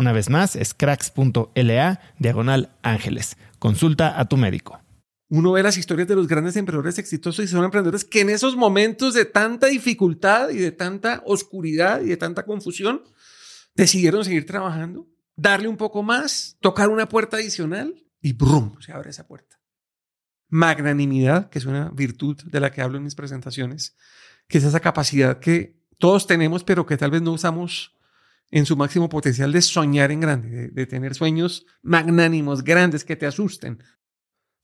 Una vez más, es cracks.la diagonal ángeles. Consulta a tu médico. Uno ve las historias de los grandes emprendedores exitosos y son emprendedores que en esos momentos de tanta dificultad y de tanta oscuridad y de tanta confusión decidieron seguir trabajando, darle un poco más, tocar una puerta adicional y ¡brum! se abre esa puerta. Magnanimidad, que es una virtud de la que hablo en mis presentaciones, que es esa capacidad que todos tenemos, pero que tal vez no usamos en su máximo potencial de soñar en grande, de, tener sueños magnánimos, grandes, que te asusten.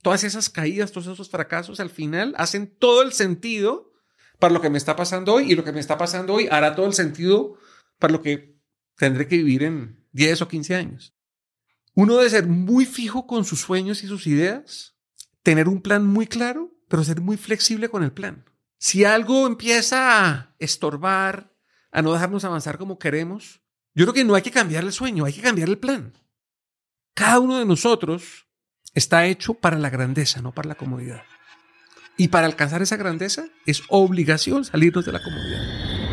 Todas esas caídas, todos esos fracasos al final hacen todo el sentido para lo que me está pasando hoy y lo que me está pasando hoy hará todo el sentido para lo que tendré que vivir en 10 o 15 años. Uno debe ser muy fijo con sus sueños y sus ideas, tener un plan muy claro, pero ser muy flexible con el plan. Si algo empieza a estorbar, a no dejarnos avanzar como queremos, yo creo que no hay que cambiar el sueño, hay que cambiar el plan. Cada uno de nosotros está hecho para la grandeza, no para la comodidad. Y para alcanzar esa grandeza es obligación salirnos de la comodidad.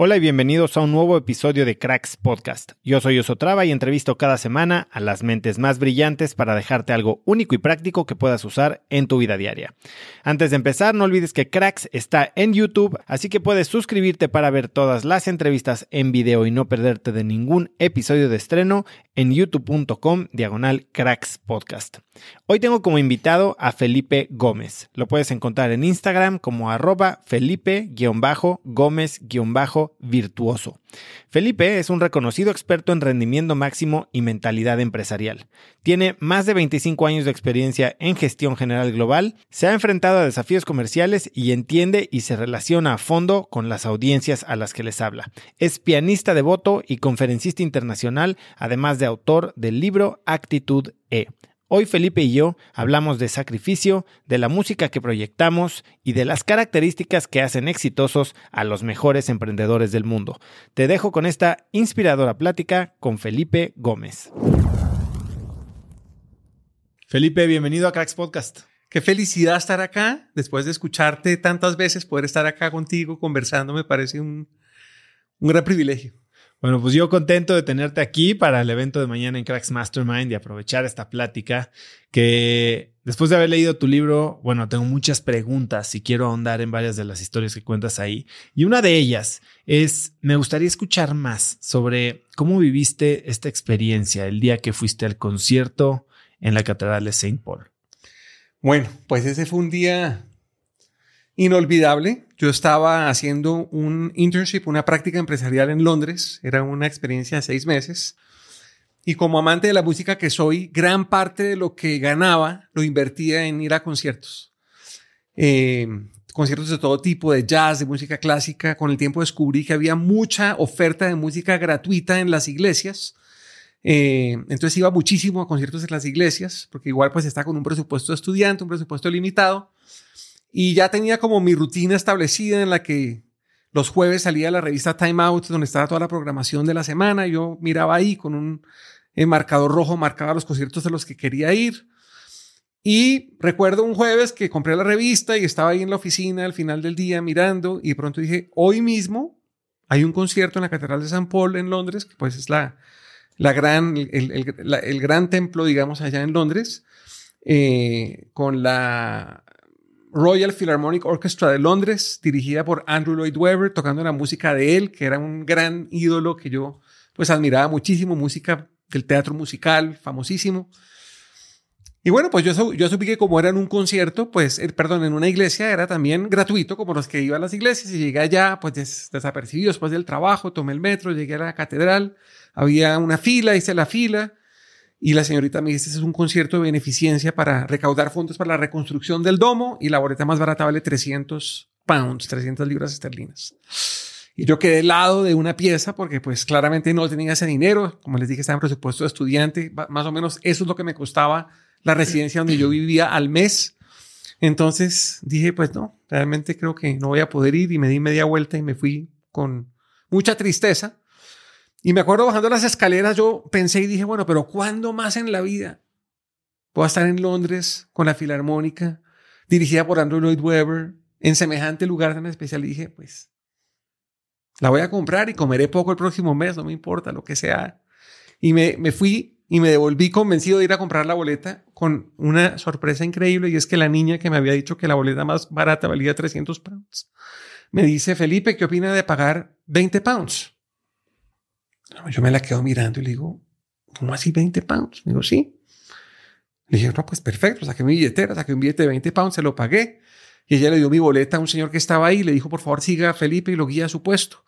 Hola y bienvenidos a un nuevo episodio de Cracks Podcast. Yo soy Osotrava y entrevisto cada semana a las mentes más brillantes para dejarte algo único y práctico que puedas usar en tu vida diaria. Antes de empezar, no olvides que Cracks está en YouTube, así que puedes suscribirte para ver todas las entrevistas en video y no perderte de ningún episodio de estreno en youtube.com diagonal Cracks Podcast. Hoy tengo como invitado a Felipe Gómez. Lo puedes encontrar en Instagram como arroba Felipe-Gómez- virtuoso. Felipe es un reconocido experto en rendimiento máximo y mentalidad empresarial. Tiene más de 25 años de experiencia en gestión general global, se ha enfrentado a desafíos comerciales y entiende y se relaciona a fondo con las audiencias a las que les habla. Es pianista devoto y conferencista internacional, además de autor del libro Actitud E. Hoy Felipe y yo hablamos de sacrificio, de la música que proyectamos y de las características que hacen exitosos a los mejores emprendedores del mundo. Te dejo con esta inspiradora plática con Felipe Gómez. Felipe, bienvenido a Cracks Podcast. Qué felicidad estar acá, después de escucharte tantas veces, poder estar acá contigo conversando me parece un, un gran privilegio. Bueno, pues yo contento de tenerte aquí para el evento de mañana en Cracks Mastermind y aprovechar esta plática que después de haber leído tu libro, bueno, tengo muchas preguntas y quiero ahondar en varias de las historias que cuentas ahí. Y una de ellas es, me gustaría escuchar más sobre cómo viviste esta experiencia el día que fuiste al concierto en la Catedral de Saint Paul. Bueno, pues ese fue un día inolvidable. Yo estaba haciendo un internship, una práctica empresarial en Londres. Era una experiencia de seis meses. Y como amante de la música que soy, gran parte de lo que ganaba lo invertía en ir a conciertos. Eh, conciertos de todo tipo, de jazz, de música clásica. Con el tiempo descubrí que había mucha oferta de música gratuita en las iglesias. Eh, entonces iba muchísimo a conciertos en las iglesias, porque igual pues está con un presupuesto de estudiante, un presupuesto limitado. Y ya tenía como mi rutina establecida en la que los jueves salía la revista Time Out, donde estaba toda la programación de la semana. Yo miraba ahí con un marcador rojo, marcaba los conciertos de los que quería ir. Y recuerdo un jueves que compré la revista y estaba ahí en la oficina al final del día mirando y pronto dije, hoy mismo hay un concierto en la Catedral de San Paul en Londres, que pues es la, la gran, el, gran templo, digamos, allá en Londres, eh, con la Royal Philharmonic Orchestra de Londres, dirigida por Andrew Lloyd Webber, tocando la música de él, que era un gran ídolo que yo pues admiraba muchísimo, música del teatro musical, famosísimo. Y bueno, pues yo, yo supe que como era en un concierto, pues, eh, perdón, en una iglesia era también gratuito, como los que iban a las iglesias, y llegué allá, pues des, desapercibido después del trabajo, tomé el metro, llegué a la catedral, había una fila, hice la fila, y la señorita me dice, este es un concierto de beneficencia para recaudar fondos para la reconstrucción del domo y la boleta más barata vale 300 pounds, 300 libras esterlinas. Y yo quedé lado de una pieza porque pues claramente no tenía ese dinero. Como les dije, estaba en presupuesto de estudiante. Más o menos eso es lo que me costaba la residencia donde yo vivía al mes. Entonces dije, pues no, realmente creo que no voy a poder ir y me di media vuelta y me fui con mucha tristeza. Y me acuerdo bajando las escaleras, yo pensé y dije, bueno, pero ¿cuándo más en la vida puedo estar en Londres con la Filarmónica, dirigida por Andrew Lloyd Webber, en semejante lugar tan especial? Dije, pues, la voy a comprar y comeré poco el próximo mes, no me importa, lo que sea. Y me, me fui y me devolví convencido de ir a comprar la boleta con una sorpresa increíble y es que la niña que me había dicho que la boleta más barata valía 300 pounds, me dice, Felipe, ¿qué opina de pagar 20 pounds? Yo me la quedo mirando y le digo, ¿cómo así 20 pounds? Me digo, sí. Le dije, no, pues perfecto, saqué mi billetera, saqué un billete de 20 pounds, se lo pagué. Y ella le dio mi boleta a un señor que estaba ahí, le dijo, por favor, siga a Felipe y lo guía a su puesto.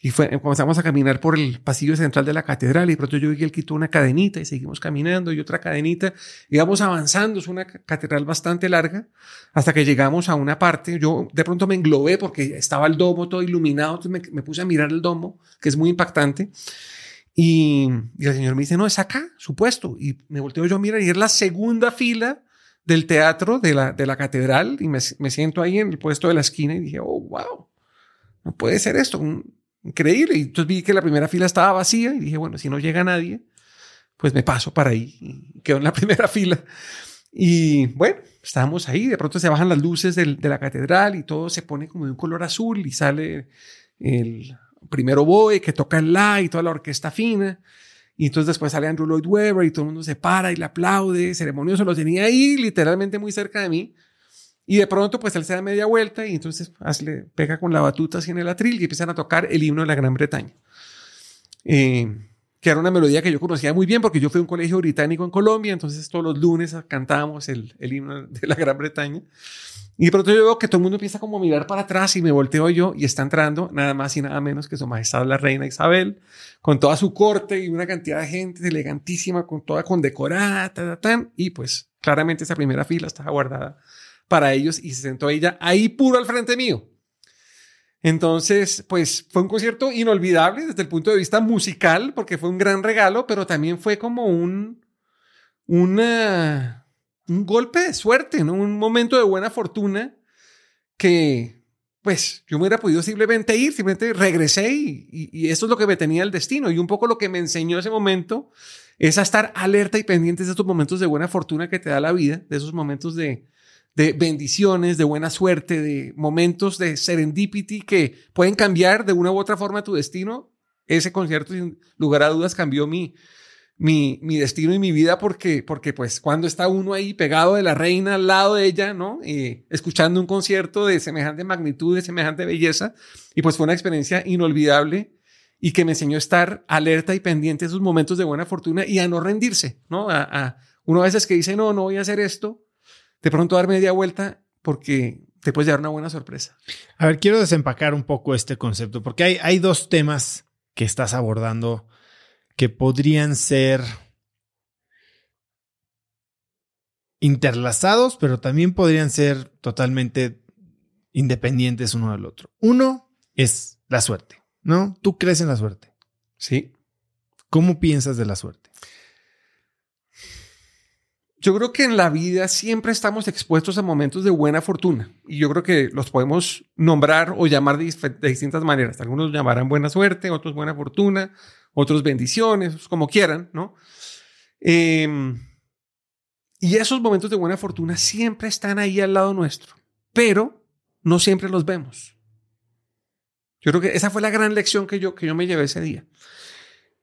Y fue, comenzamos a caminar por el pasillo central de la catedral y pronto yo vi que él quitó una cadenita y seguimos caminando y otra cadenita. Íbamos avanzando, es una catedral bastante larga, hasta que llegamos a una parte. Yo de pronto me englobé porque estaba el domo todo iluminado, entonces me, puse a mirar el domo, que es muy impactante. Y, y, el señor me dice, no, es acá, supuesto. Y me volteo yo a mirar y es la segunda fila del teatro de la, de la catedral y me, me siento ahí en el puesto de la esquina y dije, oh, wow, no puede ser esto. Increíble. Y entonces vi que la primera fila estaba vacía y dije, bueno, si no llega nadie, pues me paso para ahí. Y quedo en la primera fila. Y bueno, estábamos ahí. De pronto se bajan las luces de la catedral y todo se pone como de un color azul y sale el primero boy que toca el la y toda la orquesta fina. Y entonces después sale Andrew Lloyd Webber y todo el mundo se para y le aplaude. Ceremonioso lo tenía ahí, literalmente muy cerca de mí. Y de pronto, pues él se da media vuelta y entonces le pega con la batuta así en el atril y empiezan a tocar el himno de la Gran Bretaña. Eh, que era una melodía que yo conocía muy bien porque yo fui a un colegio británico en Colombia, entonces todos los lunes cantábamos el, el himno de la Gran Bretaña. Y de pronto yo veo que todo el mundo empieza como a mirar para atrás y me volteo yo y está entrando nada más y nada menos que su majestad la reina Isabel, con toda su corte y una cantidad de gente elegantísima, con toda condecorada, ta, ta, y pues claramente esa primera fila estaba guardada para ellos y se sentó ella ahí puro al frente mío. Entonces, pues fue un concierto inolvidable desde el punto de vista musical, porque fue un gran regalo, pero también fue como un, una, un golpe de suerte, ¿no? un momento de buena fortuna que, pues, yo me hubiera podido simplemente ir, simplemente regresé y, y, eso es lo que me tenía el destino. Y un poco lo que me enseñó ese momento es a estar alerta y pendientes de estos momentos de buena fortuna que te da la vida, de esos momentos de, de bendiciones, de buena suerte, de momentos de serendipity que pueden cambiar de una u otra forma tu destino ese concierto sin lugar a dudas cambió mi, mi, mi, destino y mi vida porque, porque pues cuando está uno ahí pegado de la reina al lado de ella, ¿no? Eh, escuchando un concierto de semejante magnitud, de semejante belleza, y pues fue una experiencia inolvidable y que me enseñó a estar alerta y pendiente de esos momentos de buena fortuna y a no rendirse, ¿no? A, a uno a veces que dice, no, no voy a hacer esto, de pronto dar media vuelta porque te puedes llevar una buena sorpresa. A ver, quiero desempacar un poco este concepto, porque hay, hay dos temas que estás abordando que podrían ser interlazados, pero también podrían ser totalmente independientes uno del otro. Uno es la suerte, ¿no? Tú crees en la suerte. Sí. ¿Cómo piensas de la suerte? Yo creo que en la vida siempre estamos expuestos a momentos de buena fortuna y yo creo que los podemos nombrar o llamar de, distintas maneras. Algunos llamarán buena suerte, otros buena fortuna, otros bendiciones, como quieran, ¿no? Em, y esos momentos de buena fortuna siempre están ahí al lado nuestro, pero no siempre los vemos. Yo creo que esa fue la gran lección que yo, que yo me llevé ese día.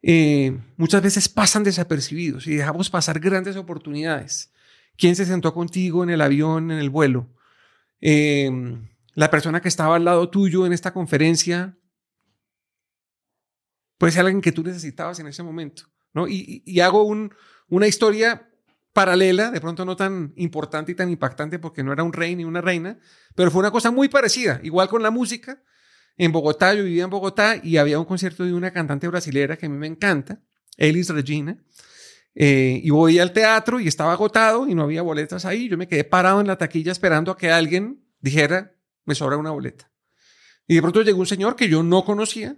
Eh, muchas veces pasan desapercibidos y dejamos pasar grandes oportunidades. ¿Quién se sentó contigo en el avión, en el vuelo? Eh, la persona que estaba al lado tuyo en esta conferencia puede ser alguien que tú necesitabas en ese momento. Y, hago una historia paralela, de pronto no tan importante y tan impactante porque no era un rey ni una reina, pero fue una cosa muy parecida, igual con la música en Bogotá, yo vivía en Bogotá y había un concierto de una cantante brasilera que a mí me encanta, Elis Regina. Eh, y voy al teatro y estaba agotado y no había boletas ahí. Yo me quedé parado en la taquilla esperando a que alguien dijera, me sobra una boleta. Y de pronto llegó un señor que yo no conocía.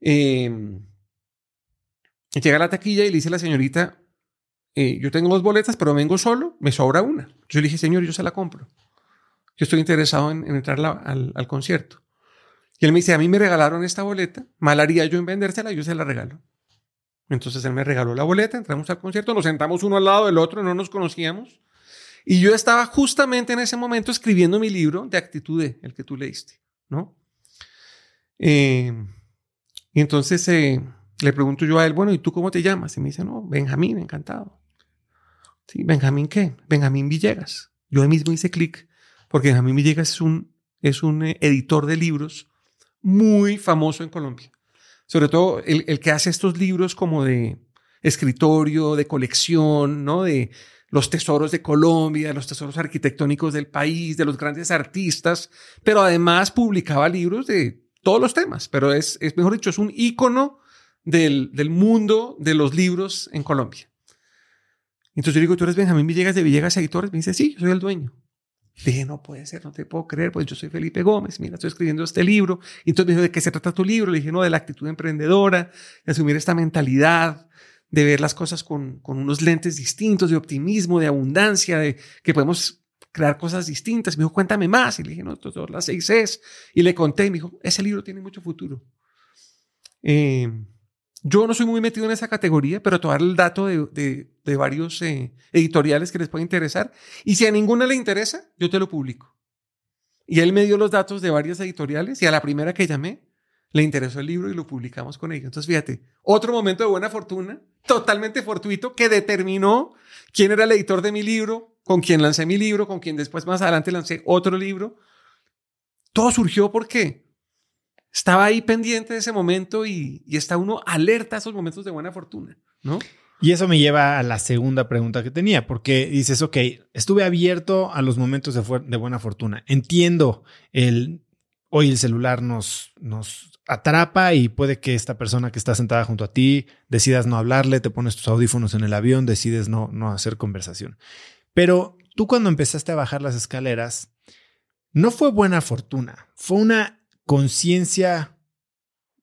Eh, llega a la taquilla y le dice a la señorita, eh, yo tengo dos boletas, pero vengo solo, me sobra una. Yo le dije, señor, yo se la compro. Yo estoy interesado en, entrar al, al concierto. Y él me dice, a mí me regalaron esta boleta, mal haría yo en vendérsela, yo se la regalo. Entonces él me regaló la boleta, entramos al concierto, nos sentamos uno al lado del otro, no nos conocíamos. Y yo estaba justamente en ese momento escribiendo mi libro de actitud el que tú leíste, ¿no? Eh, y entonces eh, le pregunto yo a él, bueno, ¿y tú cómo te llamas? Y me dice, no, Benjamín, encantado. Sí, Benjamín, ¿qué? Benjamín Villegas. Yo ahí mismo hice clic, porque Benjamín Villegas es un, es un eh, editor de libros muy famoso en Colombia. Sobre todo el, que hace estos libros como de escritorio, de colección, ¿no? De los tesoros de Colombia, los tesoros arquitectónicos del país, de los grandes artistas, pero además publicaba libros de todos los temas, pero es, es mejor dicho, es un ícono del, del mundo de los libros en Colombia. Entonces yo digo, tú eres Benjamín Villegas de Villegas Editores. Me dice, sí, yo soy el dueño. Dije, no puede ser, no te puedo creer, pues yo soy Felipe Gómez, mira, estoy escribiendo este libro. Entonces me dijo, ¿de qué se trata tu libro? Le dije, no, de la actitud emprendedora, de asumir esta mentalidad, de ver las cosas con, con unos lentes distintos, de optimismo, de abundancia, de que podemos crear cosas distintas. Me dijo, cuéntame más. Y le dije, no, todas las seis es. Y le conté y me dijo, ese libro tiene mucho futuro. Eh, yo no soy muy metido en esa categoría, pero dar el dato de, de, varios eh, editoriales que les puede interesar. Y si a ninguna le interesa, yo te lo publico. Y él me dio los datos de varias editoriales y a la primera que llamé le interesó el libro y lo publicamos con ella. Entonces, fíjate, otro momento de buena fortuna, totalmente fortuito, que determinó quién era el editor de mi libro, con quién lancé mi libro, con quién después más adelante lancé otro libro. Todo surgió porque estaba ahí pendiente de ese momento y, está uno alerta a esos momentos de buena fortuna, ¿no? Y eso me lleva a la segunda pregunta que tenía, porque dices, ok, estuve abierto a los momentos de, de buena fortuna. Entiendo el, hoy el celular nos, nos atrapa y puede que esta persona que está sentada junto a ti decidas no hablarle, te pones tus audífonos en el avión, decides no, no hacer conversación. Pero tú cuando empezaste a bajar las escaleras, no fue buena fortuna, fue una conciencia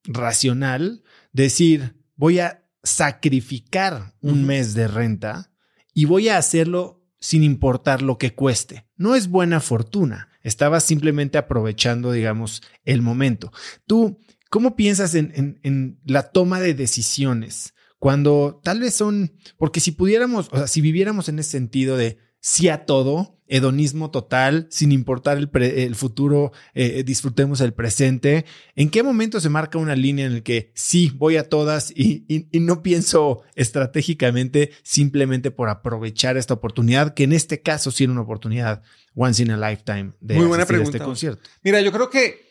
racional, decir, voy a sacrificar un mes de renta y voy a hacerlo sin importar lo que cueste. No es buena fortuna, estabas simplemente aprovechando, digamos, el momento. Tú, ¿cómo piensas en, en la toma de decisiones? Cuando tal vez son, porque si pudiéramos, o sea, si viviéramos en ese sentido de sí a todo, hedonismo total, sin importar el, el futuro, eh, disfrutemos el presente. ¿En qué momento se marca una línea en la que sí voy a todas y, y, no pienso estratégicamente simplemente por aprovechar esta oportunidad, que en este caso sí era una oportunidad once in a lifetime de Muy buena asistir a pregunta. este concierto? Mira, yo creo que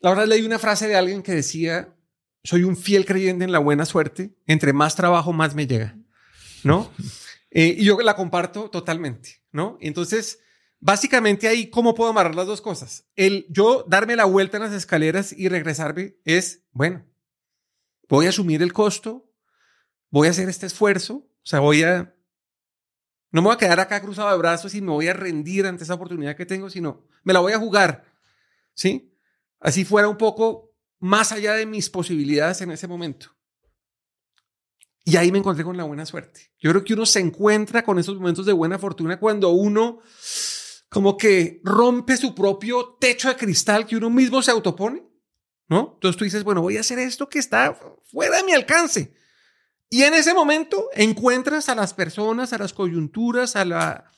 la verdad leí una frase de alguien que decía, soy un fiel creyente en la buena suerte, entre más trabajo más me llega, ¿no? Eh, y yo la comparto totalmente, ¿no? Entonces, básicamente ahí, ¿cómo puedo amarrar las dos cosas? El yo darme la vuelta en las escaleras y regresarme es, bueno, voy a asumir el costo, voy a hacer este esfuerzo, o sea, voy a... No me voy a quedar acá cruzado de brazos y me voy a rendir ante esa oportunidad que tengo, sino me la voy a jugar, ¿sí? Así fuera un poco más allá de mis posibilidades en ese momento. Y ahí me encontré con la buena suerte. Yo creo que uno se encuentra con esos momentos de buena fortuna cuando uno como que rompe su propio techo de cristal que uno mismo se autopone, ¿no? Entonces tú dices, bueno, voy a hacer esto que está fuera de mi alcance. Y en ese momento encuentras a las personas, a las coyunturas, a la,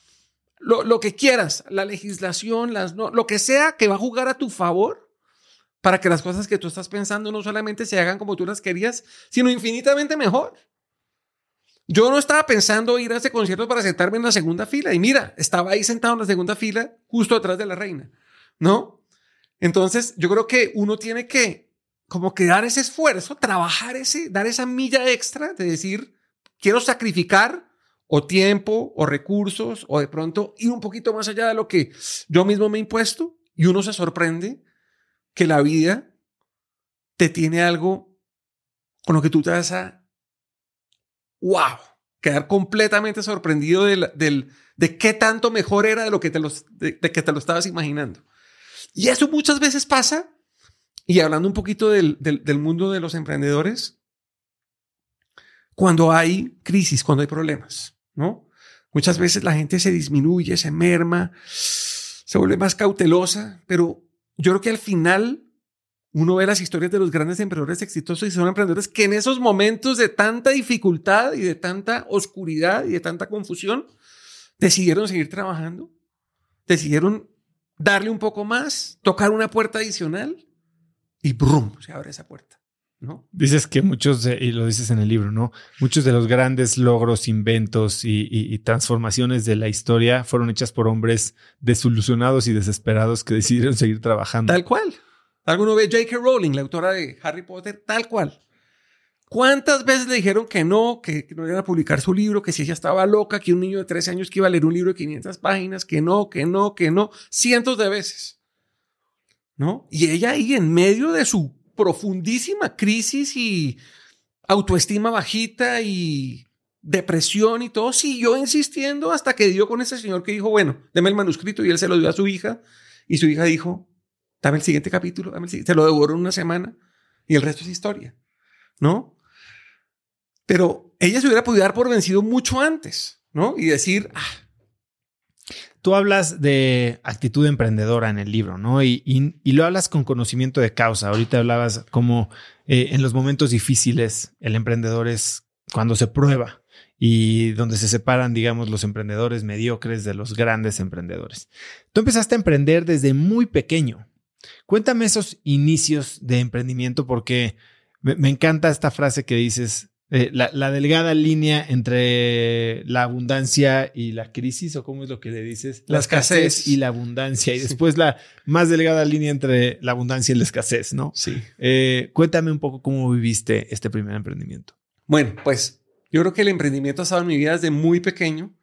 lo, lo que quieras, la legislación, las, no, lo que sea que va a jugar a tu favor para que las cosas que tú estás pensando no solamente se hagan como tú las querías, sino infinitamente mejor. Yo no estaba pensando ir a ese concierto para sentarme en la segunda fila y mira, estaba ahí sentado en la segunda fila justo detrás de la reina, ¿no? Entonces, yo creo que uno tiene que como que dar ese esfuerzo, trabajar ese, dar esa milla extra de decir, quiero sacrificar o tiempo o recursos o de pronto ir un poquito más allá de lo que yo mismo me he impuesto y uno se sorprende que la vida te tiene algo con lo que tú te vas a wow, quedar completamente sorprendido de, del, de qué tanto mejor era de lo que te, de que te lo estabas imaginando. Y eso muchas veces pasa, y hablando un poquito del, del, del mundo de los emprendedores, cuando hay crisis, cuando hay problemas, ¿no? Muchas veces la gente se disminuye, se merma, se vuelve más cautelosa, pero yo creo que al final uno ve las historias de los grandes emprendedores exitosos y son emprendedores que en esos momentos de tanta dificultad y de tanta oscuridad y de tanta confusión, decidieron seguir trabajando, decidieron darle un poco más, tocar una puerta adicional y ¡brum! se abre esa puerta. ¿No? Dices que muchos, de, y lo dices en el libro, ¿no? Muchos de los grandes logros, inventos y, y, y, transformaciones de la historia fueron hechas por hombres desilusionados y desesperados que decidieron seguir trabajando. Tal cual. Alguno ve J.K. Rowling, la autora de Harry Potter, tal cual. ¿Cuántas veces le dijeron que no, que, no iban a publicar su libro, que si ella estaba loca, que un niño de 13 años que iba a leer un libro de 500 páginas, que no, que no, que no? Cientos de veces. ¿No? Y ella ahí en medio de su profundísima crisis y autoestima bajita y depresión y todo, siguió insistiendo hasta que dio con ese señor que dijo, bueno, deme el manuscrito y él se lo dio a su hija y su hija dijo, dame el siguiente capítulo, dame el siguiente. se lo devoró una semana y el resto es historia, ¿no? Pero ella se hubiera podido dar por vencido mucho antes, ¿no? Y decir, ah, Tú hablas de actitud emprendedora en el libro, ¿no? Y, lo hablas con conocimiento de causa. Ahorita hablabas como eh, en los momentos difíciles el emprendedor es cuando se prueba y donde se separan, digamos, los emprendedores mediocres de los grandes emprendedores. Tú empezaste a emprender desde muy pequeño. Cuéntame esos inicios de emprendimiento porque me, me encanta esta frase que dices, eh, la, la, delgada línea entre la abundancia y la crisis, o cómo es lo que le dices, la, la escasez. escasez. y la abundancia, y después la más delgada línea entre la abundancia y la escasez, ¿no? Sí. Eh, cuéntame un poco cómo viviste este primer emprendimiento. Bueno, pues yo creo que el emprendimiento ha estado en mi vida desde muy pequeño.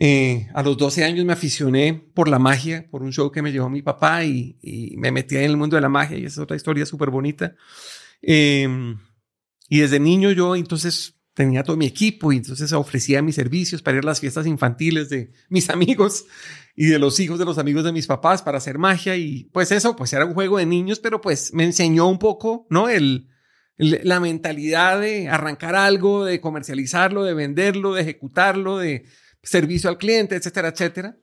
Eh, a los 12 años me aficioné por la magia, por un show que me llevó mi papá y, me metí en el mundo de la magia y esa es otra historia súper bonita. Eh, y desde niño yo entonces tenía todo mi equipo y entonces ofrecía mis servicios para ir a las fiestas infantiles de mis amigos y de los hijos de los amigos de mis papás para hacer magia y pues eso pues era un juego de niños, pero pues me enseñó un poco, ¿no? El la mentalidad de arrancar algo, de comercializarlo, de venderlo, de ejecutarlo, de servicio al cliente, etcétera, etcétera.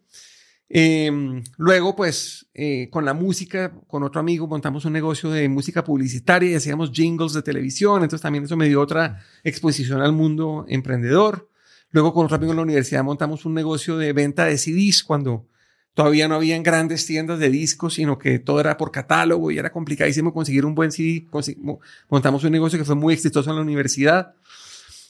Eh, luego, pues, eh, con la música, con otro amigo, montamos un negocio de música publicitaria y hacíamos jingles de televisión. Entonces, también eso me dio otra exposición al mundo emprendedor. Luego con otro amigo en la universidad montamos un negocio de venta de CDs cuando todavía no habían grandes tiendas de discos, sino que todo era por catálogo y era complicadísimo conseguir un buen CD. Montamos un negocio que fue muy exitoso en la universidad.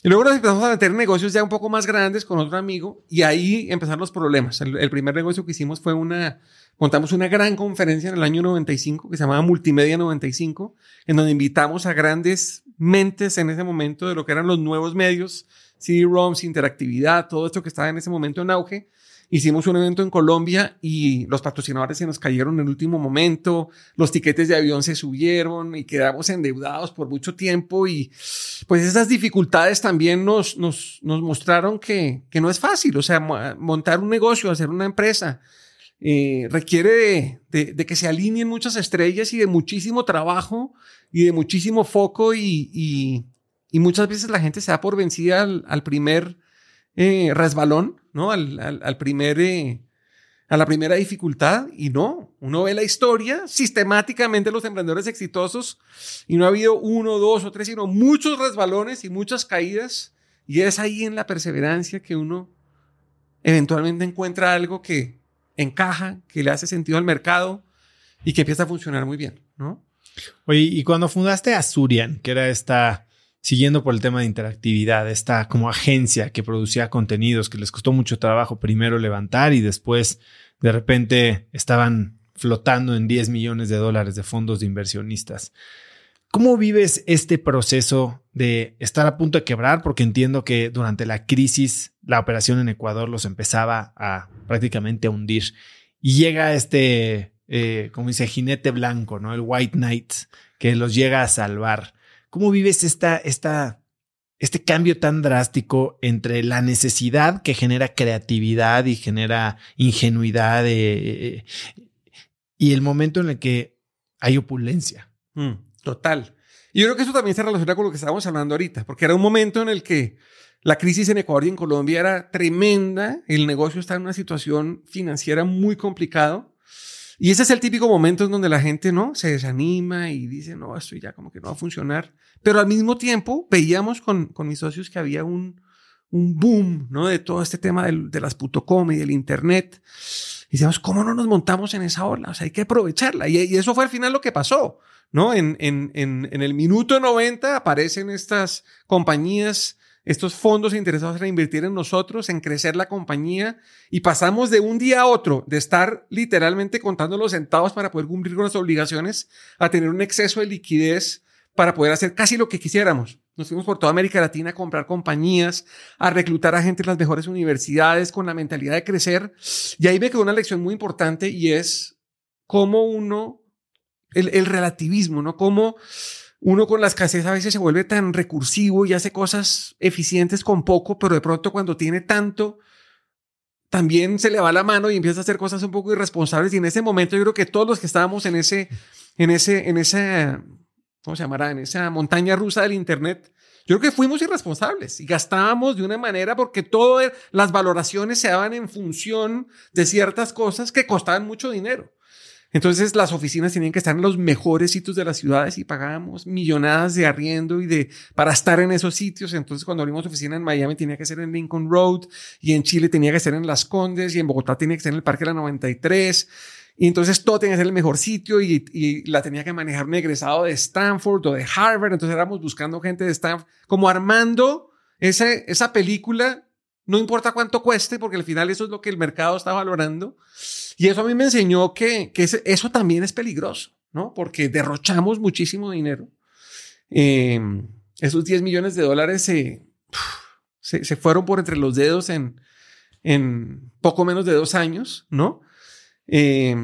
Y luego nos empezamos a meter negocios ya un poco más grandes con otro amigo y ahí empezaron los problemas. El, primer negocio que hicimos fue una, montamos una gran conferencia en el año 95 que se llamaba Multimedia 95, en donde invitamos a grandes mentes en ese momento de lo que eran los nuevos medios, CD-ROMs, interactividad, todo esto que estaba en ese momento en auge Hicimos un evento en Colombia y los patrocinadores se nos cayeron en el último momento, los tiquetes de avión se subieron y quedamos endeudados por mucho tiempo y pues esas dificultades también nos, nos, nos mostraron que, que no es fácil, o sea, montar un negocio, hacer una empresa, eh, requiere de, de, que se alineen muchas estrellas y de muchísimo trabajo y de muchísimo foco y, y, y muchas veces la gente se da por vencida al, al primer eh, resbalón, ¿no? Al, al, primer, eh, a la primera dificultad y no, uno ve la historia sistemáticamente los emprendedores exitosos y no ha habido uno, dos o tres, sino muchos resbalones y muchas caídas y es ahí en la perseverancia que uno eventualmente encuentra algo que encaja, que le hace sentido al mercado y que empieza a funcionar muy bien, ¿no? Oye, y cuando fundaste Azurian, que era esta siguiendo por el tema de interactividad, esta como agencia que producía contenidos que les costó mucho trabajo primero levantar y después de repente estaban flotando en 10 millones de dólares de fondos de inversionistas. ¿Cómo vives este proceso de estar a punto de quebrar? Porque entiendo que durante la crisis la operación en Ecuador los empezaba a prácticamente hundir. Y llega este, eh, como dice, jinete blanco, ¿no? El White Knight, que los llega a salvar. ¿Cómo vives esta, esta, este cambio tan drástico entre la necesidad que genera creatividad y genera ingenuidad eh, y el momento en el que hay opulencia? Mm, total. Y yo creo que eso también se relaciona con lo que estábamos hablando ahorita, porque era un momento en el que la crisis en Ecuador y en Colombia era tremenda, el negocio está en una situación financiera muy complicada y ese es el típico momento en donde la gente, ¿no? Se desanima y dice, no, esto ya como que no va a funcionar. Pero al mismo tiempo veíamos con, con mis socios que había un, un boom, ¿no? De todo este tema de las putocom y del internet. Y decíamos, ¿cómo no nos montamos en esa ola? O sea, hay que aprovecharla. Y, eso fue al final lo que pasó, ¿no? En, en, en el minuto 90 aparecen estas compañías estos fondos interesados en invertir en nosotros, en crecer la compañía y pasamos de un día a otro de estar literalmente contando los centavos para poder cumplir con las obligaciones a tener un exceso de liquidez para poder hacer casi lo que quisiéramos. Nos fuimos por toda América Latina a comprar compañías, a reclutar a gente en las mejores universidades con la mentalidad de crecer. Y ahí me quedó una lección muy importante y es cómo uno, el, el relativismo, ¿no? Cómo uno con la escasez a veces se vuelve tan recursivo y hace cosas eficientes con poco, pero de pronto cuando tiene tanto, también se le va la mano y empieza a hacer cosas un poco irresponsables. Y en ese momento yo creo que todos los que estábamos en ese, en ese, en esa, ¿cómo se llamará? En esa montaña rusa del Internet, yo creo que fuimos irresponsables y gastábamos de una manera porque todas las valoraciones se daban en función de ciertas cosas que costaban mucho dinero. Entonces las oficinas tenían que estar en los mejores sitios de las ciudades y pagábamos millonadas de arriendo y de para estar en esos sitios. Entonces cuando abrimos oficina en Miami tenía que ser en Lincoln Road y en Chile tenía que ser en Las Condes y en Bogotá tenía que ser en el Parque de la 93. Y entonces todo tenía que ser el mejor sitio y, la tenía que manejar un egresado de Stanford o de Harvard. Entonces éramos buscando gente de Stanford, como armando esa, esa película, no importa cuánto cueste, porque al final eso es lo que el mercado está valorando. Y eso a mí me enseñó que, que eso también es peligroso, ¿no? Porque derrochamos muchísimo dinero. Eh, esos 10 millones de dólares se, se, fueron por entre los dedos en, en poco menos de dos años, ¿no? Eh,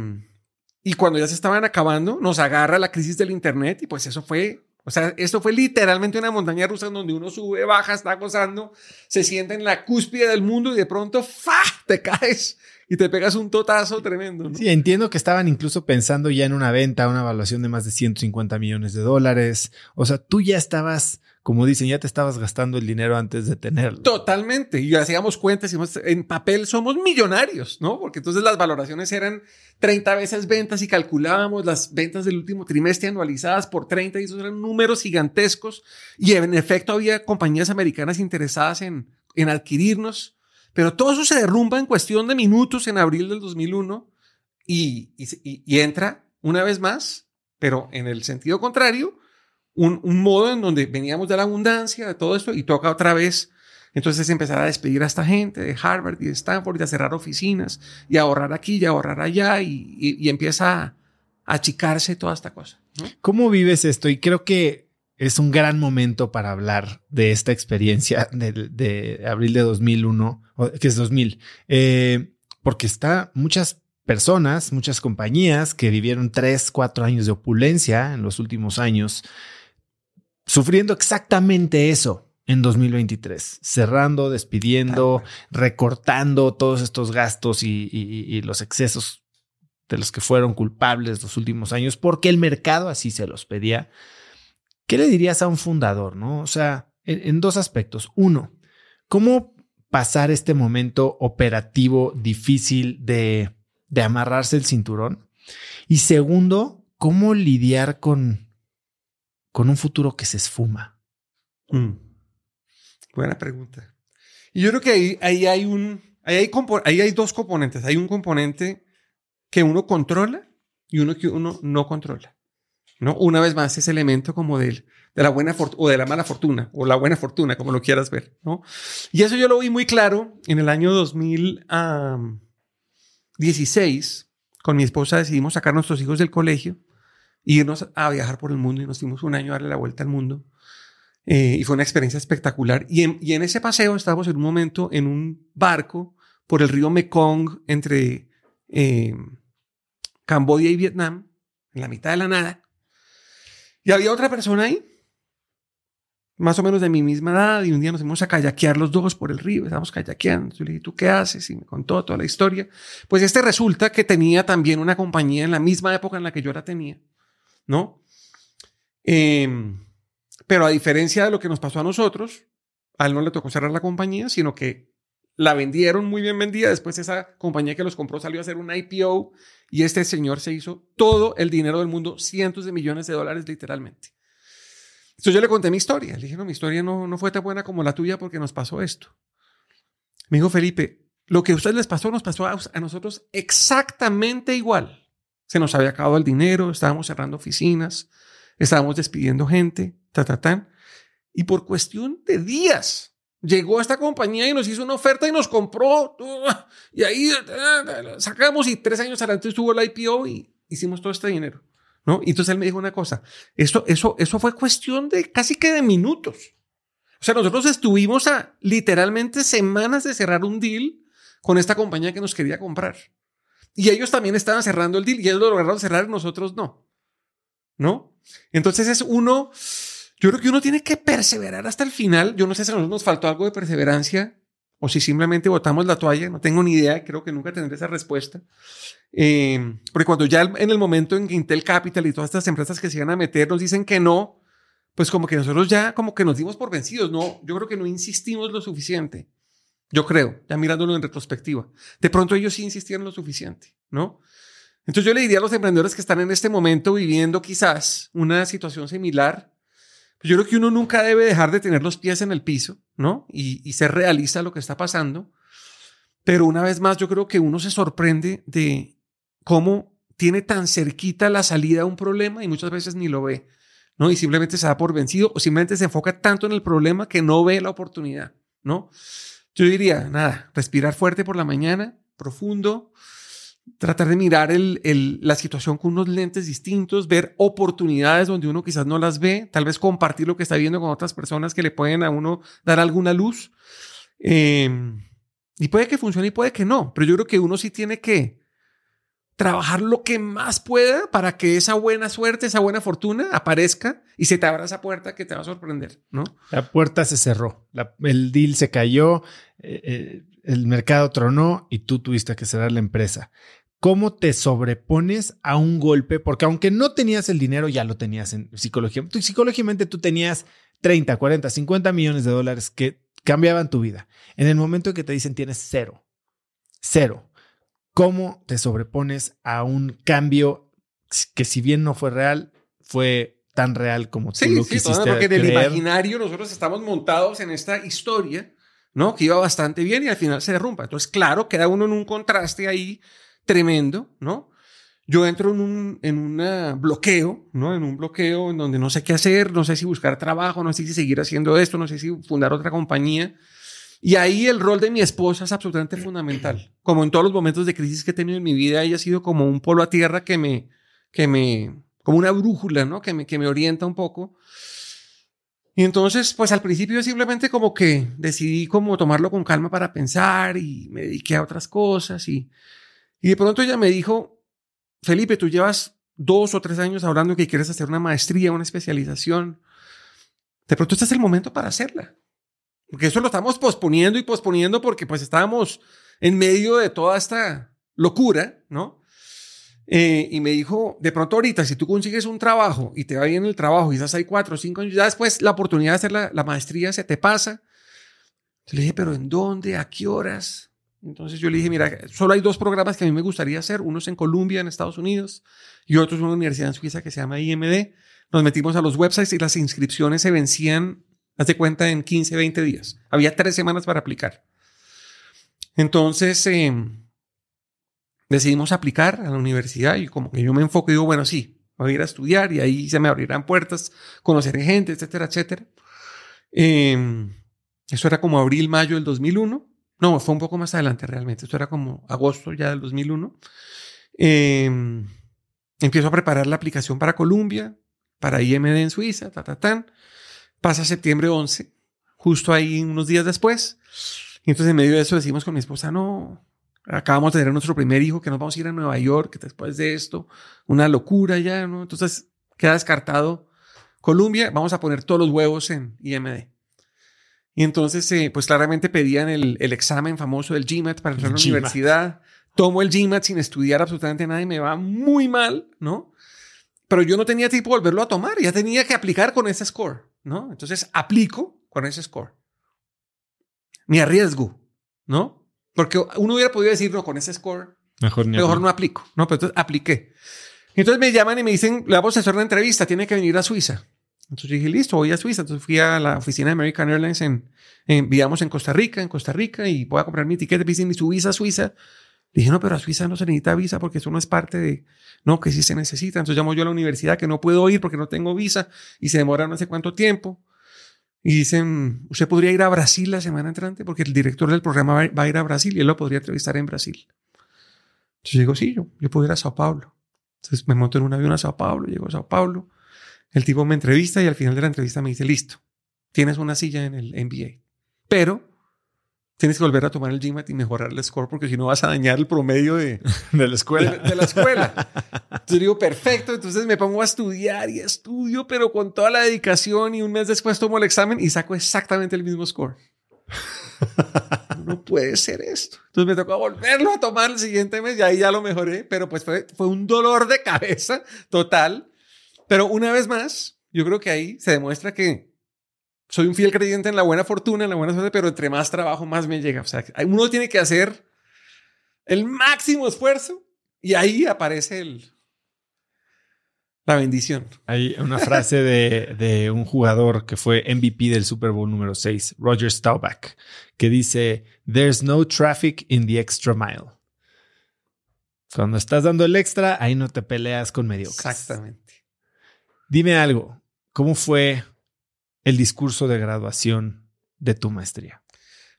y cuando ya se estaban acabando, nos agarra la crisis del Internet y pues eso fue o sea, esto fue literalmente una montaña rusa donde uno sube, baja, está gozando, se siente en la cúspide del mundo y de pronto, ¡fa! te caes y te pegas un totazo tremendo. Sí, entiendo que estaban incluso pensando ya en una venta, una evaluación de más de 150 millones de dólares. O sea, tú ya estabas como dicen, ya te estabas gastando el dinero antes de tenerlo. Totalmente. Y hacíamos cuentas, en papel somos millonarios, ¿no? Porque entonces las valoraciones eran 30 veces ventas y calculábamos las ventas del último trimestre anualizadas por 30 y esos eran números gigantescos. Y en efecto había compañías americanas interesadas en en adquirirnos, pero todo eso se derrumba en cuestión de minutos en abril del 2001 y, y, entra una vez más, pero en el sentido contrario, un, modo en donde veníamos de la abundancia, de todo esto, y toca otra vez. Entonces empezar a despedir a esta gente de Harvard y de Stanford y a cerrar oficinas y a ahorrar aquí y a ahorrar allá y, y empieza a achicarse toda esta cosa. ¿Cómo vives esto? Y creo que es un gran momento para hablar de esta experiencia de, abril de 2001, que es 2000, eh, porque está muchas personas, muchas compañías que vivieron tres, cuatro años de opulencia en los últimos años, sufriendo exactamente eso en 2023, cerrando, despidiendo, recortando todos estos gastos y los excesos de los que fueron culpables los últimos años, porque el mercado así se los pedía ¿Qué le dirías a un fundador? ¿no? O sea, en, dos aspectos. Uno, ¿cómo pasar este momento operativo difícil de, amarrarse el cinturón? Y segundo, ¿cómo lidiar con, con un futuro que se esfuma? Mm. Buena pregunta. Y yo creo que ahí, hay un, ahí hay, dos componentes. Hay un componente que uno controla y uno que uno no controla. ¿no? Una vez más, ese elemento como de, de la buena o de la mala fortuna o la buena fortuna, como lo quieras ver, ¿no? Y eso yo lo vi muy claro en el año 2016. Con mi esposa decidimos sacar nuestros hijos del colegio irnos a viajar por el mundo y nos dimos un año a darle la vuelta al mundo. Eh, y fue una experiencia espectacular. Y en, y en ese paseo estábamos en un momento en un barco por el río Mekong entre eh, Camboya y Vietnam, en la mitad de la nada. Y había otra persona ahí, más o menos de mi misma edad, y un día nos fuimos a kayakear los dos por el río, estábamos kayakeando. Yo le dije, ¿tú qué haces? Y me contó toda la historia. Pues este resulta que tenía también una compañía en la misma época en la que yo la tenía, ¿no? Em, pero a diferencia de lo que nos pasó a nosotros, a él no le tocó cerrar la compañía, sino que la vendieron muy bien vendida. Después esa compañía que los compró salió a hacer un IPO y este señor se hizo todo el dinero del mundo, cientos de millones de dólares literalmente. Entonces yo le conté mi historia. Le dije, no, mi historia no, no fue tan buena como la tuya porque nos pasó esto. Me dijo Felipe, lo que a ustedes les pasó nos pasó a, a nosotros exactamente igual. Se nos había acabado el dinero, estábamos cerrando oficinas, estábamos despidiendo gente, ta, ta, ta. Y por cuestión de días, Llegó esta compañía y nos hizo una oferta y nos compró. Y ahí sacamos y tres años adelante estuvo el IPO y hicimos todo este dinero. ¿no? Y entonces él me dijo una cosa, esto, eso, eso fue cuestión de casi que de minutos. O sea, nosotros estuvimos a literalmente semanas de cerrar un deal con esta compañía que nos quería comprar. Y ellos también estaban cerrando el deal y ellos lo lograron cerrar nosotros no. ¿No? Entonces es uno yo creo que uno tiene que perseverar hasta el final. Yo no sé si a nosotros nos faltó algo de perseverancia o si simplemente botamos la toalla. No tengo ni idea. Creo que nunca tendré esa respuesta. Eh, porque cuando ya en el momento en que Intel Capital y todas estas empresas que se iban a meter nos dicen que no, pues como que nosotros ya como que nos dimos por vencidos. No, yo creo que no insistimos lo suficiente. Yo creo, ya mirándolo en retrospectiva. De pronto ellos sí insistieron lo suficiente, ¿no? Entonces yo le diría a los emprendedores que están en este momento viviendo quizás una situación similar, yo creo que uno nunca debe dejar de tener los pies en el piso, ¿no? Y, y ser realista lo que está pasando. Pero una vez más, yo creo que uno se sorprende de cómo tiene tan cerquita la salida a un problema y muchas veces ni lo ve, ¿no? Y simplemente se da por vencido o simplemente se enfoca tanto en el problema que no ve la oportunidad, ¿no? Yo diría, nada, respirar fuerte por la mañana, profundo, tratar de mirar el, la situación con unos lentes distintos, ver oportunidades donde uno quizás no las ve, tal vez compartir lo que está viendo con otras personas que le pueden a uno dar alguna luz. Em, y puede que funcione y puede que no, pero yo creo que uno sí tiene que trabajar lo que más pueda para que esa buena suerte, esa buena fortuna aparezca y se te abra esa puerta que te va a sorprender, ¿no? La puerta se cerró, el deal se cayó, eh, eh, el mercado tronó y tú tuviste que cerrar la empresa. ¿Cómo te sobrepones a un golpe? Porque aunque no tenías el dinero, ya lo tenías en psicología. Psicológicamente tú tenías 30, 40, 50 millones de dólares que cambiaban tu vida. En el momento en que te dicen tienes cero, cero, ¿cómo te sobrepones a un cambio que si bien no fue real, fue tan real como tú sí, lo sí, quisiste porque del imaginario nosotros estamos montados en esta historia ¿no? Que iba bastante bien y al final se derrumba. Entonces, claro, queda uno en un contraste ahí tremendo, ¿no? Yo entro en un en una bloqueo, ¿no? En un bloqueo en donde no sé qué hacer, no sé si buscar trabajo, no sé si seguir haciendo esto, no sé si fundar otra compañía. Y ahí el rol de mi esposa es absolutamente fundamental. Como en todos los momentos de crisis que he tenido en mi vida, ella ha sido como un polo a tierra que me, que me, como una brújula, ¿no? Que me, que me orienta un poco. Y entonces, pues al principio simplemente como que decidí como tomarlo con calma para pensar y me dediqué a otras cosas y, y de pronto ella me dijo, Felipe, tú llevas dos o tres años hablando que quieres hacer una maestría, una especialización. De pronto este es el momento para hacerla. Porque eso lo estamos posponiendo y posponiendo porque pues estábamos en medio de toda esta locura, ¿no? Eh, y me dijo, de pronto ahorita, si tú consigues un trabajo y te va bien el trabajo y estás ahí cuatro o cinco años, ya después la oportunidad de hacer la, la maestría se te pasa. Le dije, pero ¿en dónde? ¿A qué horas? Entonces yo le dije, mira, solo hay dos programas que a mí me gustaría hacer. Uno es en Colombia, en Estados Unidos, y otro es una universidad en Suiza que se llama IMD. Nos metimos a los websites y las inscripciones se vencían, hazte cuenta, en 15, 20 días. Había tres semanas para aplicar. Entonces eh, decidimos aplicar a la universidad y como que yo me enfoco y digo, bueno, sí, voy a ir a estudiar y ahí se me abrirán puertas, conoceré gente, etcétera, etcétera. Eh, eso era como abril, mayo del 2001. No, fue un poco más adelante realmente. Esto era como agosto ya del 2001. Eh, empiezo a preparar la aplicación para Colombia, para IMD en Suiza, ta, ta, tan. Pasa septiembre 11, justo ahí unos días después. Y entonces en medio de eso decimos con mi esposa, no, acabamos de tener nuestro primer hijo, que nos vamos a ir a Nueva York, que después de esto, una locura ya, ¿no? Entonces queda descartado Colombia, vamos a poner todos los huevos en IMD. Y entonces, eh, pues claramente pedían el, el, examen famoso del GMAT para entrar a la universidad. Tomo el GMAT sin estudiar absolutamente nada y me va muy mal, ¿no? Pero yo no tenía tiempo de volverlo a tomar, ya tenía que aplicar con ese score, ¿no? Entonces aplico con ese score. Me arriesgo, ¿no? Porque uno hubiera podido decir, no, con ese score, mejor, ni mejor no aplico, ¿no? Pero entonces apliqué. Entonces me llaman y me dicen, le vamos a hacer una entrevista, tiene que venir a Suiza. Entonces dije, listo, voy a Suiza. Entonces fui a la oficina de American Airlines en, en vivíamos en Costa Rica, en Costa Rica, y voy a comprar mi ticket, me dicen, ¿y su visa a Suiza? Dije, no, pero a Suiza no se necesita visa porque eso no es parte de, no, que sí se necesita. Entonces llamo yo a la universidad que no puedo ir porque no tengo visa y se demora no sé cuánto tiempo. Y dicen, usted podría ir a Brasil la semana entrante porque el director del programa va a ir a Brasil y él lo podría entrevistar en Brasil. Entonces digo, sí, yo, yo puedo ir a Sao Paulo. Entonces me monto en un avión a Sao Paulo, llego a Sao Paulo. El tipo me entrevista y al final de la entrevista me dice, listo, tienes una silla en el MBA, pero tienes que volver a tomar el GMAT y mejorar el score porque si no vas a dañar el promedio de, de la escuela. De, de, la escuela. Entonces digo, perfecto, entonces me pongo a estudiar y estudio, pero con toda la dedicación y un mes después tomo el examen y saco exactamente el mismo score. no puede ser esto. Entonces me tocó volverlo a tomar el siguiente mes y ahí ya lo mejoré, pero pues fue, fue un dolor de cabeza total pero una vez más, yo creo que ahí se demuestra que soy un fiel creyente en la buena fortuna, en la buena suerte, pero entre más trabajo, más me llega. O sea, uno tiene que hacer el máximo esfuerzo y ahí aparece el, la bendición. Hay una frase de, de, un jugador que fue MVP del Super Bowl número 6, Roger Staubach, que dice, There's no traffic in the extra mile. Cuando estás dando el extra, ahí no te peleas con mediocres. Exactamente. Dime algo, ¿cómo fue el discurso de graduación de tu maestría?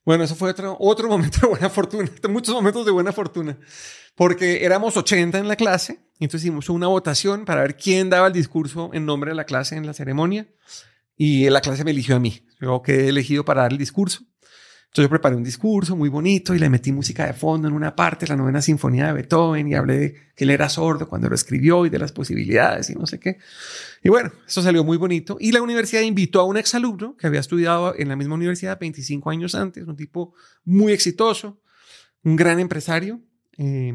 Bueno, eso fue otro, momento de buena fortuna, muchos momentos de buena fortuna, porque éramos 80 en la clase, entonces hicimos una votación para ver quién daba el discurso en nombre de la clase en la ceremonia, y la clase me eligió a mí. Yo quedé elegido para dar el discurso. Entonces yo preparé un discurso muy bonito y le metí música de fondo en una parte, la novena sinfonía de Beethoven, y hablé de que él era sordo cuando lo escribió y de las posibilidades y no sé qué. Y bueno, eso salió muy bonito. Y la universidad invitó a un exalumno que había estudiado en la misma universidad 25 años antes, un tipo muy exitoso, un gran empresario. Eh,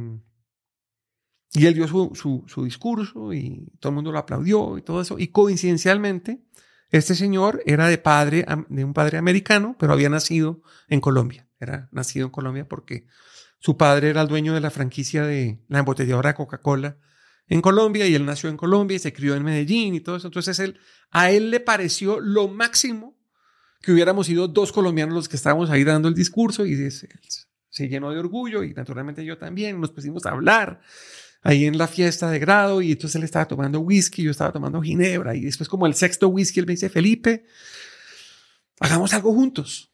y él dio su, su, su discurso y todo el mundo lo aplaudió y todo eso. Y coincidencialmente, este señor era de padre, de un padre americano, pero había nacido en Colombia. Era nacido en Colombia porque su padre era el dueño de la franquicia de la embotelladora Coca-Cola en Colombia y él nació en Colombia y se crió en Medellín y todo eso. Entonces a él le pareció lo máximo que hubiéramos sido dos colombianos los que estábamos ahí dando el discurso y se llenó de orgullo y naturalmente yo también. Nos pusimos a hablar ahí en la fiesta de grado y entonces él estaba tomando whisky, yo estaba tomando ginebra y después como el sexto whisky él me dice, Felipe, hagamos algo juntos,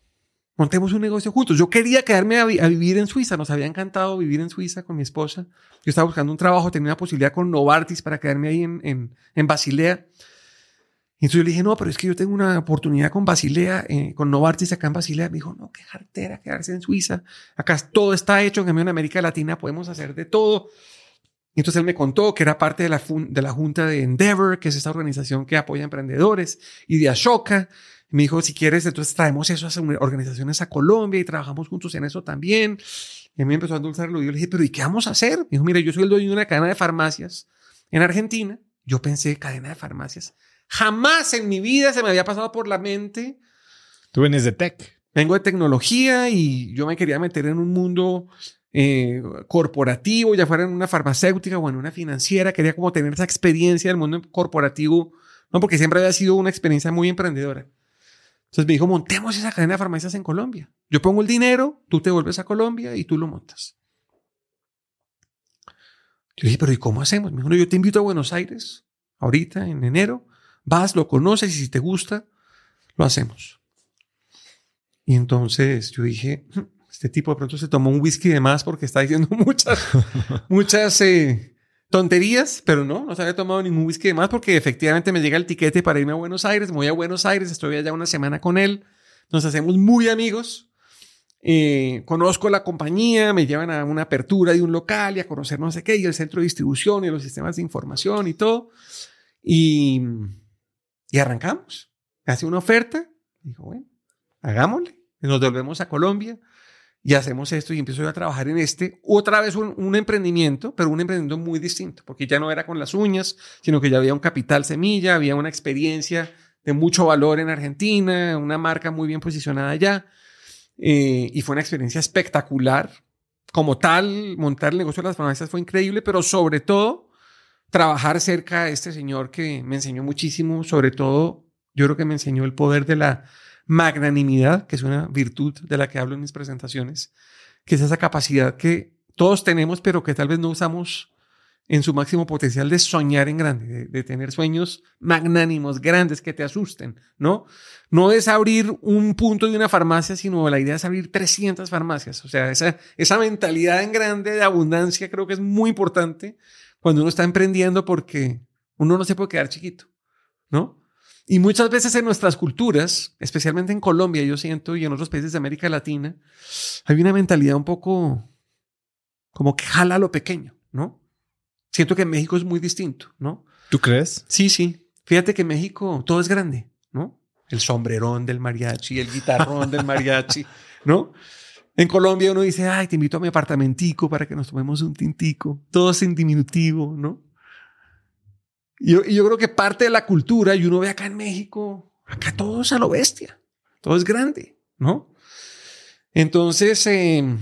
montemos un negocio juntos. Yo quería quedarme a, vivir en Suiza, nos había encantado vivir en Suiza con mi esposa. Yo estaba buscando un trabajo, tenía una posibilidad con Novartis para quedarme ahí en, en, en Basilea. Y entonces yo le dije, no, pero es que yo tengo una oportunidad con Basilea, eh, con Novartis acá en Basilea. Me dijo, no, qué jartera quedarse en Suiza. Acá todo está hecho, en América Latina podemos hacer de todo. Y entonces él me contó que era parte de la, de la junta de Endeavor, que es esta organización que apoya emprendedores, y de Ashoka. Y me dijo, si quieres, entonces traemos eso a organizaciones a Colombia y trabajamos juntos en eso también. Y a mí me empezó a endulzarlo. Y yo le dije, pero ¿y qué vamos a hacer? Me dijo, mira, yo soy el dueño de una cadena de farmacias en Argentina. Yo pensé, cadena de farmacias Jamás en mi vida se me había pasado por la mente. Tú vienes de tech. Vengo de tecnología y yo me quería meter en un mundo eh, corporativo, ya fuera en una farmacéutica o en una financiera. Quería como tener esa experiencia del mundo corporativo, no porque siempre había sido una experiencia muy emprendedora. Entonces me dijo, montemos esa cadena de farmacias en Colombia. Yo pongo el dinero, tú te vuelves a Colombia y tú lo montas. Yo dije, pero ¿y cómo hacemos? Me dijo, yo te invito a Buenos Aires ahorita, en enero, Vas, lo conoces y si te gusta, lo hacemos. Y entonces yo dije, hmm, este tipo de pronto se tomó un whisky de más porque está diciendo muchas, muchas eh, tonterías, pero no, no se había tomado ningún whisky de más porque efectivamente me llega el tiquete para irme a Buenos Aires, me voy a Buenos Aires, estoy allá una semana con él, nos hacemos muy amigos, eh, conozco la compañía, me llevan a una apertura de un local y a conocer no sé qué, y el centro de distribución y los sistemas de información y todo. Y y arrancamos. Hace una oferta. Dijo, bueno, hagámosle. nos volvemos a Colombia y hacemos esto y empiezo a trabajar en este. Otra vez un, emprendimiento, pero un emprendimiento muy distinto, porque ya no era con las uñas, sino que ya había un capital semilla, había una experiencia de mucho valor en Argentina, una marca muy bien posicionada allá. Eh, y fue una experiencia espectacular. Como tal, montar el negocio de las farmacias fue increíble, pero sobre todo trabajar cerca de este señor que me enseñó muchísimo, sobre todo yo creo que me enseñó el poder de la magnanimidad, que es una virtud de la que hablo en mis presentaciones, que es esa capacidad que todos tenemos, pero que tal vez no usamos en su máximo potencial de soñar en grande, de, tener sueños magnánimos, grandes, que te asusten, ¿no? No es abrir un punto de una farmacia, sino la idea es abrir 300 farmacias. O sea, esa, esa mentalidad en grande de abundancia creo que es muy importante cuando uno está emprendiendo porque uno no se puede quedar chiquito, ¿no? Y muchas veces en nuestras culturas, especialmente en Colombia, yo siento, y en otros países de América Latina, hay una mentalidad un poco como que jala lo pequeño, ¿no? Siento que en México es muy distinto, ¿no? ¿Tú crees? Sí, sí. Fíjate que en México todo es grande, ¿no? El sombrerón del mariachi, el guitarrón del mariachi, ¿no? En Colombia uno dice, ay, te invito a mi apartamentico para que nos tomemos un tintico. Todo es en diminutivo, ¿no? Y yo, yo creo que parte de la cultura, y uno ve acá en México, acá todo es a lo bestia. Todo es grande, ¿no? Entonces, em,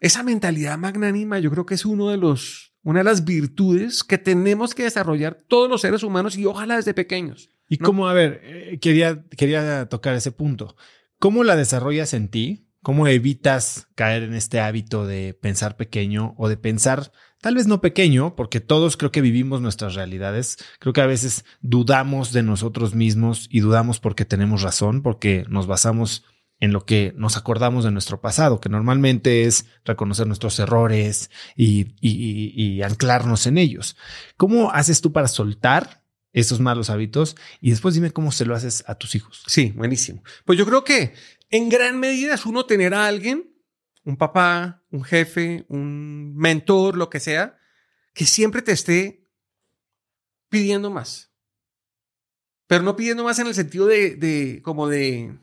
esa mentalidad magnánima yo creo que es uno de los, una de las virtudes que tenemos que desarrollar todos los seres humanos y ojalá desde pequeños. Y cómo, a ver, eh, quería, quería tocar ese punto. ¿Cómo la desarrollas en ti? ¿Cómo evitas caer en este hábito de pensar pequeño o de pensar tal vez no pequeño, porque todos creo que vivimos nuestras realidades. Creo que a veces dudamos de nosotros mismos y dudamos porque tenemos razón, porque nos basamos en lo que nos acordamos de nuestro pasado, que normalmente es reconocer nuestros errores y, anclarnos en ellos. ¿Cómo haces tú para soltar esos malos hábitos y después dime cómo se lo haces a tus hijos? Sí, buenísimo. Pues yo creo que en gran medida es uno tener a alguien, un papá, un jefe, un mentor, lo que sea, que siempre te esté pidiendo más. Pero no pidiendo más en el sentido de, como de,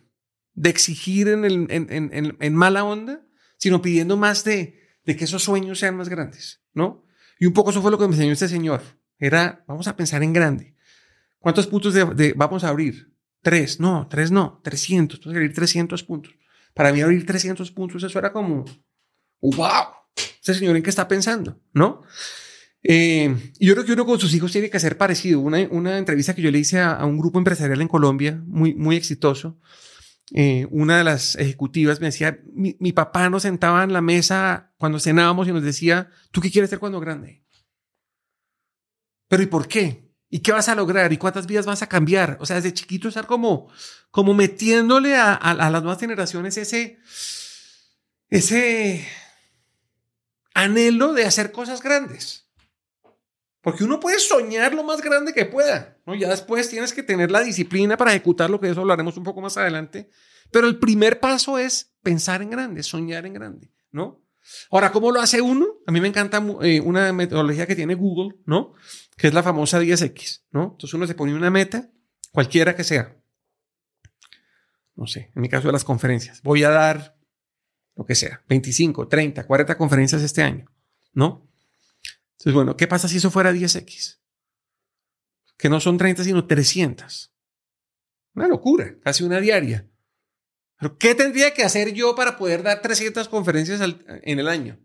de exigir en, el, en, en, mala onda, sino pidiendo más de, de que esos sueños sean más grandes, ¿no? Y un poco eso fue lo que me enseñó este señor. Era, vamos a pensar en grande. ¿Cuántos puntos de, vamos a abrir? Tres, no, tres no, 300, entonces abrir 300 puntos. Para mí abrir 300 puntos, eso era como, wow, ese señor en qué está pensando, ¿no? Eh, yo creo que uno con sus hijos tiene que ser parecido. Una, una entrevista que yo le hice a, un grupo empresarial en Colombia, muy, muy exitoso, eh, una de las ejecutivas me decía, mi, mi, papá nos sentaba en la mesa cuando cenábamos y nos decía, ¿tú qué quieres ser cuando grande? Pero ¿y por qué? ¿Y qué vas a lograr? ¿Y cuántas vidas vas a cambiar? O sea, desde chiquito estar como, como metiéndole a, las nuevas generaciones ese, ese anhelo de hacer cosas grandes. Porque uno puede soñar lo más grande que pueda, ¿no? Ya después tienes que tener la disciplina para ejecutar lo que eso hablaremos un poco más adelante. Pero el primer paso es pensar en grande, soñar en grande, ¿no? Ahora, ¿cómo lo hace uno? A mí me encanta eh, una metodología que tiene Google, ¿no? Que es la famosa 10X, ¿no? Entonces uno se pone una meta, cualquiera que sea. No sé, en mi caso de las conferencias. Voy a dar lo que sea, 25, 30, 40 conferencias este año, ¿no? Entonces, bueno, ¿qué pasa si eso fuera 10X? Que no son 30, sino 300. Una locura, casi una diaria. Pero ¿qué tendría que hacer yo para poder dar 300 conferencias en el año?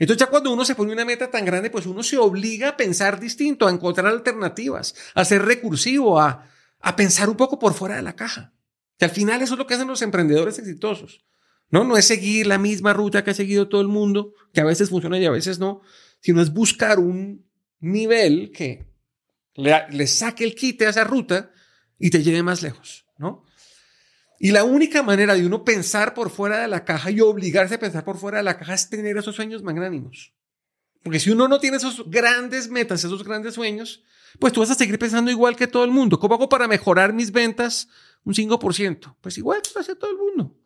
Entonces ya cuando uno se pone una meta tan grande, pues uno se obliga a pensar distinto, a encontrar alternativas, a ser recursivo, a, a pensar un poco por fuera de la caja. Que al final eso es lo que hacen los emprendedores exitosos. No, no es seguir la misma ruta que ha seguido todo el mundo, que a veces funciona y a veces no, sino es buscar un nivel que le, saque el quite a esa ruta y te lleve más lejos, ¿no? Y la única manera de uno pensar por fuera de la caja y obligarse a pensar por fuera de la caja es tener esos sueños magnánimos. Porque si uno no tiene esos grandes metas, esos grandes sueños, pues tú vas a seguir pensando igual que todo el mundo. ¿Cómo hago para mejorar mis ventas un 5%? Pues igual que hace todo el mundo.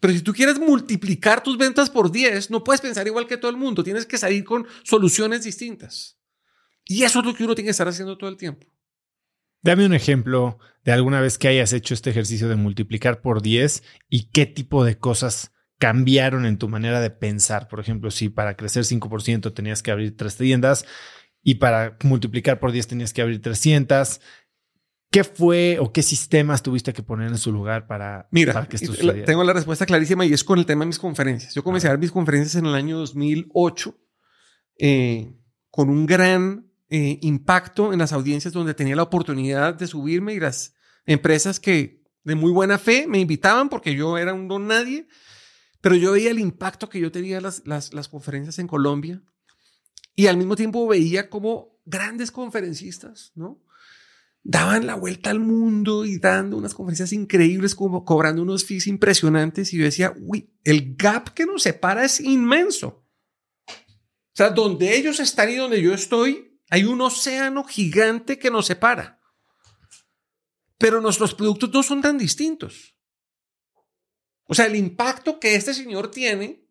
Pero si tú quieres multiplicar tus ventas por 10, no puedes pensar igual que todo el mundo. Tienes que salir con soluciones distintas. Y eso es lo que uno tiene que estar haciendo todo el tiempo. Dame un ejemplo de alguna vez que hayas hecho este ejercicio de multiplicar por 10 y qué tipo de cosas cambiaron en tu manera de pensar. Por ejemplo, si para crecer 5% tenías que abrir tres tiendas y para multiplicar por 10 tenías que abrir 300. ¿Qué fue o qué sistemas tuviste que poner en su lugar para, Mira, que esto sucediera? Tengo la respuesta clarísima y es con el tema de mis conferencias. Yo comencé a dar mis conferencias en el año 2008 eh, con un gran eh, impacto en las audiencias donde tenía la oportunidad de subirme y las empresas que de muy buena fe me invitaban porque yo era un don nadie, pero yo veía el impacto que yo tenía en las, las, las conferencias en Colombia y al mismo tiempo veía como grandes conferencistas, ¿no? daban la vuelta al mundo y dando unas conferencias increíbles, como cobrando unos fees impresionantes. Y yo decía, uy, el gap que nos separa es inmenso. O sea, donde ellos están y donde yo estoy, hay un océano gigante que nos separa. Pero nuestros productos no son tan distintos. O sea, el impacto que este señor tiene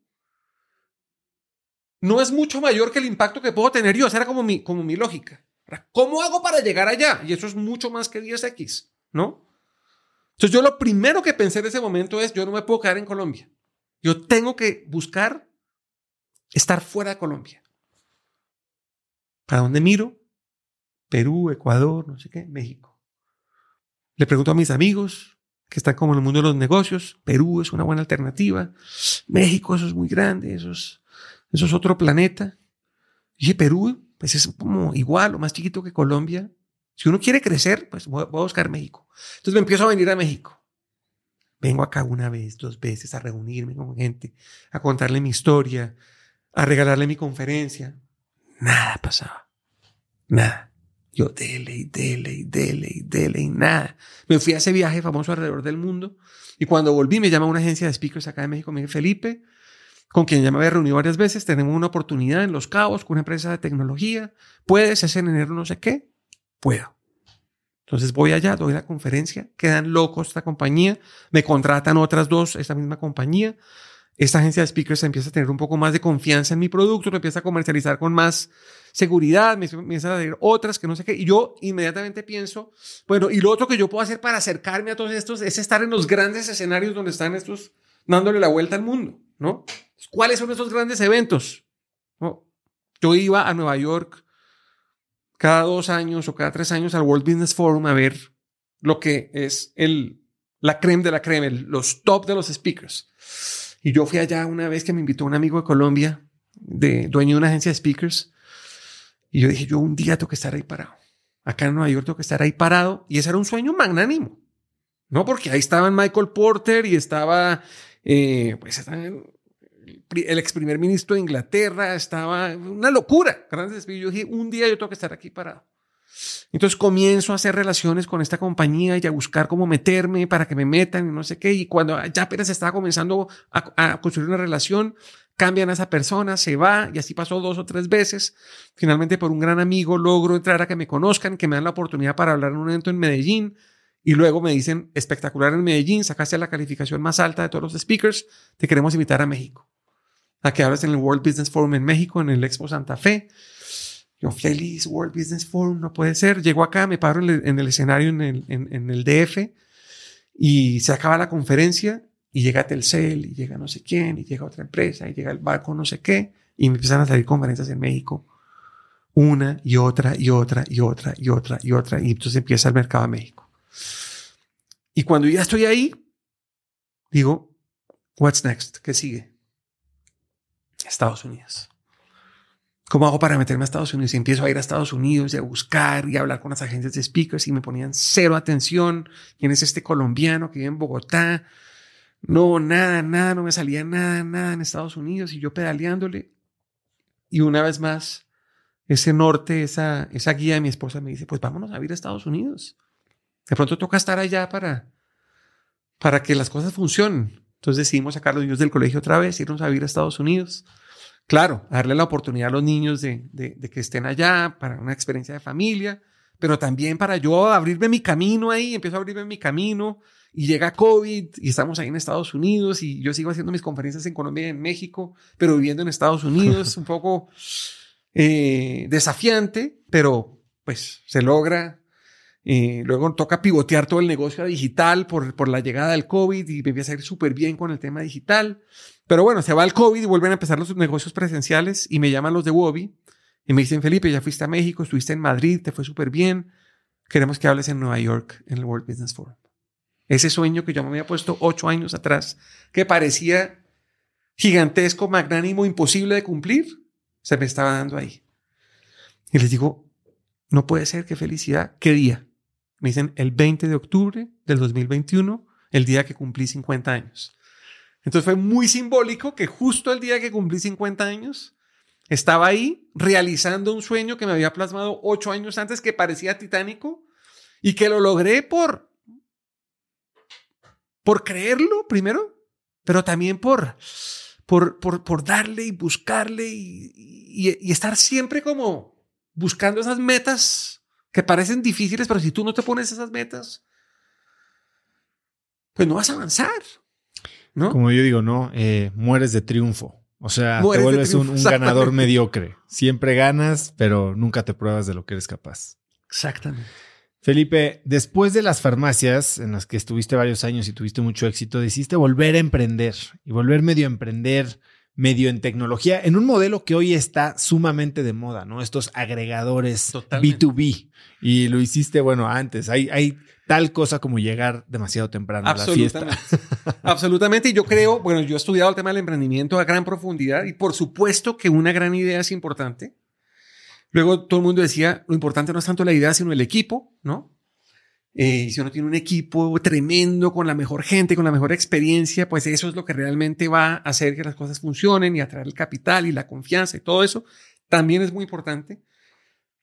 no es mucho mayor que el impacto que puedo tener yo. Esa era como mi, como mi lógica. ¿Cómo hago para llegar allá? Y eso es mucho más que 10X, ¿no? Entonces yo lo primero que pensé en ese momento es, yo no me puedo quedar en Colombia. Yo tengo que buscar estar fuera de Colombia. ¿Para dónde miro? Perú, Ecuador, no sé qué, México. Le pregunto a mis amigos que están como en el mundo de los negocios, Perú es una buena alternativa, México eso es muy grande, eso es, eso es otro planeta. Y Perú, pues es como igual o más chiquito que Colombia. Si uno quiere crecer, pues voy a buscar México. Entonces me empiezo a venir a México. Vengo acá una vez, dos veces a reunirme con gente, a contarle mi historia, a regalarle mi conferencia. Nada pasaba. Nada. Yo dele y dele y dele dele nada. Me fui a ese viaje famoso alrededor del mundo y cuando volví me llama una agencia de speakers acá en México. Me Felipe, con quien ya me había reunido varias veces, tenemos una oportunidad en Los Cabos con una empresa de tecnología. ¿Puedes hacer en enero no sé qué? Puedo. Entonces voy allá, doy la conferencia, quedan locos esta compañía, me contratan otras dos, esta misma compañía. Esta agencia de speakers empieza a tener un poco más de confianza en mi producto, lo empieza a comercializar con más seguridad, me empiezan a decir otras que no sé qué. Y yo inmediatamente pienso, bueno, y lo otro que yo puedo hacer para acercarme a todos estos es estar en los grandes escenarios donde están estos dándole la vuelta al mundo, ¿no? ¿Cuáles son esos grandes eventos? Yo iba a Nueva York cada dos años o cada tres años al World Business Forum a ver lo que es el, la creme de la creme, los top de los speakers. Y yo fui allá una vez que me invitó un amigo de Colombia, de, dueño de una agencia de speakers. Y yo dije, yo un día tengo que estar ahí parado. Acá en Nueva York tengo que estar ahí parado. Y ese era un sueño magnánimo. ¿no? Porque ahí estaban Michael Porter y estaba, eh, pues, el ex primer ministro de Inglaterra, estaba una locura. Grandes Yo dije, un día yo tengo que estar aquí parado. Entonces comienzo a hacer relaciones con esta compañía y a buscar cómo meterme para que me metan y no sé qué. Y cuando ya apenas estaba comenzando a, construir una relación, cambian a esa persona, se va y así pasó dos o tres veces. Finalmente por un gran amigo logro entrar a que me conozcan, que me dan la oportunidad para hablar en un evento en Medellín y luego me dicen, espectacular en Medellín, sacaste la calificación más alta de todos los speakers, te queremos invitar a México. A que hables en el World Business Forum en México, en el Expo Santa Fe. Yo, feliz, World Business Forum, no puede ser. Llego acá, me paro en el, escenario en el, en el DF y se acaba la conferencia y llega Telcel, y llega no sé quién, y llega otra empresa, y llega el banco no sé qué, y me empiezan a salir conferencias en México. Una y otra y otra y otra y otra y otra. Y entonces empieza el mercado de México. Y cuando ya estoy ahí, digo, what's next? ¿Qué sigue? Estados Unidos. ¿Cómo hago para meterme a Estados Unidos? Y empiezo a ir a Estados Unidos y a buscar y a hablar con las agencias de speakers y me ponían cero atención. ¿Quién es este colombiano que vive en Bogotá? No, nada, nada, no me salía nada, nada en Estados Unidos y yo pedaleándole. Y una vez más, ese norte, esa, esa guía de mi esposa me dice, pues vámonos a ir a Estados Unidos. De pronto toca estar allá para, para que las cosas funcionen. Entonces decidimos sacar los niños del colegio otra vez, irnos a vivir a Estados Unidos. Claro, darle la oportunidad a los niños de, de, de que estén allá para una experiencia de familia, pero también para yo abrirme mi camino ahí, empiezo a abrirme mi camino, y llega COVID y estamos ahí en Estados Unidos y yo sigo haciendo mis conferencias en Colombia y en México, pero viviendo en Estados Unidos, un poco eh, desafiante, pero pues se logra. Eh, luego toca pivotear todo el negocio digital por, por la llegada del COVID y me empieza a ir súper bien con el tema digital. Pero bueno, se va el COVID y vuelven a empezar los negocios presenciales y me llaman los de Wobby y me dicen, Felipe, ya fuiste a México, estuviste en Madrid, te fue súper bien. Queremos que hables en Nueva York, en el World Business Forum. Ese sueño que yo me había puesto ocho años atrás, que parecía gigantesco, magnánimo, imposible de cumplir, se me estaba dando ahí. Y les digo, no puede ser, qué felicidad, qué día. Me dicen el 20 de octubre del 2021, el día que cumplí 50 años. Entonces fue muy simbólico que justo el día que cumplí 50 años, estaba ahí realizando un sueño que me había plasmado ocho años antes, que parecía titánico, y que lo logré por por creerlo primero, pero también por, por, por, darle y buscarle y, estar siempre como buscando esas metas que parecen difíciles, pero si tú no te pones esas metas, pues no vas a avanzar. ¿no? Como yo digo, no, eh, mueres de triunfo. O sea, te vuelves un, ganador mediocre. Siempre ganas, pero nunca te pruebas de lo que eres capaz. Exactamente. Felipe, después de las farmacias en las que estuviste varios años y tuviste mucho éxito, decidiste volver a emprender y volver medio a emprender, medio en tecnología, en un modelo que hoy está sumamente de moda, ¿no? Estos agregadores B2B. Y lo hiciste, bueno, antes. Hay, hay tal cosa como llegar demasiado temprano a la fiesta. Absolutamente. Y yo creo, bueno, yo he estudiado el tema del emprendimiento a gran profundidad y por supuesto que una gran idea es importante. Luego todo el mundo decía, lo importante no es tanto la idea, sino el equipo, ¿no? Eh, si uno tiene un equipo tremendo, con la mejor gente, con la mejor experiencia, pues eso es lo que realmente va a hacer que las cosas funcionen y atraer el capital y la confianza y todo eso, también es muy importante.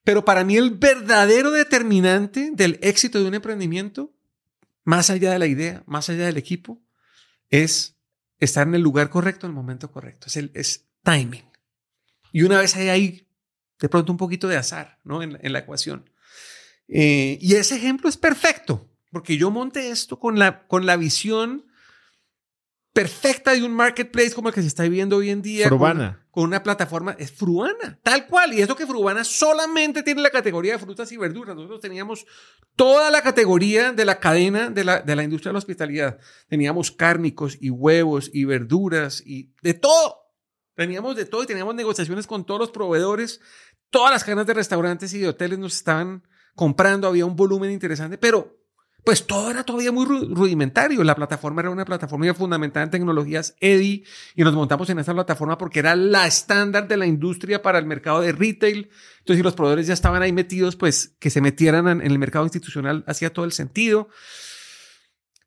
Pero para mí el verdadero determinante del éxito de un emprendimiento, más allá de la idea, más allá del equipo, es estar en el lugar correcto, en el momento correcto. Es, el, timing. Y una vez hay ahí de pronto un poquito de azar ¿no? en, la ecuación. Eh, y ese ejemplo es perfecto, porque yo monté esto con la, con la visión perfecta de un marketplace como el que se está viviendo hoy en día. Fruana. Con, una plataforma, es Fruana, tal cual. Y eso que Fruana solamente tiene la categoría de frutas y verduras. Nosotros teníamos toda la categoría de la cadena de la, de la industria de la hospitalidad. Teníamos cárnicos y huevos y verduras y de todo. Teníamos de todo y teníamos negociaciones con todos los proveedores todas las cadenas de restaurantes y de hoteles nos estaban comprando, había un volumen interesante, pero pues todo era todavía muy rudimentario. La plataforma era una plataforma fundamentada en tecnologías EDI y nos montamos en esa plataforma porque era la estándar de la industria para el mercado de retail. Entonces, si los proveedores ya estaban ahí metidos, pues que se metieran en el mercado institucional hacía todo el sentido.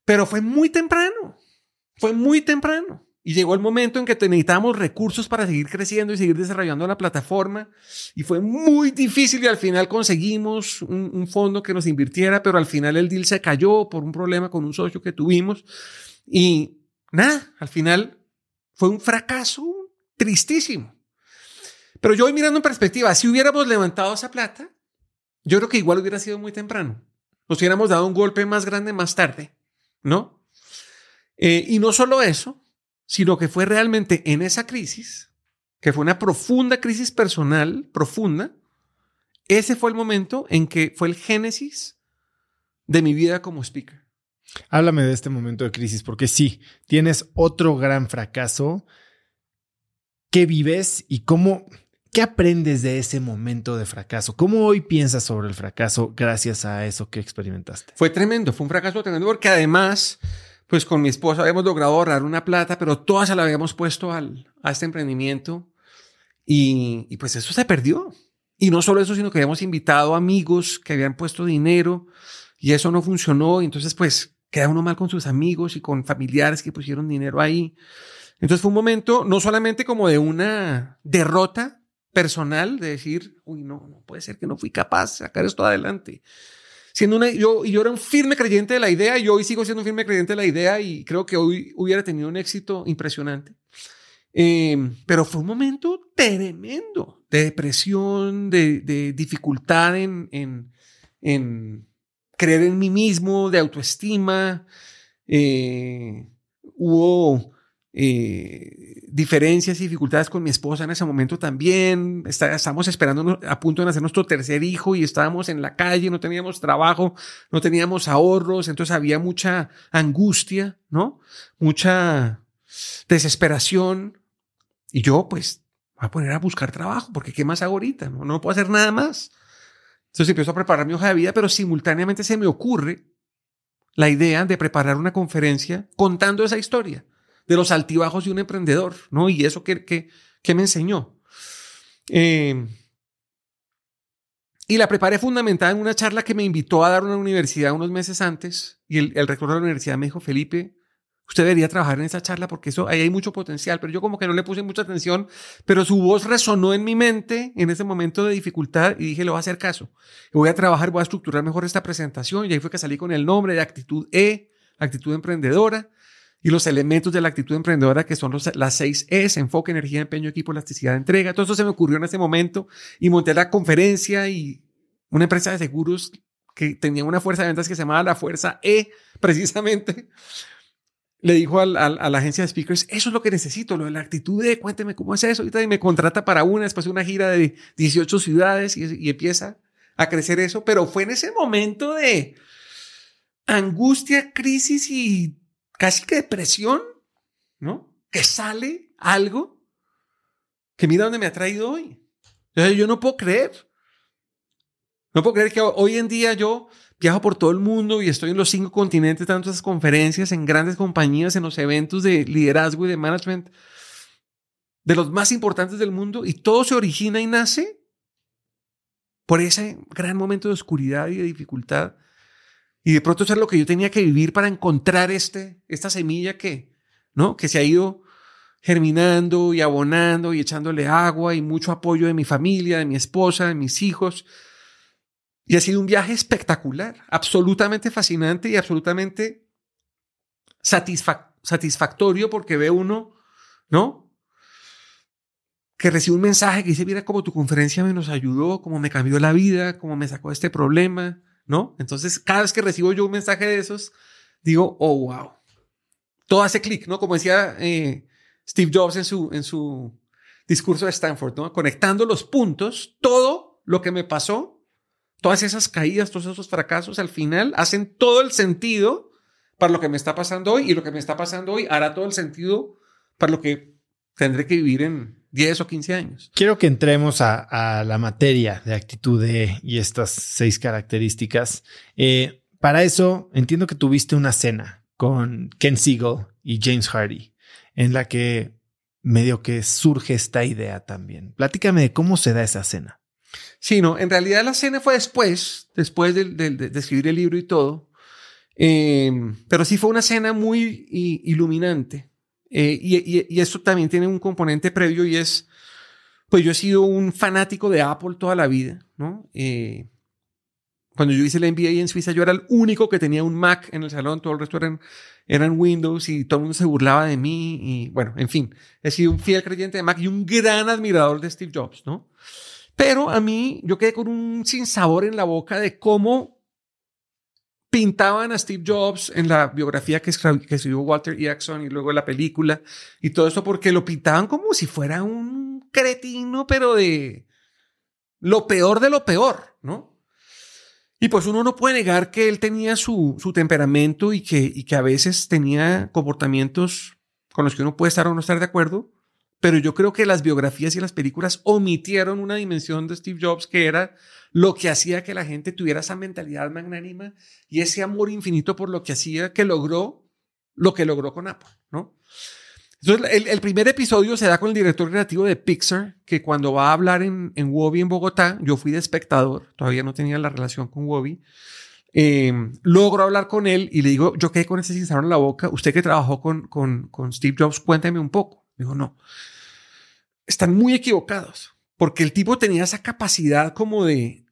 Pero fue muy temprano, fue muy temprano. Y llegó el momento en que necesitábamos recursos para seguir creciendo y seguir desarrollando la plataforma. Y fue muy difícil y al final conseguimos un, fondo que nos invirtiera, pero al final el deal se cayó por un problema con un socio que tuvimos. Y nada, al final fue un fracaso tristísimo. Pero yo voy mirando en perspectiva, si hubiéramos levantado esa plata, yo creo que igual hubiera sido muy temprano. Nos hubiéramos dado un golpe más grande más tarde, ¿no? Eh, y no solo eso, sino que fue realmente en esa crisis, que fue una profunda crisis personal, profunda, ese fue el momento en que fue el génesis de mi vida como speaker. Háblame de este momento de crisis, porque sí, tienes otro gran fracaso. ¿Qué vives y cómo, qué aprendes de ese momento de fracaso? ¿Cómo hoy piensas sobre el fracaso gracias a eso que experimentaste? Fue tremendo, fue un fracaso tremendo porque además pues con mi esposa habíamos logrado ahorrar una plata, pero toda se la habíamos puesto al, a este emprendimiento y, y, pues eso se perdió. Y no solo eso, sino que habíamos invitado amigos que habían puesto dinero y eso no funcionó. Y entonces pues queda uno mal con sus amigos y con familiares que pusieron dinero ahí. Entonces fue un momento no solamente como de una derrota personal, de decir, uy, no, no puede ser que no fui capaz de sacar esto adelante, siendo una, yo, yo era un firme creyente de la idea y hoy sigo siendo un firme creyente de la idea y creo que hoy hubiera tenido un éxito impresionante. Eh, pero fue un momento tremendo de depresión, de, de dificultad en, en, en, creer en mí mismo, de autoestima. Eh, hubo eh, diferencias y dificultades con mi esposa en ese momento también. Está, estamos esperando a punto de nacer nuestro tercer hijo y estábamos en la calle, no teníamos trabajo, no teníamos ahorros, entonces había mucha angustia, ¿no? Mucha desesperación. Y yo, pues, voy a poner a buscar trabajo, porque ¿qué más hago ahorita? No, no puedo hacer nada más. Entonces empiezo a preparar mi hoja de vida, pero simultáneamente se me ocurre la idea de preparar una conferencia contando esa historia de los altibajos de un emprendedor, ¿no? Y eso que, que, me enseñó. Eh, y la preparé fundamentada en una charla que me invitó a dar una universidad unos meses antes. Y el, el rector de la universidad me dijo, Felipe, usted debería trabajar en esa charla porque eso ahí hay mucho potencial. Pero yo como que no le puse mucha atención, pero su voz resonó en mi mente en ese momento de dificultad y dije, le voy a hacer caso. Voy a trabajar, voy a estructurar mejor esta presentación. Y ahí fue que salí con el nombre de actitud E, actitud emprendedora y los elementos de la actitud emprendedora que son los, las seis Es, enfoque, energía, empeño, equipo, elasticidad, entrega. Todo eso se me ocurrió en ese momento y monté la conferencia y una empresa de seguros que tenía una fuerza de ventas que se llamaba la Fuerza E, precisamente. Le dijo a la agencia de speakers, eso es lo que necesito, lo de la actitud E, cuénteme cómo es eso. Y me contrata para una, después de una gira de 18 ciudades y, y empieza a crecer eso. Pero fue en ese momento de angustia, crisis y casi que depresión, ¿no? Que sale algo que mira dónde me ha traído hoy. Yo no puedo creer. No puedo creer que hoy en día yo viajo por todo el mundo y estoy en los cinco continentes, tantas conferencias, en grandes compañías, en los eventos de liderazgo y de management de los más importantes del mundo y todo se origina y nace por ese gran momento de oscuridad y de dificultad y de pronto eso es lo que yo tenía que vivir para encontrar este, esta semilla que, ¿no? Que se ha ido germinando y abonando y echándole agua y mucho apoyo de mi familia, de mi esposa, de mis hijos. Y ha sido un viaje espectacular, absolutamente fascinante y absolutamente satisfactorio porque ve uno, ¿no? Que recibe un mensaje que dice, mira cómo tu conferencia me nos ayudó, cómo me cambió la vida, cómo me sacó este problema, ¿no? Entonces, cada vez que recibo yo un mensaje de esos, digo, oh, wow. Todo hace clic, ¿no? Como decía eh, Steve Jobs en su, en su discurso de Stanford, ¿no? Conectando los puntos, todo lo que me pasó, todas esas caídas, todos esos fracasos, al final hacen todo el sentido para lo que me está pasando hoy y lo que me está pasando hoy hará todo el sentido para lo que tendré que vivir en 10 o 15 años. Quiero que entremos a, la materia de actitud de, y estas seis características. Eh, para eso, entiendo que tuviste una cena con Ken Siegel y James Hardy, en la que medio que surge esta idea también. Platícame de cómo se da esa cena. Sí, no, en realidad la cena fue después, después de, de escribir el libro y todo. Eh, pero sí fue una escena muy iluminante. Eh, y, y, esto también tiene un componente previo y es, pues yo he sido un fanático de Apple toda la vida, ¿no? Eh, cuando yo hice el MBA en Suiza, yo era el único que tenía un Mac en el salón, todo el resto eran, eran Windows y todo el mundo se burlaba de mí. Y bueno, en fin, he sido un fiel creyente de Mac y un gran admirador de Steve Jobs, ¿no? Pero a mí, yo quedé con un sinsabor en la boca de cómo pintaban a Steve Jobs en la biografía que escribió Walter Isaacson y luego la película y todo eso porque lo pintaban como si fuera un cretino, pero de lo peor de lo peor, ¿no? Y pues uno no puede negar que él tenía su, su temperamento y que, y que a veces tenía comportamientos con los que uno puede estar o no estar de acuerdo, pero yo creo que las biografías y las películas omitieron una dimensión de Steve Jobs que era lo que hacía que la gente tuviera esa mentalidad magnánima y ese amor infinito por lo que hacía que logró lo que logró con Apple. Entonces, el, primer episodio se da con el director creativo de Pixar, que cuando va a hablar en, en Wobby en Bogotá, yo fui de espectador, todavía no tenía la relación con Wobby, eh, logro hablar con él y le digo, yo quedé con ese sincero en la boca, usted que trabajó con, con, con Steve Jobs, cuénteme un poco. Dijo, no, están muy equivocados, porque el tipo tenía esa capacidad como de,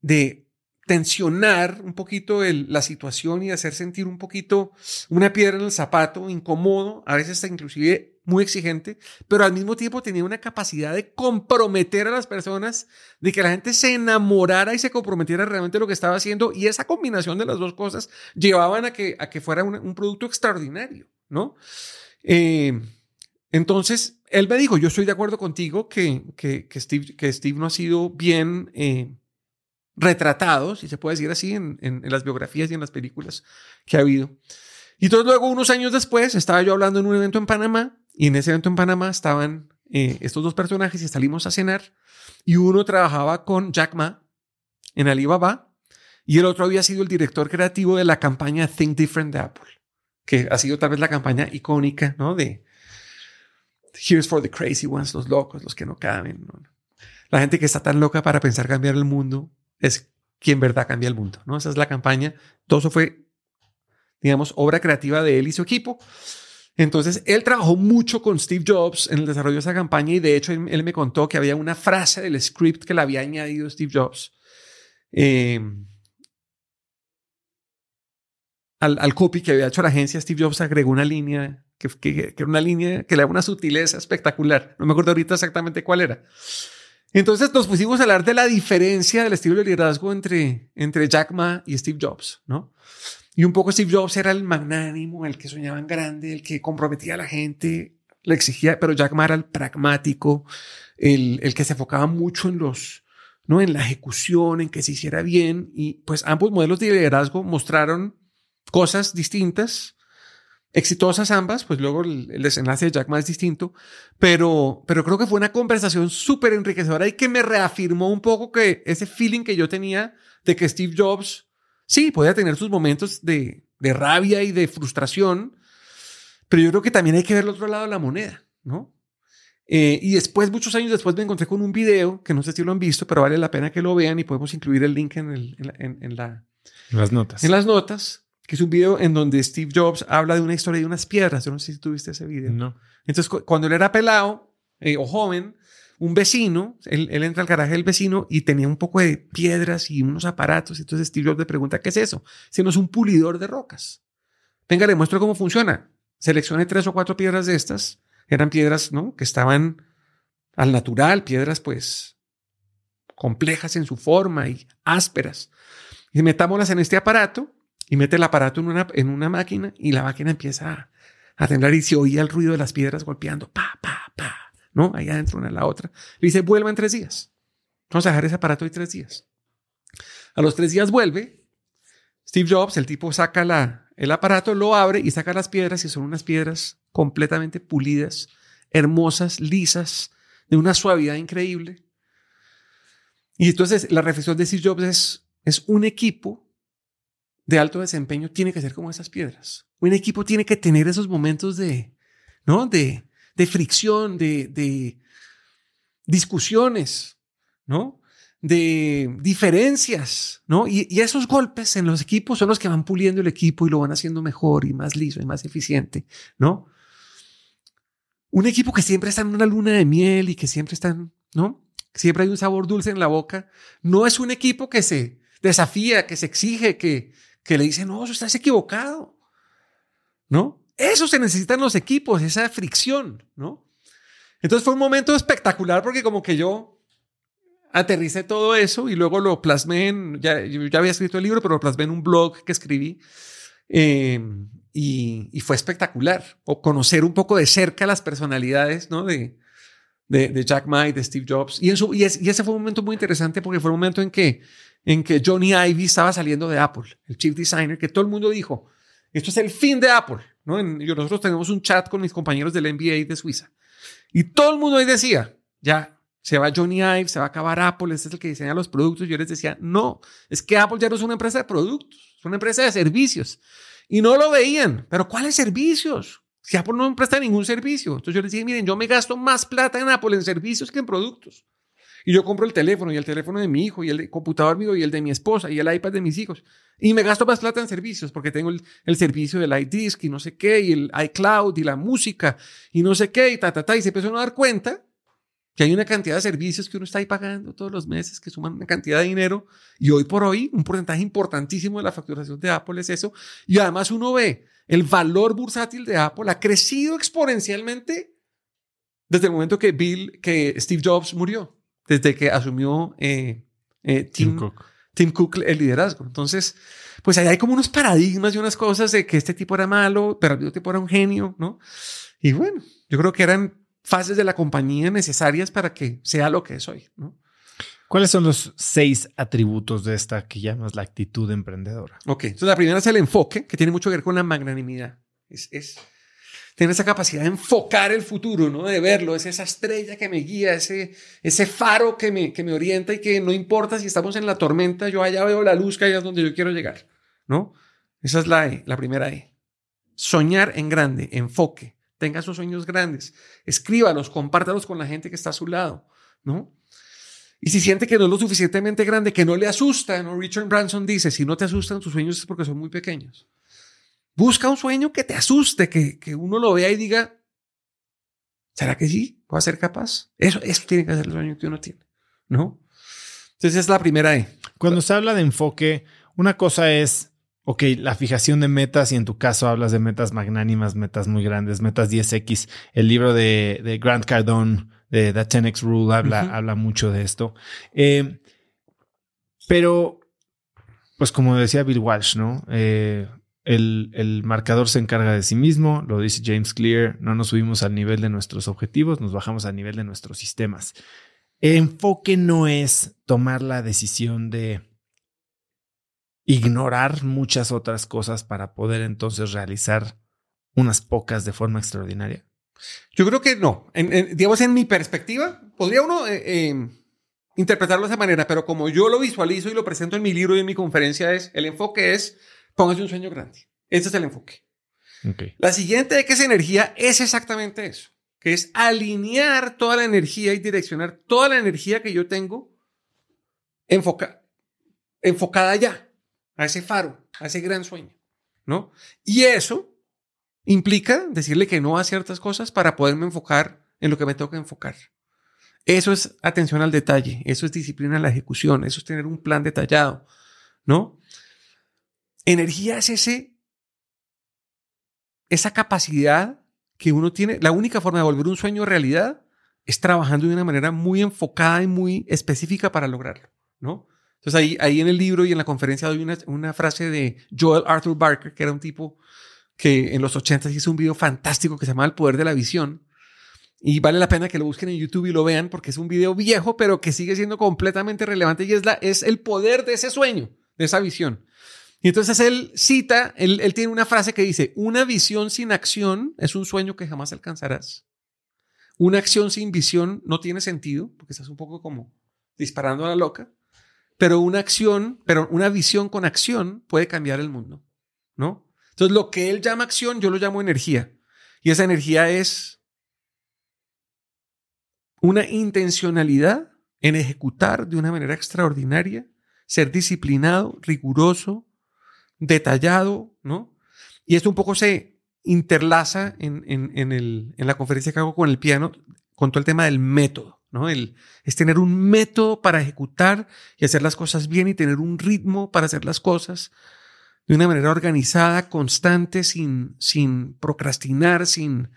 de tensionar un poquito la situación y hacer sentir un poquito una piedra en el zapato, incómodo, a veces inclusive muy exigente, pero al mismo tiempo tenía una capacidad de comprometer a las personas, de que la gente se enamorara y se comprometiera realmente lo que estaba haciendo y esa combinación de las dos cosas llevaban a que, a que fuera un, producto extraordinario, ¿no? Eh, entonces, él me dijo, yo estoy de acuerdo contigo que, que, que, Steve, que Steve no ha sido bien eh, retratado, si se puede decir así, en, en, las biografías y en las películas que ha habido. Y entonces luego, unos años después, estaba yo hablando en un evento en Panamá y en ese evento en Panamá estaban eh, estos dos personajes y salimos a cenar y uno trabajaba con Jack Ma en Alibaba y el otro había sido el director creativo de la campaña Think Different de Apple, que ha sido tal vez la campaña icónica, ¿no? De Here's for the crazy ones, los locos, los que no caben. La gente que está tan loca para pensar cambiar el mundo es quien verdad cambia el mundo, ¿no? Esa es la campaña. Todo eso fue, digamos, obra creativa de él y su equipo. Entonces, él trabajó mucho con Steve Jobs en el desarrollo de esa campaña y de hecho él, me contó que había una frase del script que le había añadido Steve Jobs. Eh, al, al, copy que había hecho la agencia, Steve Jobs agregó una línea que, que, que, una línea que le da una sutileza espectacular. No me acuerdo ahorita exactamente cuál era. Entonces nos pusimos a hablar de la diferencia del estilo de liderazgo entre, entre Jack Ma y Steve Jobs, ¿no? Y un poco Steve Jobs era el magnánimo, el que soñaba en grande, el que comprometía a la gente, le exigía, pero Jack Ma era el pragmático, el, el que se enfocaba mucho en los, ¿no? En la ejecución, en que se hiciera bien. Y pues ambos modelos de liderazgo mostraron cosas distintas, exitosas ambas, pues luego el, desenlace de Jack Ma es distinto, pero, pero creo que fue una conversación súper enriquecedora y que me reafirmó un poco que ese feeling que yo tenía de que Steve Jobs, sí, podía tener sus momentos de, de rabia y de frustración, pero yo creo que también hay que ver el otro lado de la moneda, ¿no? Eh, y después, muchos años después, me encontré con un video que no sé si lo han visto, pero vale la pena que lo vean y podemos incluir el link en, el, en, en la, las notas. En las notas, que es un video en donde Steve Jobs habla de una historia de unas piedras. Yo no sé si tuviste ese video. No. Entonces, cuando él era pelado eh, o joven, un vecino, él, entra al garaje del vecino y tenía un poco de piedras y unos aparatos. Entonces Steve Jobs le pregunta, ¿qué es eso? Si no es un pulidor de rocas. Venga, le muestro cómo funciona. Seleccione tres o cuatro piedras de estas. Eran piedras, ¿no? Que estaban al natural, piedras pues complejas en su forma y ásperas. Y metámoslas en este aparato y mete el aparato en una, en una máquina y la máquina empieza a, temblar y se oía el ruido de las piedras golpeando, pa, pa, pa, ¿no? Ahí adentro una en la otra. Le dice, vuelva en tres días. Vamos a dejar ese aparato ahí tres días. A los tres días vuelve. Steve Jobs, el tipo saca la, el aparato, lo abre y saca las piedras y son unas piedras completamente pulidas, hermosas, lisas, de una suavidad increíble. Y entonces la reflexión de Steve Jobs es, es un equipo de alto desempeño tiene que ser como esas piedras. Un equipo tiene que tener esos momentos de, ¿no? De, de fricción, de, de discusiones, ¿no? de diferencias, ¿no? Y, esos golpes en los equipos son los que van puliendo el equipo y lo van haciendo mejor y más liso y más eficiente, ¿no? Un equipo que siempre está en una luna de miel y que siempre están, ¿no? Siempre hay un sabor dulce en la boca. No es un equipo que se desafía, que se exige, que, que le dice, no, estás equivocado, ¿no? Eso se necesitan los equipos, esa fricción, ¿no? Entonces fue un momento espectacular porque como que yo aterricé todo eso y luego lo plasmé en, ya, ya había escrito el libro, pero lo plasmé en un blog que escribí em, y, y, fue espectacular. O conocer un poco de cerca las personalidades, ¿no? De, de, Jack Ma y de Steve Jobs. Y, eso, y, y, ese fue un momento muy interesante porque fue un momento en que, en que Johnny Ivy estaba saliendo de Apple, el chief designer, que todo el mundo dijo, esto es el fin de Apple. ¿no? En, nosotros tenemos un chat con mis compañeros del MBA de Suiza. Y todo el mundo ahí decía, ya, se va Johnny Ive, se va a acabar Apple, este es el que diseña los productos. Yo les decía, no, es que Apple ya no es una empresa de productos, es una empresa de servicios. Y no lo veían, pero ¿cuáles servicios? Si Apple no presta ningún servicio. Entonces yo les dije, miren, yo me gasto más plata en Apple en servicios que en productos. Y yo compro el teléfono y el teléfono de mi hijo y el computador mío y el de mi esposa y el iPad de mis hijos. Y me gasto más plata en servicios porque tengo el, el servicio del iDisk y no sé qué, y el iCloud y la música y no sé qué, y ta, ta, ta. Y se empezó a dar cuenta que hay una cantidad de servicios que uno está ahí pagando todos los meses que suman una cantidad de dinero. Y hoy por hoy, un porcentaje importantísimo de la facturación de Apple es eso. Y además uno ve el valor bursátil de Apple ha crecido exponencialmente desde el momento que Bill, que Steve Jobs murió desde que asumió eh, eh, Tim, Cook. Tim, Cook. el liderazgo. Entonces, pues ahí hay como unos paradigmas y unas cosas de que este tipo era malo, pero el tipo era un genio, ¿no? Y bueno, yo creo que eran fases de la compañía necesarias para que sea lo que es hoy, ¿no? ¿Cuáles son los seis atributos de esta que llamas la actitud emprendedora? Ok, entonces la primera es el enfoque, que tiene mucho que ver con la magnanimidad. Es, es tener esa capacidad de enfocar el futuro, ¿no? De verlo, es esa estrella que me guía, ese, ese faro que me, que me orienta y que no importa si estamos en la tormenta, yo allá veo la luz que allá es donde yo quiero llegar, ¿no? Esa es la E, la primera E. Soñar en grande, enfoque, tenga esos sueños grandes, escríbalos, compártalos con la gente que está a su lado, ¿no? Y si siente que no es lo suficientemente grande, que no le asusta. Richard Branson dice, si no te asustan tus sueños es porque son muy pequeños. Busca un sueño que te asuste, que, que uno lo vea y diga, ¿será que sí? ¿Puedo ser capaz? Eso, eso tiene que ser el sueño que uno tiene, ¿no? Entonces esa es la primera E. Cuando se habla de enfoque, una cosa es, ok, la fijación de metas y en tu caso hablas de metas magnánimas, metas muy grandes, metas 10X. El libro de, de Grant Cardone, de The 10X Rule, habla, habla mucho de esto. Eh, pero, pues como decía Bill Walsh, ¿no? Eh, el, marcador se encarga de sí mismo, lo dice James Clear, no nos subimos al nivel de nuestros objetivos, nos bajamos al nivel de nuestros sistemas. El enfoque no es tomar la decisión de ignorar muchas otras cosas para poder entonces realizar unas pocas de forma extraordinaria. Yo creo que no. En, digamos, en mi perspectiva, podría uno eh, eh, interpretarlo de esa manera, pero como yo lo visualizo y lo presento en mi libro y en mi conferencia, es el enfoque es Póngase un sueño grande. Ese es el enfoque. La siguiente de que es energía es exactamente eso, que es alinear toda la energía y direccionar toda la energía que yo tengo enfoca, enfocada ya, a ese faro, a ese gran sueño, ¿no? Y eso implica decirle que no a ciertas cosas para poderme enfocar en lo que me toca enfocar. Eso es atención al detalle, eso es disciplina en la ejecución, eso es tener un plan detallado, ¿no? Energía es ese, esa capacidad que uno tiene. La única forma de volver un sueño realidad es trabajando de una manera muy enfocada y muy específica para lograrlo, ¿no? Entonces ahí, ahí en el libro y en la conferencia doy una, una frase de Joel Arthur Barker, que era un tipo que en los 80 hizo un video fantástico que se llama El Poder de la Visión. Y vale la pena que lo busquen en YouTube y lo vean porque es un video viejo, pero que sigue siendo completamente relevante y es, la, es el poder de ese sueño, de esa visión. Y entonces él cita, él, tiene una frase que dice, una visión sin acción es un sueño que jamás alcanzarás. Una acción sin visión no tiene sentido, porque estás un poco como disparando a la loca, pero una acción, pero una visión con acción puede cambiar el mundo, ¿no? Entonces lo que él llama acción, yo lo llamo energía. Y esa energía es una intencionalidad en ejecutar de una manera extraordinaria, ser disciplinado, riguroso, detallado, ¿no? Y esto un poco se interlaza en, en, la conferencia que hago con el piano, con todo el tema del método, ¿no? El, es tener un método para ejecutar y hacer las cosas bien y tener un ritmo para hacer las cosas de una manera organizada, constante, sin, sin procrastinar, sin,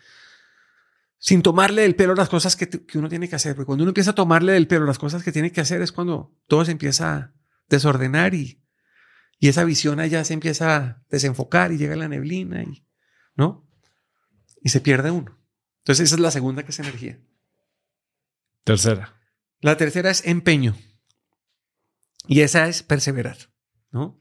sin tomarle del pelo las cosas que, que, uno tiene que hacer. Porque cuando uno empieza a tomarle del pelo las cosas que tiene que hacer es cuando todo se empieza a desordenar y, y esa visión allá se empieza a desenfocar y llega la neblina y, ¿no? Y se pierde uno. Entonces esa es la segunda que es energía. Tercera. La tercera es empeño. Y esa es perseverar, ¿no?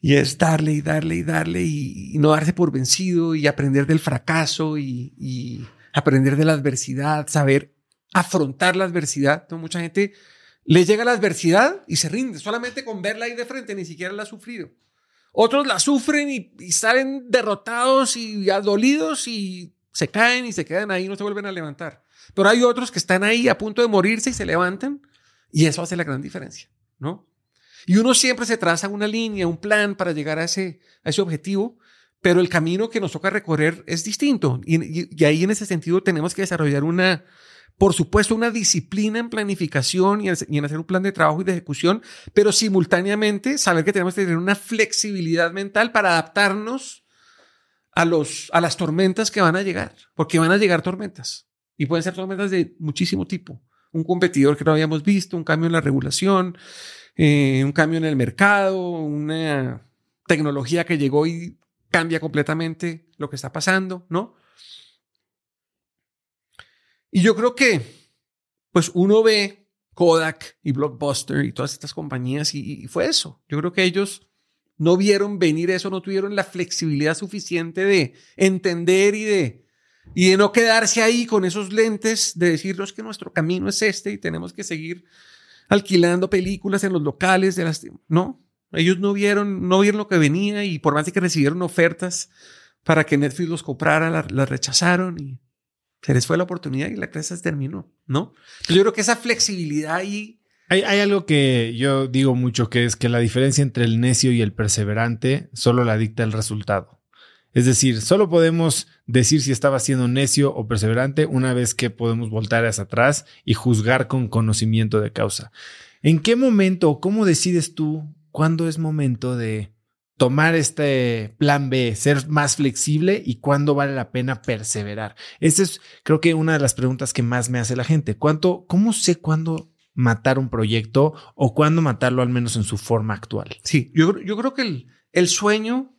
Y es darle y darle y darle y, no darse por vencido y aprender del fracaso y, aprender de la adversidad, saber afrontar la adversidad. Mucha gente le llega la adversidad y se rinde solamente con verla ahí de frente, ni siquiera la ha sufrido. Otros la sufren y, salen derrotados y adolidos y se caen y se quedan ahí y no se vuelven a levantar. Pero hay otros que están ahí a punto de morirse y se levantan y eso hace la gran diferencia, ¿no? Y uno siempre se traza una línea, un plan para llegar a ese, a ese objetivo, pero el camino que nos toca recorrer es distinto. Y, ahí en ese sentido tenemos que desarrollar una, por supuesto, una disciplina en planificación y en, hacer un plan de trabajo y de ejecución, pero simultáneamente saber que tenemos que tener una flexibilidad mental para adaptarnos a, los, a las tormentas que van a llegar, porque van a llegar tormentas y pueden ser tormentas de muchísimo tipo. Un competidor que no habíamos visto, un cambio en la regulación, eh, un cambio en el mercado, una tecnología que llegó y cambia completamente lo que está pasando, ¿no? Y yo creo que, pues uno ve Kodak y Blockbuster y todas estas compañías y, fue eso. Yo creo que ellos no vieron venir eso, no tuvieron la flexibilidad suficiente de entender y de, y de no quedarse ahí con esos lentes de decirnos que nuestro camino es este y tenemos que seguir alquilando películas en los locales. No, ellos no vieron, no vieron lo que venía y por más que recibieron ofertas para que Netflix los comprara, las rechazaron y se les fue la oportunidad y la crisis terminó, ¿no? yo creo que esa flexibilidad ahí... Hay, hay algo que yo digo mucho que es que la diferencia entre el necio y el perseverante solo la dicta el resultado. Es decir, solo podemos decir si estaba siendo necio o perseverante una vez que podemos voltar hacia atrás y juzgar con conocimiento de causa. ¿En qué momento o cómo decides tú cuándo es momento de tomar este plan B, ser más flexible y cuándo vale la pena perseverar? Esa es, creo que una de las preguntas que más me hace la gente. ¿Cuánto, cómo sé cuándo matar un proyecto o cuándo matarlo al menos en su forma actual? Sí, yo, yo creo que el, sueño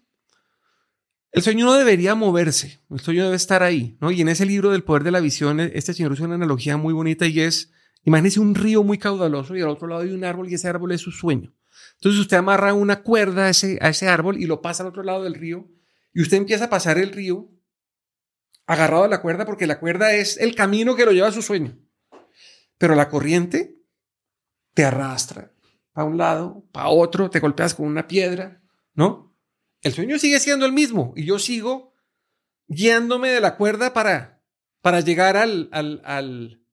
el sueño no debería moverse, el sueño debe estar ahí, ¿no? Y en ese libro del poder de la visión, este señor usa una analogía muy bonita y es, imagínese un río muy caudaloso y al otro lado hay un árbol y ese árbol es su sueño. Entonces usted amarra una cuerda a ese, a ese árbol y lo pasa al otro lado del río y usted empieza a pasar el río agarrado a la cuerda porque la cuerda es el camino que lo lleva a su sueño. Pero la corriente te arrastra para un lado, para otro, te golpeas con una piedra, ¿no? el sueño sigue siendo el mismo y yo sigo guiándome de la cuerda para, para llegar al, al, al,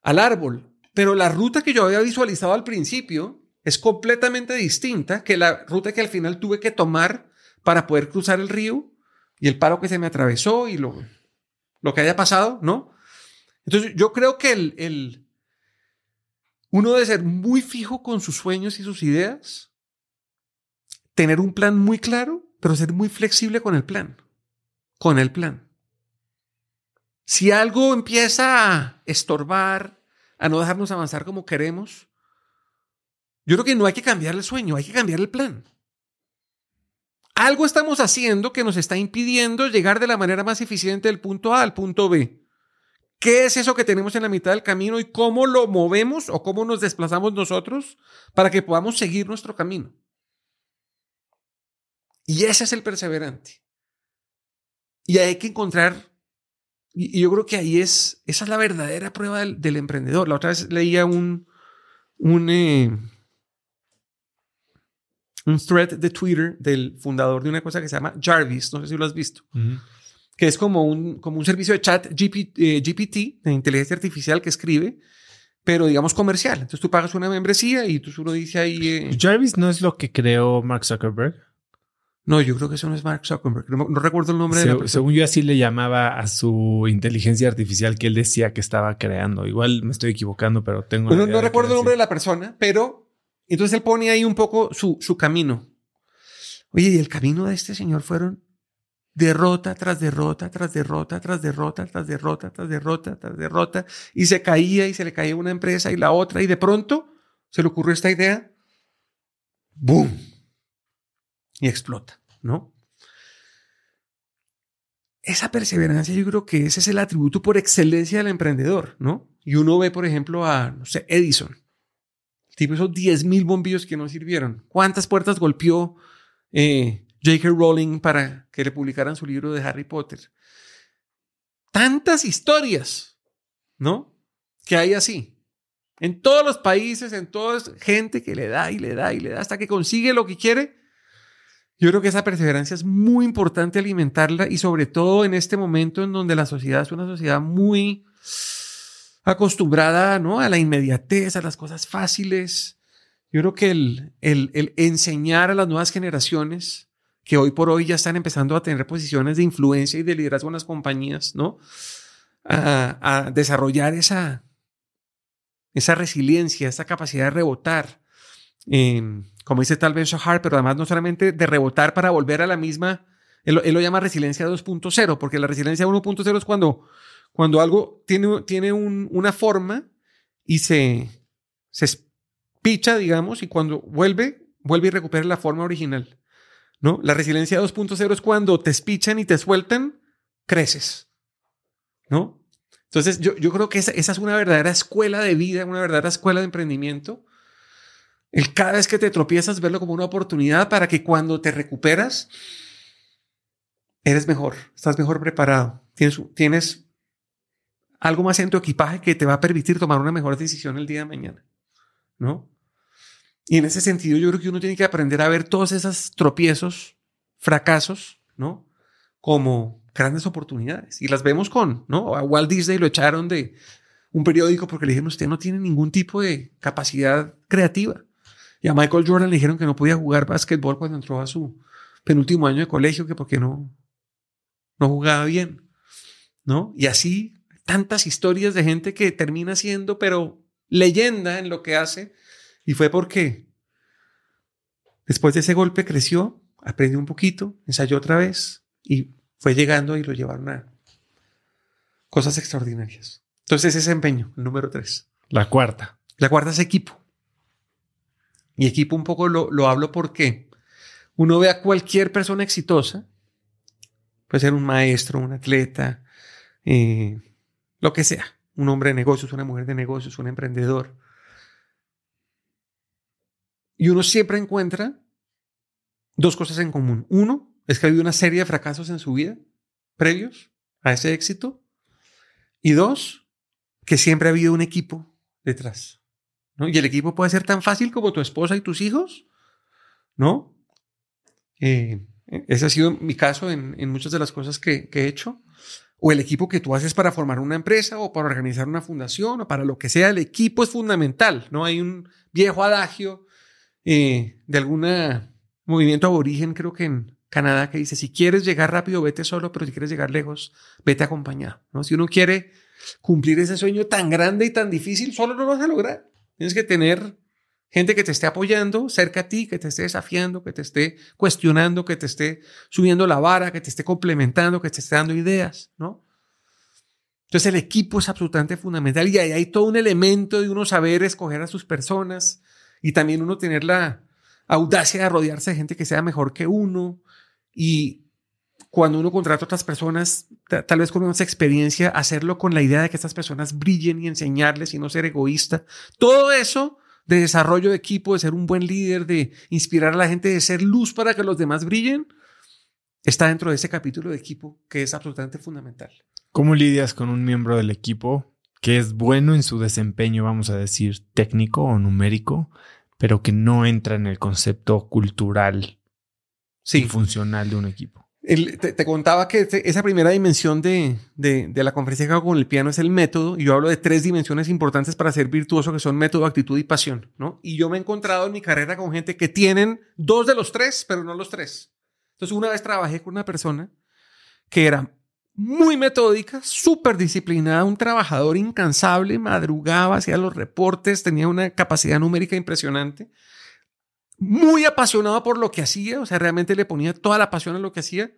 al árbol. Pero la ruta que yo había visualizado al principio es completamente distinta que la ruta que al final tuve que tomar para poder cruzar el río y el paro que se me atravesó y lo, lo que haya pasado, ¿no? Entonces yo creo que el, el, uno debe ser muy fijo con sus sueños y sus ideas tener un plan muy claro, pero ser muy flexible con el plan. Con el plan. Si algo empieza a estorbar, a no dejarnos avanzar como queremos, yo creo que no hay que cambiar el sueño, hay que cambiar el plan. Algo estamos haciendo que nos está impidiendo llegar de la manera más eficiente del punto A al punto B. ¿Qué es eso que tenemos en la mitad del camino y cómo lo movemos o cómo nos desplazamos nosotros para que podamos seguir nuestro camino? Y ese es el perseverante. Y hay que encontrar, y, yo creo que ahí es, esa es la verdadera prueba del, emprendedor. La otra vez leía un, un, eh, un thread de Twitter del fundador de una cosa que se llama Jarvis, no sé si lo has visto, que es como un, como un servicio de chat GPT, eh, GPT, de inteligencia artificial que escribe pero digamos comercial. Entonces tú pagas una membresía y tú uno dice ahí... eh, Jarvis no es lo que creó Mark Zuckerberg. no, yo creo que eso no es Mark Zuckerberg. No, no recuerdo el nombre de la Se- persona. según yo así le llamaba a su inteligencia artificial que él decía que estaba creando. Igual me estoy equivocando, pero tengo... No recuerdo el nombre de la persona, pero entonces él pone ahí un poco su, su camino. Oye, y el camino de este señor fueron derrota tras derrota, tras derrota, tras derrota, tras derrota, tras derrota, tras derrota, y se caía y se le caía una empresa y la otra, y de pronto se le ocurrió esta idea, ¡boom! Y explota, ¿no? Esa perseverancia yo creo que ese es el atributo por excelencia del emprendedor, ¿no? Y uno ve, por ejemplo, a, no sé, Edison. El tipo esos 10 mil bombillos que no sirvieron. ¿Cuántas puertas golpeó eh, J.K. Rowling para que le publicaran su libro de Harry Potter? Tantas historias, ¿no? Que hay así. En todos los países, en toda gente que le da y le da y le da hasta que consigue lo que quiere. Yo creo que esa perseverancia es muy importante alimentarla y sobre todo en este momento en donde la sociedad es una sociedad muy acostumbrada ¿no? a la inmediatez, a las cosas fáciles. Yo creo que el, el, enseñar a las nuevas generaciones que hoy por hoy ya están empezando a tener posiciones de influencia y de liderazgo en las compañías, ¿no? A, desarrollar esa, esa resiliencia, esa capacidad de rebotar. Eh, como dice tal vez Shahar, pero además no solamente de rebotar para volver a la misma, él lo llama resiliencia 2.0, porque la resiliencia 1.0 es cuando, cuando algo tiene, tiene un- una forma y se, se espicha, digamos, y cuando vuelve, vuelve y recupera la forma original. ¿no? La resiliencia 2.0 es cuando te espichan y te sueltan, creces. ¿no? Entonces, yo, yo creo que esa, esa es una verdadera escuela de vida, una verdadera escuela de emprendimiento. El cada vez que te tropiezas, verlo como una oportunidad para que cuando te recuperas, eres mejor, estás mejor preparado, tienes, tienes algo más en tu equipaje que te va a permitir tomar una mejor decisión el día de mañana, ¿no? Y en ese sentido, yo creo que uno tiene que aprender a ver todos esos tropiezos, fracasos, ¿no? Como grandes oportunidades. Y las vemos con, ¿no? A Walt Disney lo echaron de un periódico porque le dijeron, usted no tiene ningún tipo de capacidad creativa. Y a Michael Jordan le dijeron que no podía jugar básquetbol cuando entró a su penúltimo año de colegio, que porque no, no jugaba bien, ¿no? Y así tantas historias de gente que termina siendo, pero leyenda en lo que hace. Y fue porque después de ese golpe creció, aprendió un poquito, ensayó otra vez y fue llegando y lo llevaron a cosas extraordinarias. Entonces ese empeño, el número tres. La cuarta. La cuarta es equipo. Y equipo un poco lo, lo hablo porque uno ve a cualquier persona exitosa, puede ser un maestro, un atleta, eh, lo que sea, un hombre de negocios, una mujer de negocios, un emprendedor. Y uno siempre encuentra dos cosas en común. Uno es que ha habido una serie de fracasos en su vida previos a ese éxito. Y dos, que siempre ha habido un equipo detrás. Y el equipo puede ser tan fácil como tu esposa y tus hijos, ¿no? Eh, ese ha sido mi caso en, muchas de las cosas que, he hecho. O el equipo que tú haces para formar una empresa o para organizar una fundación o para lo que sea, el equipo es fundamental, ¿no? Hay un viejo adagio eh, de algún movimiento aborigen, creo que en Canadá, que dice, si quieres llegar rápido, vete solo, pero si quieres llegar lejos, vete acompañado, ¿no? Si uno quiere cumplir ese sueño tan grande y tan difícil, solo no lo vas a lograr. Tienes que tener gente que te esté apoyando cerca a ti, que te esté desafiando, que te esté cuestionando, que te esté subiendo la vara, que te esté complementando, que te esté dando ideas, ¿no? Entonces el equipo es absolutamente fundamental y ahí hay todo un elemento de uno saber escoger a sus personas y también uno tener la audacia de rodearse de gente que sea mejor que uno y cuando uno contrata a otras personas, tal vez con una experiencia, hacerlo con la idea de que estas personas brillen y enseñarles y no ser egoísta. Todo eso de desarrollo de equipo, de ser un buen líder, de inspirar a la gente, de ser luz para que los demás brillen, está dentro de ese capítulo de equipo que es absolutamente fundamental. ¿Cómo lidias con un miembro del equipo que es bueno en su desempeño, vamos a decir, técnico o numérico, pero que no entra en el concepto cultural sí. y funcional de un equipo? Te, contaba que esa primera dimensión de, de, la conferencia que hago con el piano es el método, y yo hablo de tres dimensiones importantes para ser virtuoso, que son método, actitud y pasión, ¿no? Y yo me he encontrado en mi carrera con gente que tienen dos de los tres, pero no los tres. Entonces, una vez trabajé con una persona que era muy metódica, súper disciplinada, un trabajador incansable, madrugaba, hacía los reportes, tenía una capacidad numérica impresionante, muy apasionado por lo que hacía, o sea, realmente le ponía toda la pasión a lo que hacía,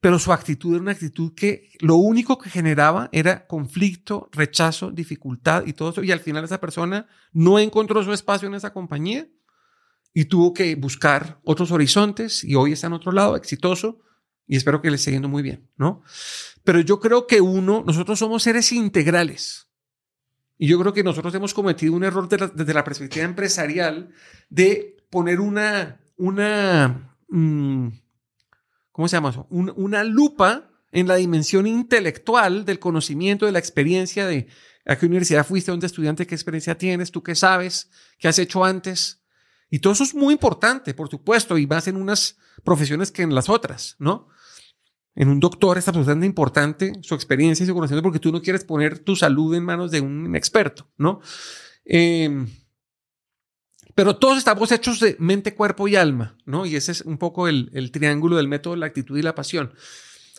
pero su actitud era una actitud que lo único que generaba era conflicto, rechazo, dificultad y todo eso, y al final esa persona no encontró su espacio en esa compañía y tuvo que buscar otros horizontes y hoy está en otro lado, exitoso, y espero que le esté yendo muy bien, ¿no? Pero yo creo que uno, nosotros somos seres integrales. Y yo creo que nosotros hemos cometido un error desde la perspectiva empresarial de poner una, una, mm, ¿cómo se llama eso? una lupa en la dimensión intelectual del conocimiento, de la experiencia, de a qué universidad fuiste, dónde estudiante, qué experiencia tienes, tú qué sabes, qué has hecho antes. Y todo eso es muy importante, por supuesto, y más en unas profesiones que en las otras, ¿no? En un doctor es absolutamente importante su experiencia y su conocimiento porque tú no quieres poner tu salud en manos de un experto, ¿no? Eh, pero todos estamos hechos de mente, cuerpo y alma, ¿no? Y ese es un poco el, triángulo del método, la actitud y la pasión.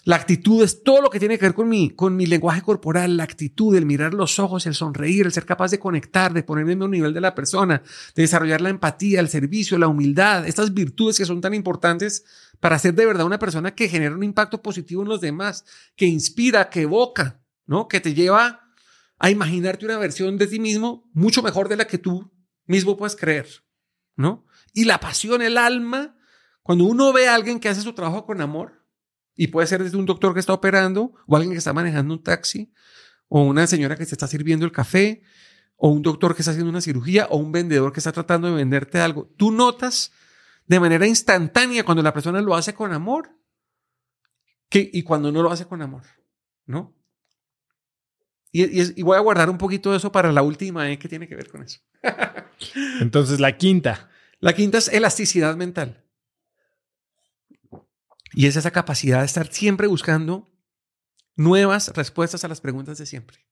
La actitud es todo lo que tiene que ver con mi, con mi lenguaje corporal, la actitud, el mirar los ojos, el sonreír, el ser capaz de conectar, de ponerme en un nivel de la persona, de desarrollar la empatía, el servicio, la humildad, estas virtudes que son tan importantes para ser de verdad una persona que genera un impacto positivo en los demás, que inspira, que evoca, ¿no? Que te lleva a imaginarte una versión de ti mismo mucho mejor de la que tú mismo puedes creer, ¿no? Y la pasión, el alma, cuando uno ve a alguien que hace su trabajo con amor, y puede ser desde un doctor que está operando, o alguien que está manejando un taxi, o una señora que se está sirviendo el café, o un doctor que está haciendo una cirugía, o un vendedor que está tratando de venderte algo. Tú notas de manera instantánea cuando la persona lo hace con amor que, y cuando no lo hace con amor, ¿no? Y, voy a guardar un poquito de eso para la última ¿eh? que tiene que ver con eso. Entonces, la quinta. La quinta es elasticidad mental. Y es esa capacidad de estar siempre buscando nuevas respuestas a las preguntas de siempre.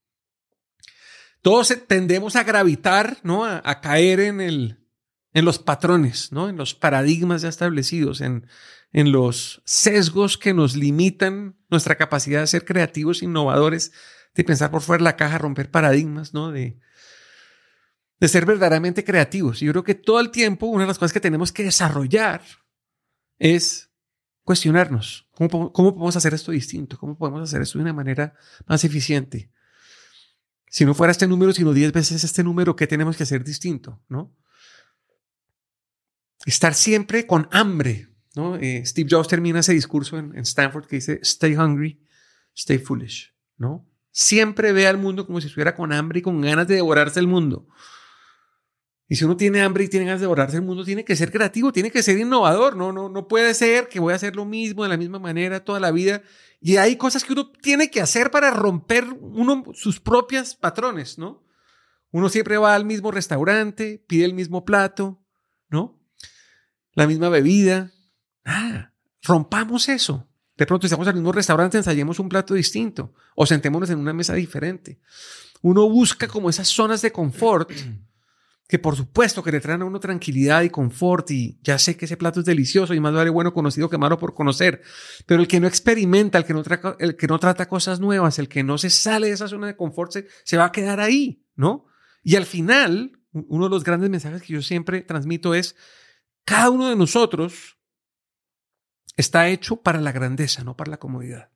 Todos tendemos a gravitar, ¿no? A, caer en, el, en los patrones, ¿no? En los paradigmas ya establecidos, en, en los sesgos que nos limitan nuestra capacidad de ser creativos, innovadores, de pensar por fuera de la caja, romper paradigmas, ¿no? De, de ser verdaderamente creativos. Yo creo que todo el tiempo una de las cosas que tenemos que desarrollar es cuestionarnos. ¿Cómo, cómo podemos hacer esto distinto? ¿Cómo podemos hacer esto de una manera más eficiente? Si no fuera este número, sino 10 veces este número, ¿qué tenemos que hacer distinto? ¿No? Estar siempre con hambre. ¿no? Eh, Steve Jobs termina ese discurso en, en Stanford que dice, stay hungry, stay foolish. ¿no? Siempre ve al mundo como si estuviera con hambre y con ganas de devorarse el mundo. Y si uno tiene hambre y tiene ganas de devorarse el mundo, tiene que ser creativo, tiene que ser innovador. No, no, no puede ser que voy a hacer lo mismo de la misma manera toda la vida. Y hay cosas que uno tiene que hacer para romper uno sus propias patrones, ¿no? Uno siempre va al mismo restaurante, pide el mismo plato, ¿no? La misma bebida. Ah, rompamos eso. De pronto estamos el mismo restaurante, ensayemos un plato distinto o sentémonos en una mesa diferente. Uno busca como esas zonas de confort que por supuesto que le traen a uno tranquilidad y confort y ya sé que ese plato es delicioso y más vale bueno conocido que malo por conocer, pero el que no experimenta, el que no, el que no trata cosas nuevas, el que no se sale de esa zona de confort, se va a quedar ahí, ¿no? Y al final, uno de los grandes mensajes que yo siempre transmito es, cada uno de nosotros está hecho para la grandeza, no para la comodidad.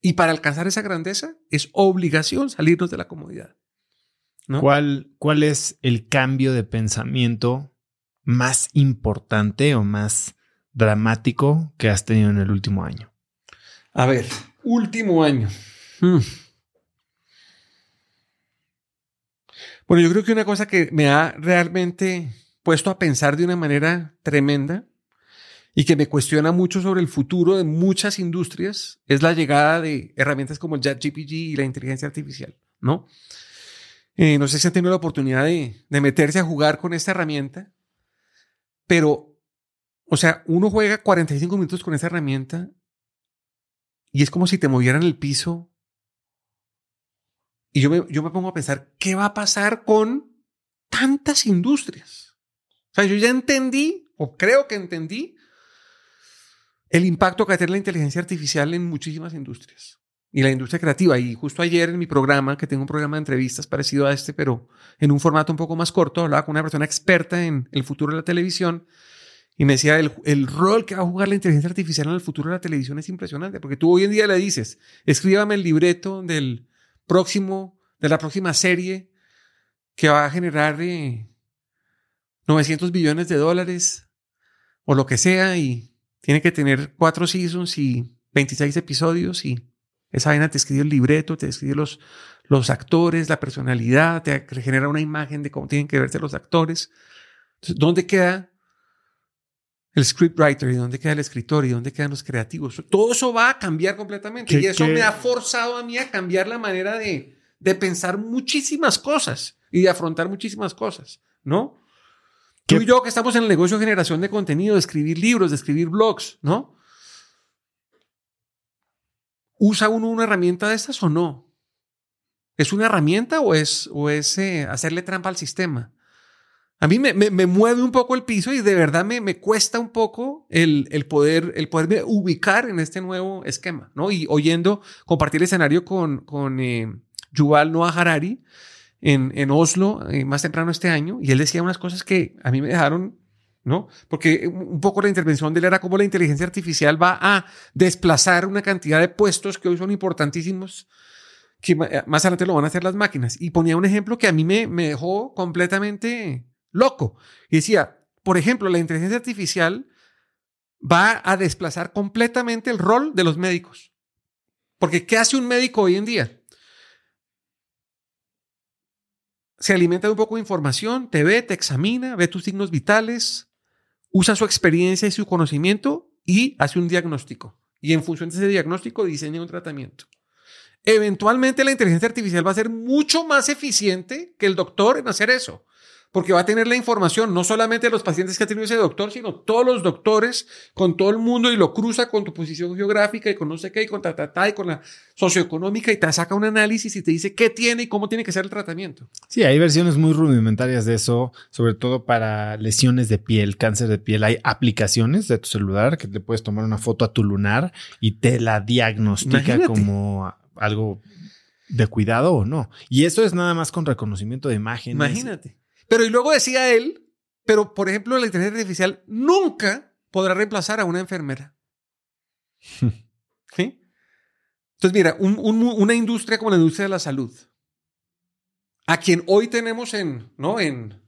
Y para alcanzar esa grandeza es obligación salirnos de la comodidad. ¿Cuál, ¿Cuál es el cambio de pensamiento más importante o más dramático que has tenido en el último año? A ver, último año. Hmm. Bueno, yo creo que una cosa que me ha realmente puesto a pensar de una manera tremenda y que me cuestiona mucho sobre el futuro de muchas industrias es la llegada de herramientas como el ChatGPT y la inteligencia artificial, ¿no? Eh, no sé si han tenido la oportunidad de, de meterse a jugar con esta herramienta, pero, o sea, uno juega 45 minutos con esa herramienta y es como si te movieran el piso. Y yo me, yo me pongo a pensar, ¿qué va a pasar con tantas industrias? O sea, yo ya entendí, o creo que entendí, el impacto que va a tener la inteligencia artificial en muchísimas industrias y la industria creativa. Y justo ayer en mi programa, que tengo un programa de entrevistas parecido a este, pero en un formato un poco más corto, hablaba con una persona experta en el futuro de la televisión y me decía, el, el, rol que va a jugar la inteligencia artificial en el futuro de la televisión es impresionante, porque tú hoy en día le dices, escríbame el libreto del próximo, de la próxima serie que va a generar 900 eh, billones de dólares o lo que sea y tiene que tener cuatro seasons y 26 episodios y esa vaina te escribe el libreto, te escribe los, los actores, la personalidad, te genera una imagen de cómo tienen que verse los actores. Entonces, ¿dónde queda el scriptwriter y dónde queda el escritor y dónde quedan los creativos? Todo eso va a cambiar completamente y eso me ha forzado a mí a cambiar la manera de, de pensar muchísimas cosas y de afrontar muchísimas cosas, ¿no? Tú y yo que estamos en el negocio de generación de contenido, de escribir libros, de escribir blogs, ¿no? ¿Usa uno una herramienta de estas o no? ¿Es una herramienta o es, o es eh, hacerle trampa al sistema? A mí me, me, mueve un poco el piso y de verdad me, me cuesta un poco el, el, poder, el poderme ubicar en este nuevo esquema, ¿no? Y oyendo, compartir el escenario con, con eh, Yuval Noah Harari, en, en Oslo eh, más temprano este año y él decía unas cosas que a mí me dejaron, ¿no? Porque un poco la intervención de él era cómo la inteligencia artificial va a desplazar una cantidad de puestos que hoy son importantísimos que eh, más adelante lo van a hacer las máquinas. Y ponía un ejemplo que a mí me, me dejó completamente loco. Y decía, por ejemplo, la inteligencia artificial va a desplazar completamente el rol de los médicos. Porque ¿qué hace un médico hoy en día? Se alimenta de un poco de información, te ve, te examina, ve tus signos vitales, usa su experiencia y su conocimiento y hace un diagnóstico. Y en función de ese diagnóstico diseña un tratamiento. Eventualmente la inteligencia artificial va a ser mucho más eficiente que el doctor en hacer eso porque va a tener la información no solamente de los pacientes que ha tenido ese doctor, sino todos los doctores con todo el mundo y lo cruza con tu posición geográfica y con no sé qué y con ta, ta, ta, y con la socioeconómica y te saca un análisis y te dice qué tiene y cómo tiene que ser el tratamiento. Sí, hay versiones muy rudimentarias de eso, sobre todo para lesiones de piel, cáncer de piel. Hay aplicaciones de tu celular que te puedes tomar una foto a tu lunar y te la diagnostica como algo de cuidado o no. Y eso es nada más con reconocimiento de imágenes. Imagínate. Pero y luego decía él, pero por ejemplo, la inteligencia artificial nunca podrá reemplazar a una enfermera. ¿Sí? Entonces, mira, una industria como la industria de la salud, a quien hoy tenemos en, ¿no? en,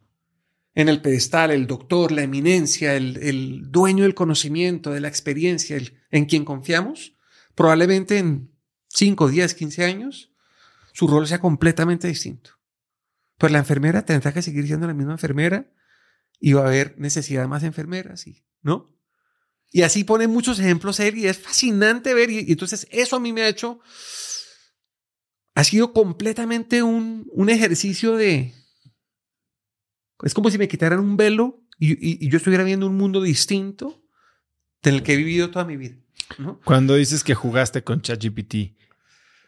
en el pedestal, el doctor, la eminencia, el, el dueño del conocimiento, de la experiencia, el, en quien confiamos, probablemente en 5, 10, 15 años, su rol sea completamente distinto. Pues la enfermera tendrá que seguir siendo la misma enfermera y va a haber necesidad de más enfermeras, ¿no? Y así pone muchos ejemplos él y es fascinante ver. Y, entonces eso a mí me ha hecho, ha sido completamente un, un ejercicio de, es como si me quitaran un velo y, yo estuviera viendo un mundo distinto del que he vivido toda mi vida. Cuando dices que jugaste con ChatGPT,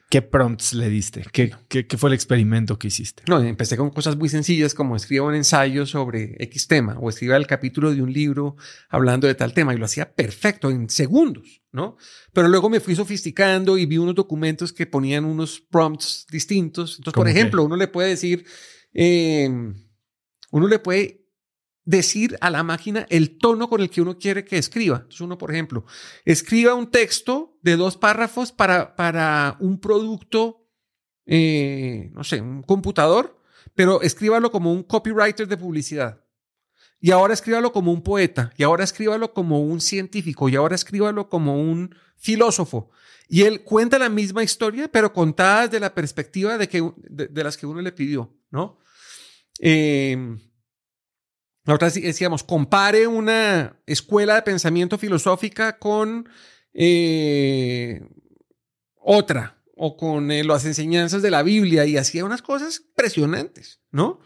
¿Qué prompts le diste? ¿Qué, ¿Qué, fue el experimento que hiciste? No, empecé con cosas muy sencillas como escriba un ensayo sobre X tema o escriba el capítulo de un libro hablando de tal tema y lo hacía perfecto en segundos, ¿no? Pero luego me fui sofisticando y vi unos documentos que ponían unos prompts distintos. Entonces, por ejemplo, uno le puede decir, eh, uno le puede decir a la máquina el tono con el que uno quiere que escriba. Entonces uno, por ejemplo, escriba un texto de dos párrafos para, para un producto, eh, no sé, un computador, pero escríbalo como un copywriter de publicidad. Y ahora escríbalo como un poeta, y ahora escríbalo como un científico, y ahora escríbalo como un filósofo. Y él cuenta la misma historia, pero contada desde la perspectiva de, que, de, las que uno le pidió, ¿no? Eh, nosotros decíamos, compare una escuela de pensamiento filosófica con eh, otra o con eh, las enseñanzas de la Biblia y hacía unas cosas impresionantes, ¿no?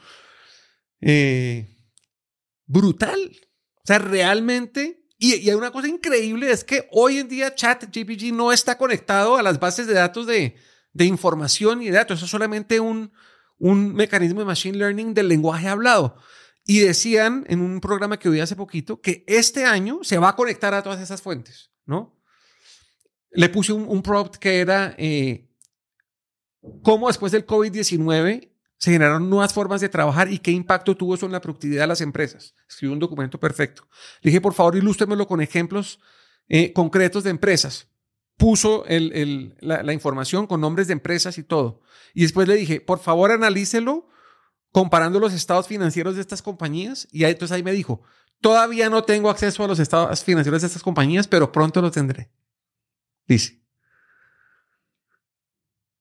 Eh, brutal. O sea, realmente Y, hay una cosa increíble, es que hoy en día ChatGPT no está conectado a las bases de datos de, de información y de datos. Eso es solamente un, un mecanismo de machine learning del lenguaje hablado. Y decían en un programa que oí hace poquito que este año se va a conectar a todas esas fuentes, ¿no? Le puse un, un prompt que era eh, cómo después del COVID-19 se generaron nuevas formas de trabajar y qué impacto tuvo eso en la productividad de las empresas. Escribió un documento perfecto. Le dije, por favor, ilústremelo con ejemplos eh, concretos de empresas. Puso la, información con nombres de empresas y todo. Y después le dije, por favor, analícelo comparando los estados financieros de estas compañías. Y ahí, entonces ahí me dijo, todavía no tengo acceso a los estados financieros de estas compañías, pero pronto lo tendré. Dice.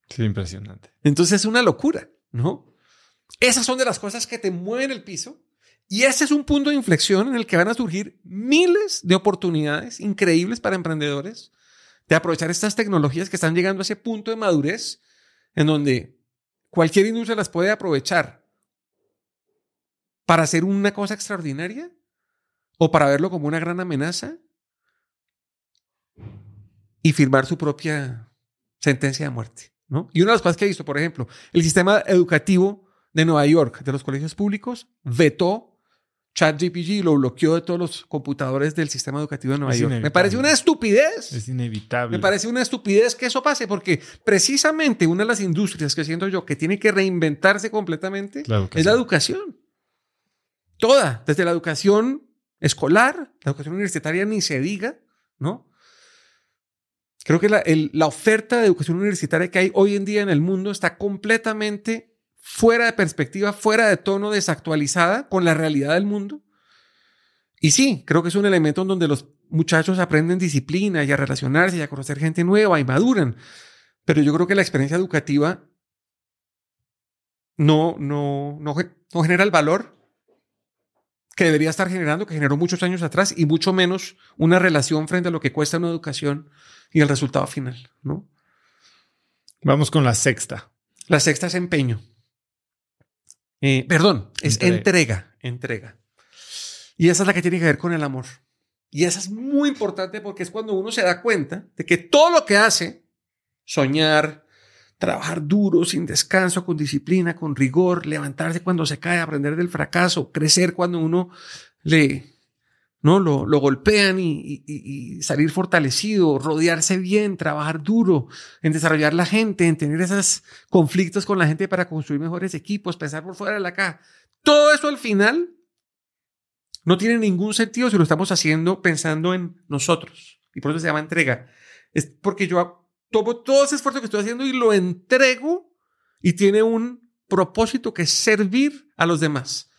Sí, impresionante. Entonces es una locura, ¿no? Esas son de las cosas que te mueven el piso. Y ese es un punto de inflexión en el que van a surgir miles de oportunidades increíbles para emprendedores de aprovechar estas tecnologías que están llegando a ese punto de madurez en donde cualquier industria las puede aprovechar para hacer una cosa extraordinaria o para verlo como una gran amenaza y firmar su propia sentencia de muerte. ¿no? Y una de las cosas que he visto, por ejemplo, el sistema educativo de Nueva York, de los colegios públicos, vetó ChatGPT y lo bloqueó de todos los computadores del sistema educativo de Nueva Es York. Me parece una estupidez. Es inevitable. Me parece una estupidez que eso pase, porque precisamente una de las industrias que siento yo que tiene que reinventarse completamente es la educación. Toda, desde la educación escolar, la educación universitaria ni se diga, ¿no? Creo que la, oferta de educación universitaria que hay hoy en día en el mundo está completamente fuera de perspectiva, fuera de tono, desactualizada con la realidad del mundo. Y sí, creo que es un elemento en donde los muchachos aprenden disciplina y a relacionarse y a conocer gente nueva y maduran. Pero yo creo que la experiencia educativa no, no, no genera el valor que debería estar generando, que generó muchos años atrás, y mucho menos una relación frente a lo que cuesta una educación y el resultado final, ¿no? Vamos con la sexta. La sexta es empeño. Eh, perdón, es Entrega. entrega, entrega. Y esa es la que tiene que ver con el amor. Y esa es muy importante porque es cuando uno se da cuenta de que todo lo que hace, soñar, trabajar duro, sin descanso, con disciplina, con rigor, levantarse cuando se cae, aprender del fracaso, crecer cuando uno le, ¿no? lo, lo golpean y, y- y- salir fortalecido, rodearse bien, trabajar duro, en desarrollar la gente, en tener esos conflictos con la gente para construir mejores equipos, pensar por fuera de la caja. Todo eso al final no tiene ningún sentido si lo estamos haciendo pensando en nosotros. Y por eso se llama entrega. Es porque yo tomo todo ese esfuerzo que estoy haciendo y lo entrego y tiene un propósito que es servir a los demás.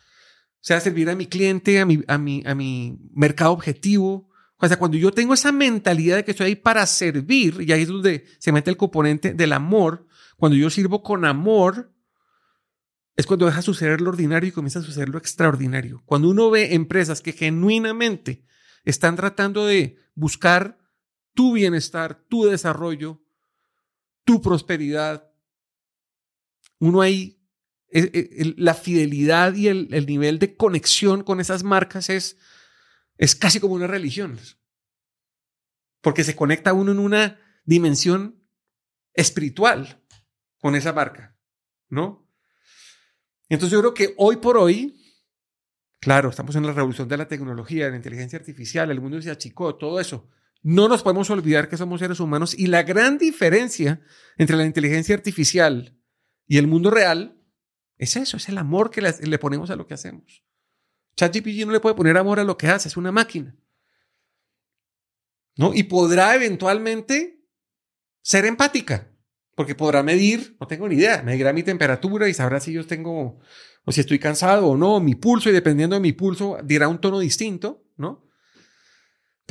O sea, servir a mi cliente, a mi, a mi, a mi mercado objetivo. O sea, cuando yo tengo esa mentalidad de que estoy ahí para servir, y ahí es donde se mete el componente del amor, cuando yo sirvo con amor, es cuando deja suceder lo ordinario y comienza a suceder lo extraordinario. Cuando uno ve empresas que genuinamente están tratando de buscar tu bienestar, tu desarrollo, tu prosperidad, uno ahí, eh, el- la fidelidad y el, el nivel de conexión con esas marcas es, es casi como una religión. Porque se conecta uno en una dimensión espiritual con esa marca, ¿no? Entonces yo creo que hoy por hoy, claro, estamos en la revolución de la tecnología, de la inteligencia artificial, el mundo se achicó, todo eso. No nos podemos olvidar que somos seres humanos y la gran diferencia entre la inteligencia artificial y el mundo real es eso, es el amor que le, ponemos a lo que hacemos. ChatGPT no le puede poner amor a lo que hace, es una máquina. ¿No? Y podrá eventualmente ser empática, porque podrá medir, no tengo ni idea, medirá mi temperatura y sabrá si yo tengo, o si estoy cansado o no, mi pulso, y dependiendo de mi pulso, dirá un tono distinto, ¿no?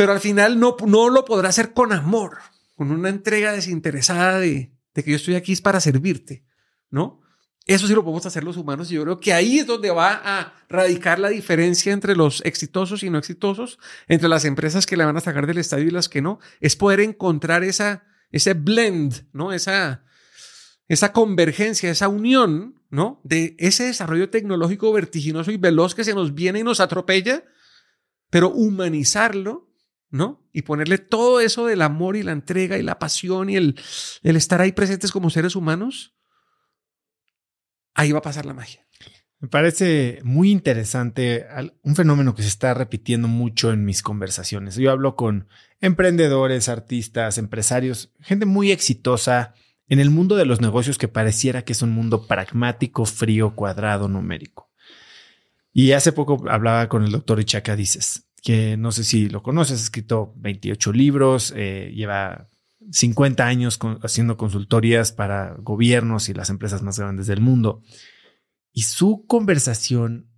Pero al final no, no lo podrá hacer con amor, con una entrega desinteresada de, de que yo estoy aquí es para servirte, ¿no? Eso sí lo podemos hacer los humanos y yo creo que ahí es donde va a radicar la diferencia entre los exitosos y no exitosos, entre las empresas que la van a sacar del estadio y las que no, es poder encontrar esa, ese blend, ¿no? Esa, esa convergencia, esa unión, ¿no? De ese desarrollo tecnológico vertiginoso y veloz que se nos viene y nos atropella, pero humanizarlo ¿no? Y ponerle todo eso del amor y la entrega y la pasión y el, el estar ahí presentes como seres humanos, ahí va a pasar la magia. Me parece muy interesante un fenómeno que se está repitiendo mucho en mis conversaciones. Yo hablo con emprendedores, artistas, empresarios, gente muy exitosa en el mundo de los negocios que pareciera que es un mundo pragmático, frío, cuadrado, numérico. Y hace poco hablaba con el doctor Ichaka Dices, que no sé si lo conoces, ha escrito 28 libros, eh, lleva 50 años haciendo consultorías para gobiernos y las empresas más grandes del mundo. Y su conversación,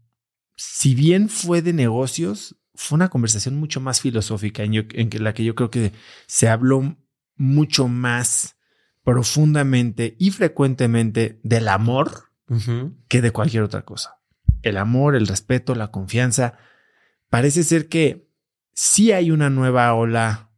si bien fue de negocios, fue una conversación mucho más filosófica en, la que yo creo que se habló mucho más profundamente y frecuentemente del amor que de cualquier otra cosa. El amor, el respeto, la confianza. Parece ser que sí hay una nueva ola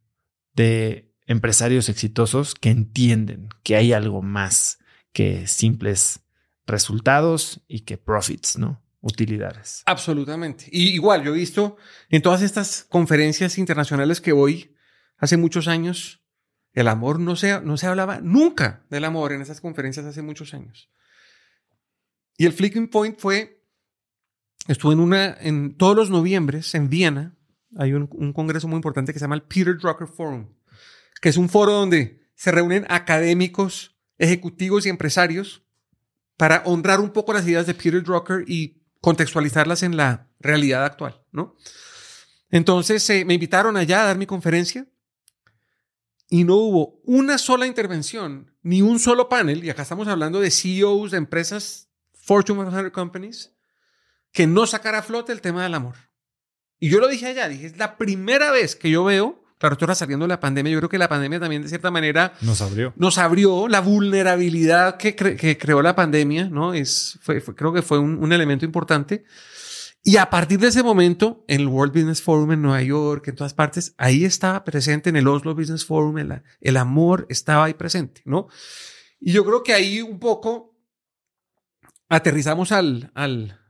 de empresarios exitosos que entienden que hay algo más que simples resultados y que profits, ¿no? Utilidades. Absolutamente. Y igual, yo he visto en todas estas conferencias internacionales que voy hace muchos años, el amor no se, no se hablaba nunca del amor en esas conferencias hace muchos años. Y el flicking point fue, estuve en una, en todos los noviembres en Viena, hay un, congreso muy importante que se llama el Peter Drucker Forum, que es un foro donde se reúnen académicos, ejecutivos y empresarios para honrar un poco las ideas de Peter Drucker y contextualizarlas en la realidad actual, ¿no? Entonces eh, me invitaron allá a dar mi conferencia y no hubo una sola intervención, ni un solo panel, y acá estamos hablando de CEOs de empresas Fortune 100 Companies, que no sacara a flote el tema del amor. Y yo lo dije allá, dije, es la primera vez que yo veo Claro, esto era saliendo de la pandemia. Yo creo que la pandemia también, de cierta manera, nos abrió. Nos abrió la vulnerabilidad que, creó la pandemia, ¿no? Es, fue, creo que fue un, elemento importante. Y a partir de ese momento, en el World Business Forum en Nueva York, en todas partes, ahí estaba presente, en el Oslo Business Forum, el, el amor estaba ahí presente, ¿no? Y yo creo que ahí un poco aterrizamos al, al,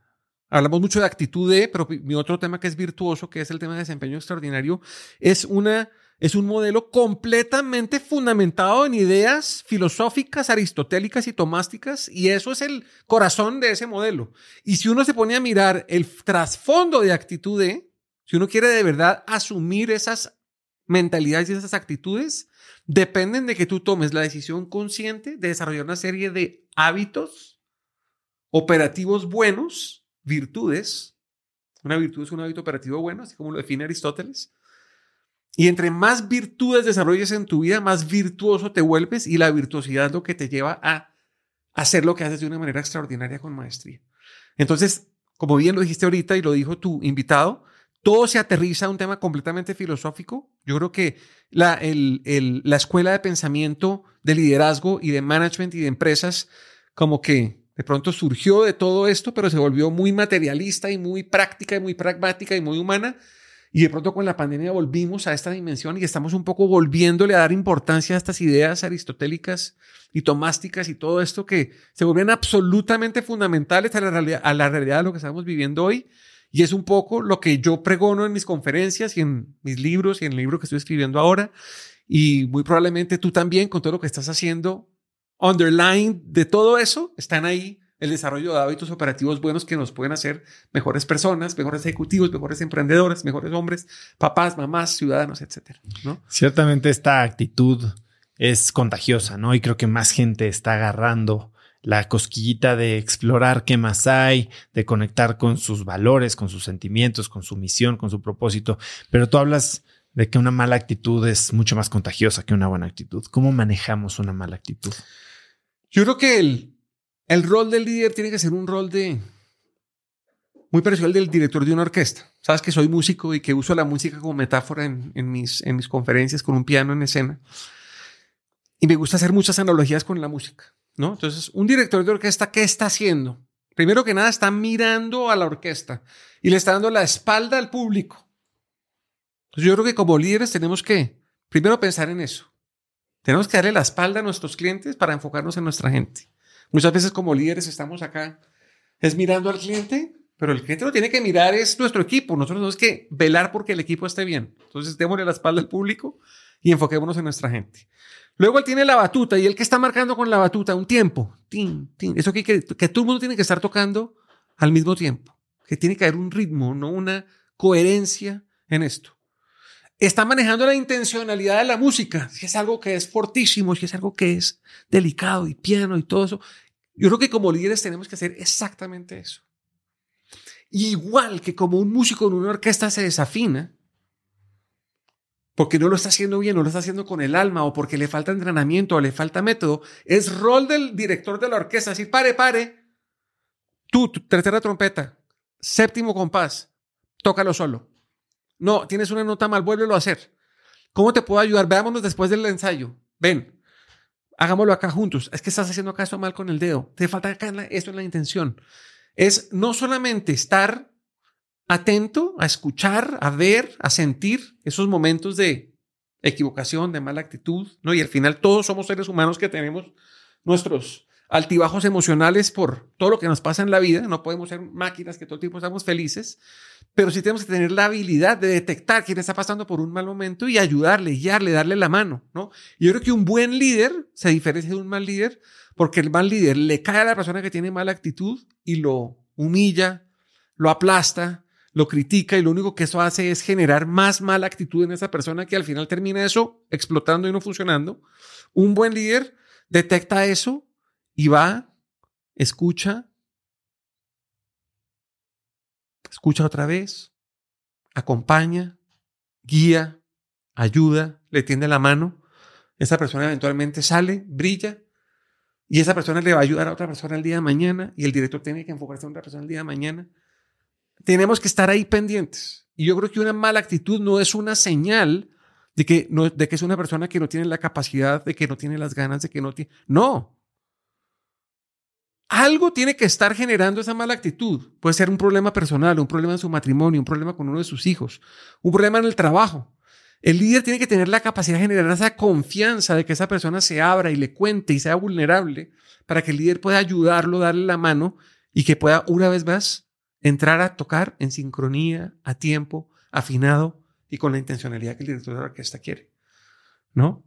Hablamos mucho de actitud de, pero mi otro tema que es virtuoso, que es el tema de desempeño extraordinario, es una es un modelo completamente fundamentado en ideas filosóficas, aristotélicas y tomásticas, y eso es el corazón de ese modelo. Y si uno se pone a mirar el trasfondo de actitud de, si uno quiere de verdad asumir esas mentalidades y esas actitudes, dependen de que tú tomes la decisión consciente de desarrollar una serie de hábitos operativos buenos virtudes. Una virtud es un hábito operativo bueno, así como lo define Aristóteles. Y entre más virtudes desarrolles en tu vida, más virtuoso te vuelves y la virtuosidad es lo que te lleva a hacer lo que haces de una manera extraordinaria con maestría. Entonces, como bien lo dijiste ahorita y lo dijo tu invitado, todo se aterriza a un tema completamente filosófico. Yo creo que la, la escuela de pensamiento de liderazgo y de management y de empresas como que de pronto surgió de todo esto, pero se volvió muy materialista y muy práctica y muy pragmática y muy humana. Y de pronto con la pandemia volvimos a esta dimensión y estamos un poco volviéndole a dar importancia a estas ideas aristotélicas y tomásticas y todo esto que se vuelven absolutamente fundamentales a la realidad, a la realidad de lo que estamos viviendo hoy. Y es un poco lo que yo pregono en mis conferencias y en mis libros y en el libro que estoy escribiendo ahora. Y muy probablemente tú también con todo lo que estás haciendo underline de todo eso están ahí el desarrollo de hábitos operativos buenos que nos pueden hacer mejores personas, mejores ejecutivos, mejores emprendedores, mejores hombres, papás, mamás, ciudadanos, etcétera. ¿no? Ciertamente esta actitud es contagiosa, ¿no? Y creo que más gente está agarrando la cosquillita de explorar qué más hay, de conectar con sus valores, con sus sentimientos, con su misión, con su propósito. Pero tú hablas de que una mala actitud es mucho más contagiosa que una buena actitud. ¿Cómo manejamos una mala actitud? Yo creo que el, el rol del líder tiene que ser un rol de muy parecido al del director de una orquesta. Sabes que soy músico y que uso la música como metáfora en, mis, en mis conferencias con un piano en escena. Y me gusta hacer muchas analogías con la música, ¿no? Entonces, un director de orquesta, ¿qué está haciendo? Primero que nada, está mirando a la orquesta y le está dando la espalda al público. Entonces, yo creo que como líderes tenemos que primero pensar en eso. Tenemos que darle la espalda a nuestros clientes para enfocarnos en nuestra gente. Muchas veces como líderes estamos acá, es mirando al cliente pero el cliente lo tiene que mirar es nuestro equipo. Nosotros tenemos que velar porque el equipo esté bien. Entonces, démosle la espalda al público y enfoquémonos en nuestra gente. Luego él tiene la batuta y él que está marcando con la batuta un tiempo. Tin, tin. Eso que, que, que todo el mundo tiene que estar tocando al mismo tiempo. Que tiene que haber un ritmo, no una coherencia en esto. Está manejando la intencionalidad de la música. Si es algo que es fortísimo, si es algo que es delicado y piano y todo eso. Yo creo que como líderes tenemos que hacer exactamente eso. Igual que como un músico en una orquesta se desafina, porque no lo está haciendo bien, no lo está haciendo con el alma o porque le falta entrenamiento o le falta método, es rol del director de la orquesta decir, pare, pare, tú, tercera trompeta, séptimo compás, tócalo solo. No, tienes una nota mal, vuélvelo a hacer. ¿Cómo te puedo ayudar? Veámonos después del ensayo. Ven, hagámoslo acá juntos. Es que estás haciendo acá esto mal con el dedo. Te falta acá esto en la intención. Es no solamente estar atento a escuchar, a ver, a sentir esos momentos de equivocación, de mala actitud, ¿no? Y al final todos somos seres humanos que tenemos nuestros altibajos emocionales por todo lo que nos pasa en la vida. No podemos ser máquinas que todo el tiempo estamos felices, pero sí tenemos que tener la habilidad de detectar quién está pasando por un mal momento y ayudarle, guiarle, darle la mano, ¿no? Yo creo que un buen líder se diferencia de un mal líder porque el mal líder le cae a la persona que tiene mala actitud y lo humilla, lo aplasta, lo critica y lo único que eso hace es generar más mala actitud en esa persona que al final termina eso explotando y no funcionando. Un buen líder detecta eso y va, escucha, escucha otra vez, acompaña, guía, ayuda, le tiende la mano. Esa persona eventualmente sale, brilla y esa persona le va a ayudar a otra persona el día de mañana y el director tiene que enfocarse en otra persona el día de mañana tenemos que estar ahí pendientes. Y yo creo que una mala actitud no es una señal de que, no, de que es una persona que no tiene la capacidad, de que no tiene las ganas, de que no tiene... No. Algo tiene que estar generando esa mala actitud. Puede ser un problema personal, un problema en su matrimonio, un problema con uno de sus hijos, un problema en el trabajo. El líder tiene que tener la capacidad de generar esa confianza de que esa persona se abra y le cuente y sea vulnerable para que el líder pueda ayudarlo, darle la mano y que pueda una vez más entrar a tocar en sincronía, a tiempo, afinado y con la intencionalidad que el director de la orquesta quiere. ¿No?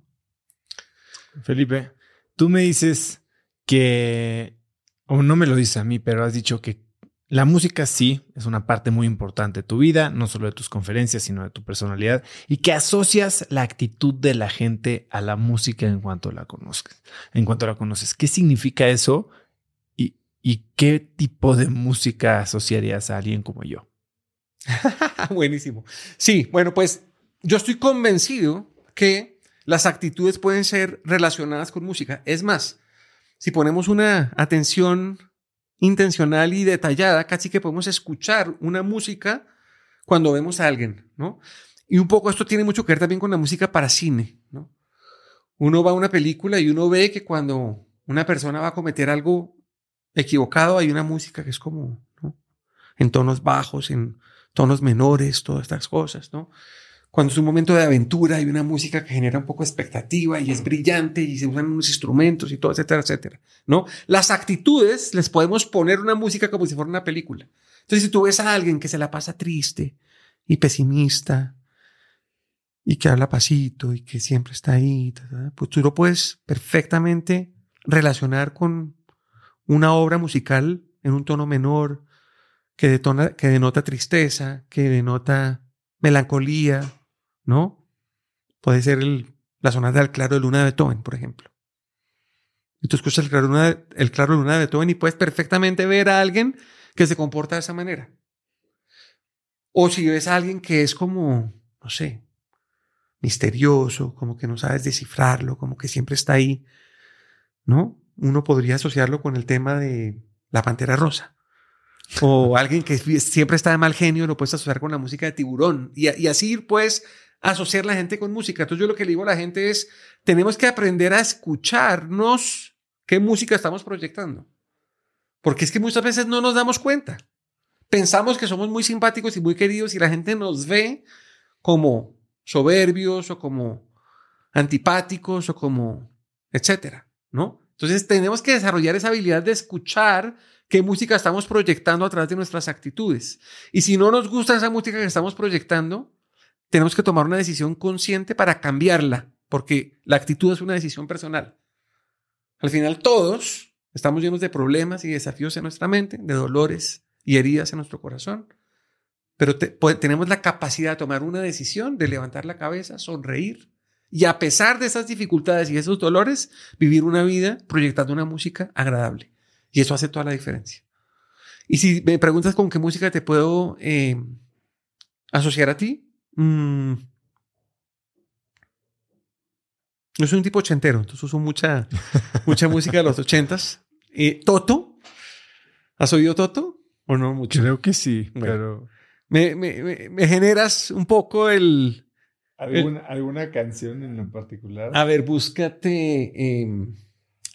Felipe, tú me dices que, o no me lo dices a mí, pero has dicho que la música sí es una parte muy importante de tu vida, no solo de tus conferencias, sino de tu personalidad, y que asocias la actitud de la gente a la música en cuanto la conozcas, en cuanto la conoces. ¿Qué significa eso? ¿Y qué tipo de música asociarías a alguien como yo? Buenísimo. Sí, bueno, pues yo estoy convencido que las actitudes pueden ser relacionadas con música. Es más, si ponemos una atención intencional y detallada, casi que podemos escuchar una música cuando vemos a alguien, ¿no? Y un poco esto tiene mucho que ver también con la música para cine, ¿no? Uno va a una película y uno ve que cuando una persona va a cometer algo equivocado, hay una música que es como, En tonos bajos, en tonos menores, todas estas cosas, ¿no? Cuando es un momento de aventura, hay una música que genera un poco de expectativa y es brillante y se usan unos instrumentos y todo, etcétera, etcétera, ¿no? Las actitudes les podemos poner una música como si fuera una película. Entonces, si tú ves a alguien que se la pasa triste y pesimista y que habla pasito y que siempre está ahí, pues tú lo puedes perfectamente relacionar con una obra musical en un tono menor que, que denota tristeza, que denota melancolía, ¿no? Puede ser la sonata del claro de luna de Beethoven, por ejemplo. Y tú escuchas el claro, luna, el claro de luna de Beethoven y puedes perfectamente ver a alguien que se comporta de esa manera. O si ves a alguien que es como, no sé, misterioso, como que no sabes descifrarlo, como que siempre está ahí, ¿no? uno podría asociarlo con el tema de la pantera rosa. O alguien que siempre está de mal genio lo puedes asociar con la música de tiburón. Y, y así puedes asociar la gente con música. Entonces yo lo que le digo a la gente es, tenemos que aprender a escucharnos qué música estamos proyectando. Porque es que muchas veces no nos damos cuenta. Pensamos que somos muy simpáticos y muy queridos y la gente nos ve como soberbios o como antipáticos o como etcétera, ¿no? Entonces tenemos que desarrollar esa habilidad de escuchar qué música estamos proyectando a través de nuestras actitudes. Y si no nos gusta esa música que estamos proyectando, tenemos que tomar una decisión consciente para cambiarla, porque la actitud es una decisión personal. Al final todos estamos llenos de problemas y desafíos en nuestra mente, de dolores y heridas en nuestro corazón, pero tenemos la capacidad de tomar una decisión, de levantar la cabeza, sonreír y a pesar de esas dificultades y esos dolores, vivir una vida proyectando una música agradable. Y eso hace toda la diferencia. Y si me preguntas con qué música te puedo eh, asociar a ti, yo soy un tipo ochentero, entonces uso mucha, mucha música de los ochentas. Eh, Toto, ¿has oído Toto? ¿O no mucho? Creo que sí, pero... Me, me, me, generas un poco el... ¿Alguna, ¿Alguna canción en particular? A ver, búscate eh,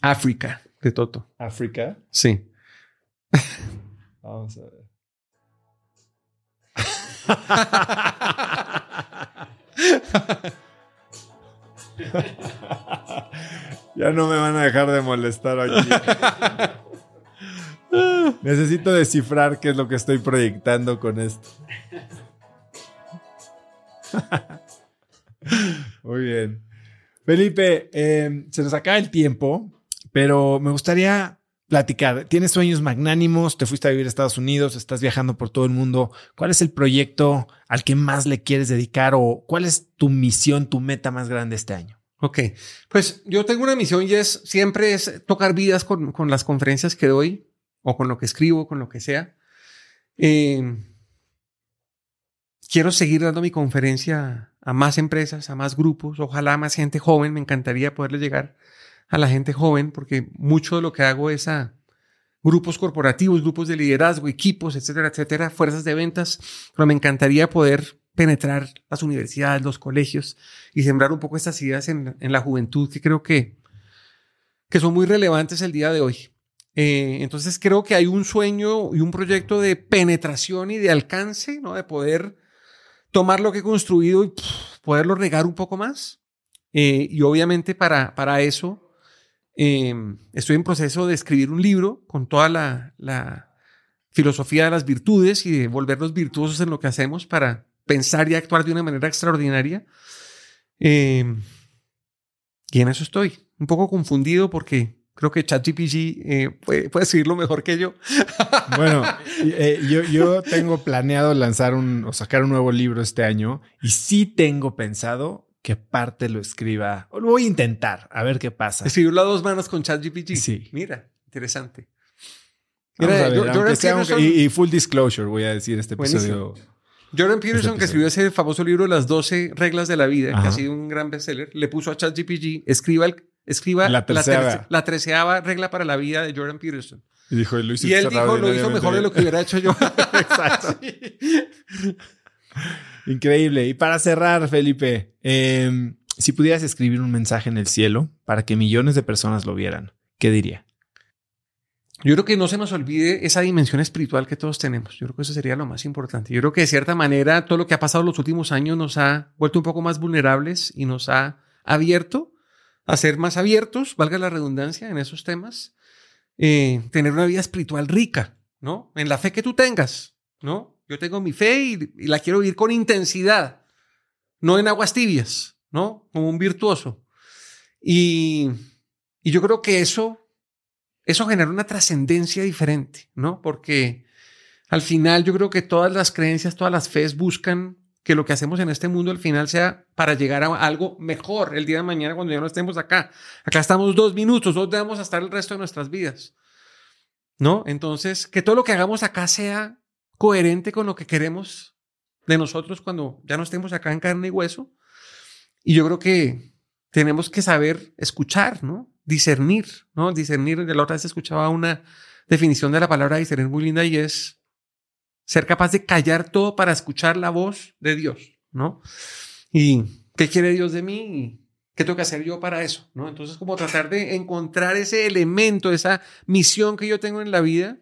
África de Toto. ¿África? Sí. Vamos a ver. ya no me van a dejar de molestar aquí. Necesito descifrar qué es lo que estoy proyectando con esto. Muy bien. Felipe, eh, se nos acaba el tiempo, pero me gustaría platicar. Tienes sueños magnánimos, te fuiste a vivir a Estados Unidos, estás viajando por todo el mundo. ¿Cuál es el proyecto al que más le quieres dedicar o cuál es tu misión, tu meta más grande este año? Ok, pues yo tengo una misión y es siempre es tocar vidas con, con las conferencias que doy o con lo que escribo, con lo que sea. Eh, quiero seguir dando mi conferencia a más empresas, a más grupos, ojalá a más gente joven. Me encantaría poderle llegar a la gente joven, porque mucho de lo que hago es a grupos corporativos, grupos de liderazgo, equipos, etcétera, etcétera, fuerzas de ventas, pero me encantaría poder penetrar las universidades, los colegios y sembrar un poco estas ideas en, la juventud que creo que, que son muy relevantes el día de hoy. Eh, entonces creo que hay un sueño y un proyecto de penetración y de alcance, ¿no? De poder tomar lo que he construido y poderlo regar un poco más. Eh, y obviamente para, para eso Em, estoy en proceso de escribir un libro con toda la, filosofía de las virtudes y de volvernos virtuosos en lo que hacemos para pensar y actuar de una manera extraordinaria. Em, y en eso estoy, un poco confundido porque creo que ChatGPT eh, puede, puede mejor que yo. Bueno, eh, yo, yo, tengo planeado lanzar un o sacar un nuevo libro este año y sí tengo pensado que parte lo escriba. Lo voy a intentar, a ver qué pasa. Escribirlo a dos manos con ChatGPT. Sí. Mira, interesante. y, full disclosure, voy a decir este episodio. Jordan Peterson, que escribió ese famoso libro Las 12 reglas de la vida, que ha sido un gran bestseller, le puso a ChatGPT, escriba, el, escriba la, la, treceava regla para la vida de Jordan Peterson. Y dijo, Y él dijo, lo hizo mejor de lo que hubiera hecho yo. Exacto. Increíble. Y para cerrar, Felipe, em, si pudieras escribir un mensaje en el cielo para que millones de personas lo vieran, ¿qué diría? Yo creo que no se nos olvide esa dimensión espiritual que todos tenemos. Yo creo que eso sería lo más importante. Yo creo que de cierta manera todo lo que ha pasado en los últimos años nos ha vuelto un poco más vulnerables y nos ha abierto a ser más abiertos, valga la redundancia, en esos temas. Eh, tener una vida espiritual rica, ¿no? En la fe que tú tengas, ¿no? Yo tengo mi fe y, la quiero vivir con intensidad, no en aguas tibias, ¿no? Como un virtuoso. Y, yo creo que eso, eso genera una trascendencia diferente, ¿no? Porque al final yo creo que todas las creencias, todas las fees buscan que lo que hacemos en este mundo al final sea para llegar a algo mejor el día de mañana cuando ya no estemos acá. Acá estamos dos minutos, ¿dónde vamos a estar el resto de nuestras vidas? ¿No? Entonces, que todo lo que hagamos acá sea coherente con lo que queremos de nosotros cuando ya no estemos acá en carne y hueso. Y yo creo que tenemos que saber escuchar, ¿no? Discernir, ¿no? Discernir, de la otra vez escuchaba una definición de la palabra discernir muy linda y es ser capaz de callar todo para escuchar la voz de Dios, ¿no? Y qué quiere Dios de mí qué tengo que hacer yo para eso, ¿no? Entonces, como tratar de encontrar ese elemento, esa misión que yo tengo en la vida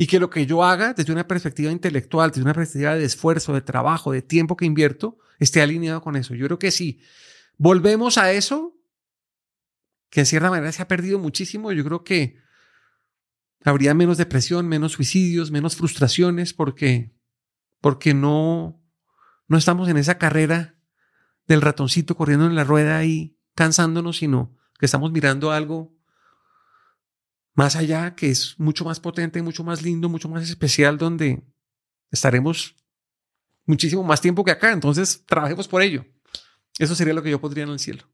y que lo que yo haga desde una perspectiva intelectual, desde una perspectiva de esfuerzo, de trabajo, de tiempo que invierto, esté alineado con eso. Yo creo que sí. Volvemos a eso, que en cierta manera se ha perdido muchísimo, yo creo que habría menos depresión, menos suicidios, menos frustraciones, porque, porque no, no estamos en esa carrera del ratoncito corriendo en la rueda y cansándonos, sino que estamos mirando algo más allá, que es mucho más potente, mucho más lindo, mucho más especial, donde estaremos muchísimo más tiempo que acá. Entonces, trabajemos por ello. Eso sería lo que yo podría en el cielo.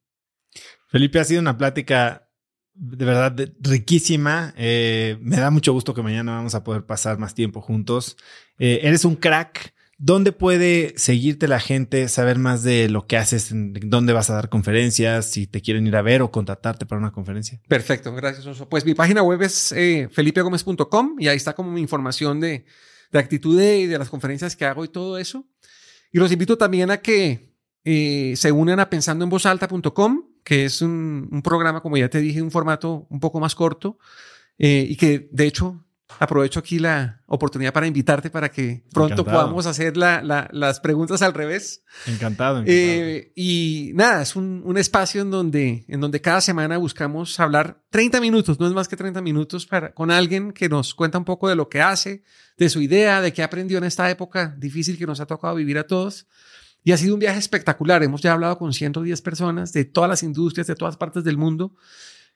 Felipe, ha sido una plática de verdad riquísima. Eh, me da mucho gusto que mañana vamos a poder pasar más tiempo juntos. Eh, eres un crack. ¿Dónde puede seguirte la gente, saber más de lo que haces, dónde vas a dar conferencias, si te quieren ir a ver o contratarte para una conferencia? Perfecto, gracias, Oso. Pues mi página web es eh, felipegomez.com y ahí está como mi información de, de actitud y de las conferencias que hago y todo eso. Y los invito también a que eh, se unan a pensandoenvozalta.com, que es un, programa, como ya te dije, un formato un poco más corto eh, y que de hecho aprovecho aquí la oportunidad para invitarte para que pronto encantado. podamos hacer la, la, las preguntas al revés. Encantado. encantado. Eh, y nada, es un, un, espacio en donde, en donde cada semana buscamos hablar 30 minutos, no es más que 30 minutos, para, con alguien que nos cuenta un poco de lo que hace, de su idea, de qué aprendió en esta época difícil que nos ha tocado vivir a todos. Y ha sido un viaje espectacular. Hemos ya hablado con 110 personas de todas las industrias, de todas partes del mundo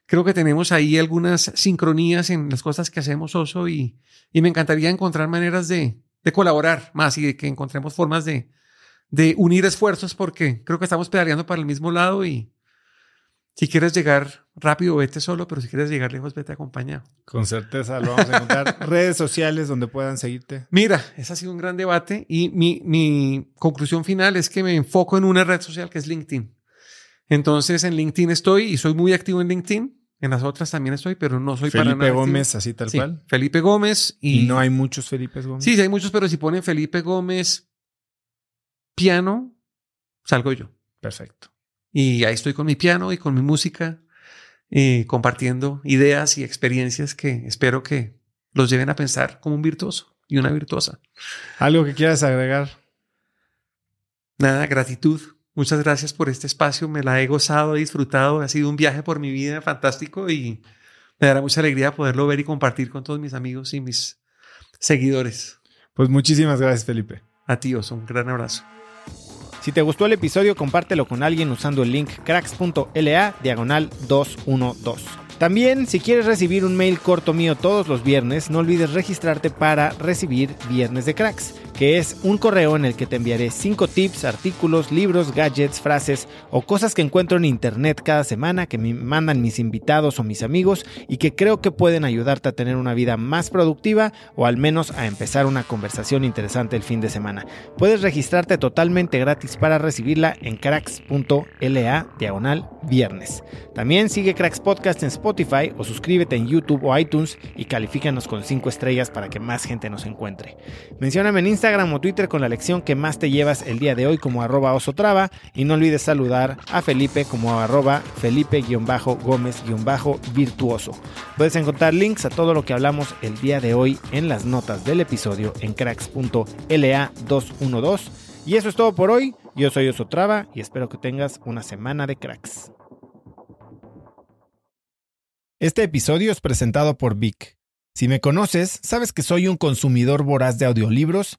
creo que tenemos ahí algunas sincronías en las cosas que hacemos, Oso, y, y me encantaría encontrar maneras de, de, colaborar más y de que encontremos formas de, de unir esfuerzos porque creo que estamos pedaleando para el mismo lado y si quieres llegar rápido, vete solo, pero si quieres llegar lejos, vete acompañado. Con certeza lo vamos a encontrar. Redes sociales donde puedan seguirte. Mira, ese ha sido un gran debate y mi, mi conclusión final es que me enfoco en una red social que es LinkedIn. Entonces en LinkedIn estoy y soy muy activo en LinkedIn. En las otras también estoy, pero no soy Felipe para nada. Gómez, así tal sí, cual. Felipe Gómez. Y, y, no hay muchos Felipe Gómez. Sí, sí, hay muchos, pero si ponen Felipe Gómez piano, salgo yo. Perfecto. Y ahí estoy con mi piano y con mi música, eh, compartiendo ideas y experiencias que espero que los lleven a pensar como un virtuoso y una virtuosa. ¿Algo que quieras agregar? Nada, gratitud. Muchas gracias por este espacio, me la he gozado, he disfrutado, ha sido un viaje por mi vida fantástico y me dará mucha alegría poderlo ver y compartir con todos mis amigos y mis seguidores. Pues muchísimas gracias, Felipe. A ti, Oso, un gran abrazo. Si te gustó el episodio, compártelo con alguien usando el link cracks.la diagonal 212. También, si quieres recibir un mail corto mío todos los viernes, no olvides registrarte para recibir Viernes de Cracks, que es un correo en el que te enviaré 5 tips, artículos, libros, gadgets, frases o cosas que encuentro en internet cada semana que me mandan mis invitados o mis amigos y que creo que pueden ayudarte a tener una vida más productiva o al menos a empezar una conversación interesante el fin de semana. Puedes registrarte totalmente gratis para recibirla en cracks.la diagonal viernes. También sigue Cracks Podcast en Spotify o suscríbete en YouTube o iTunes y califícanos con 5 estrellas para que más gente nos encuentre. Mencióname en Instagram o Twitter con la lección que más te llevas el día de hoy como arroba osotrava y no olvides saludar a Felipe como arroba felipe-gómez-virtuoso. Puedes encontrar links a todo lo que hablamos el día de hoy en las notas del episodio en cracks.la 212. Y eso es todo por hoy. Yo soy Osotrava y espero que tengas una semana de cracks. Este episodio es presentado por Vic. Si me conoces, sabes que soy un consumidor voraz de audiolibros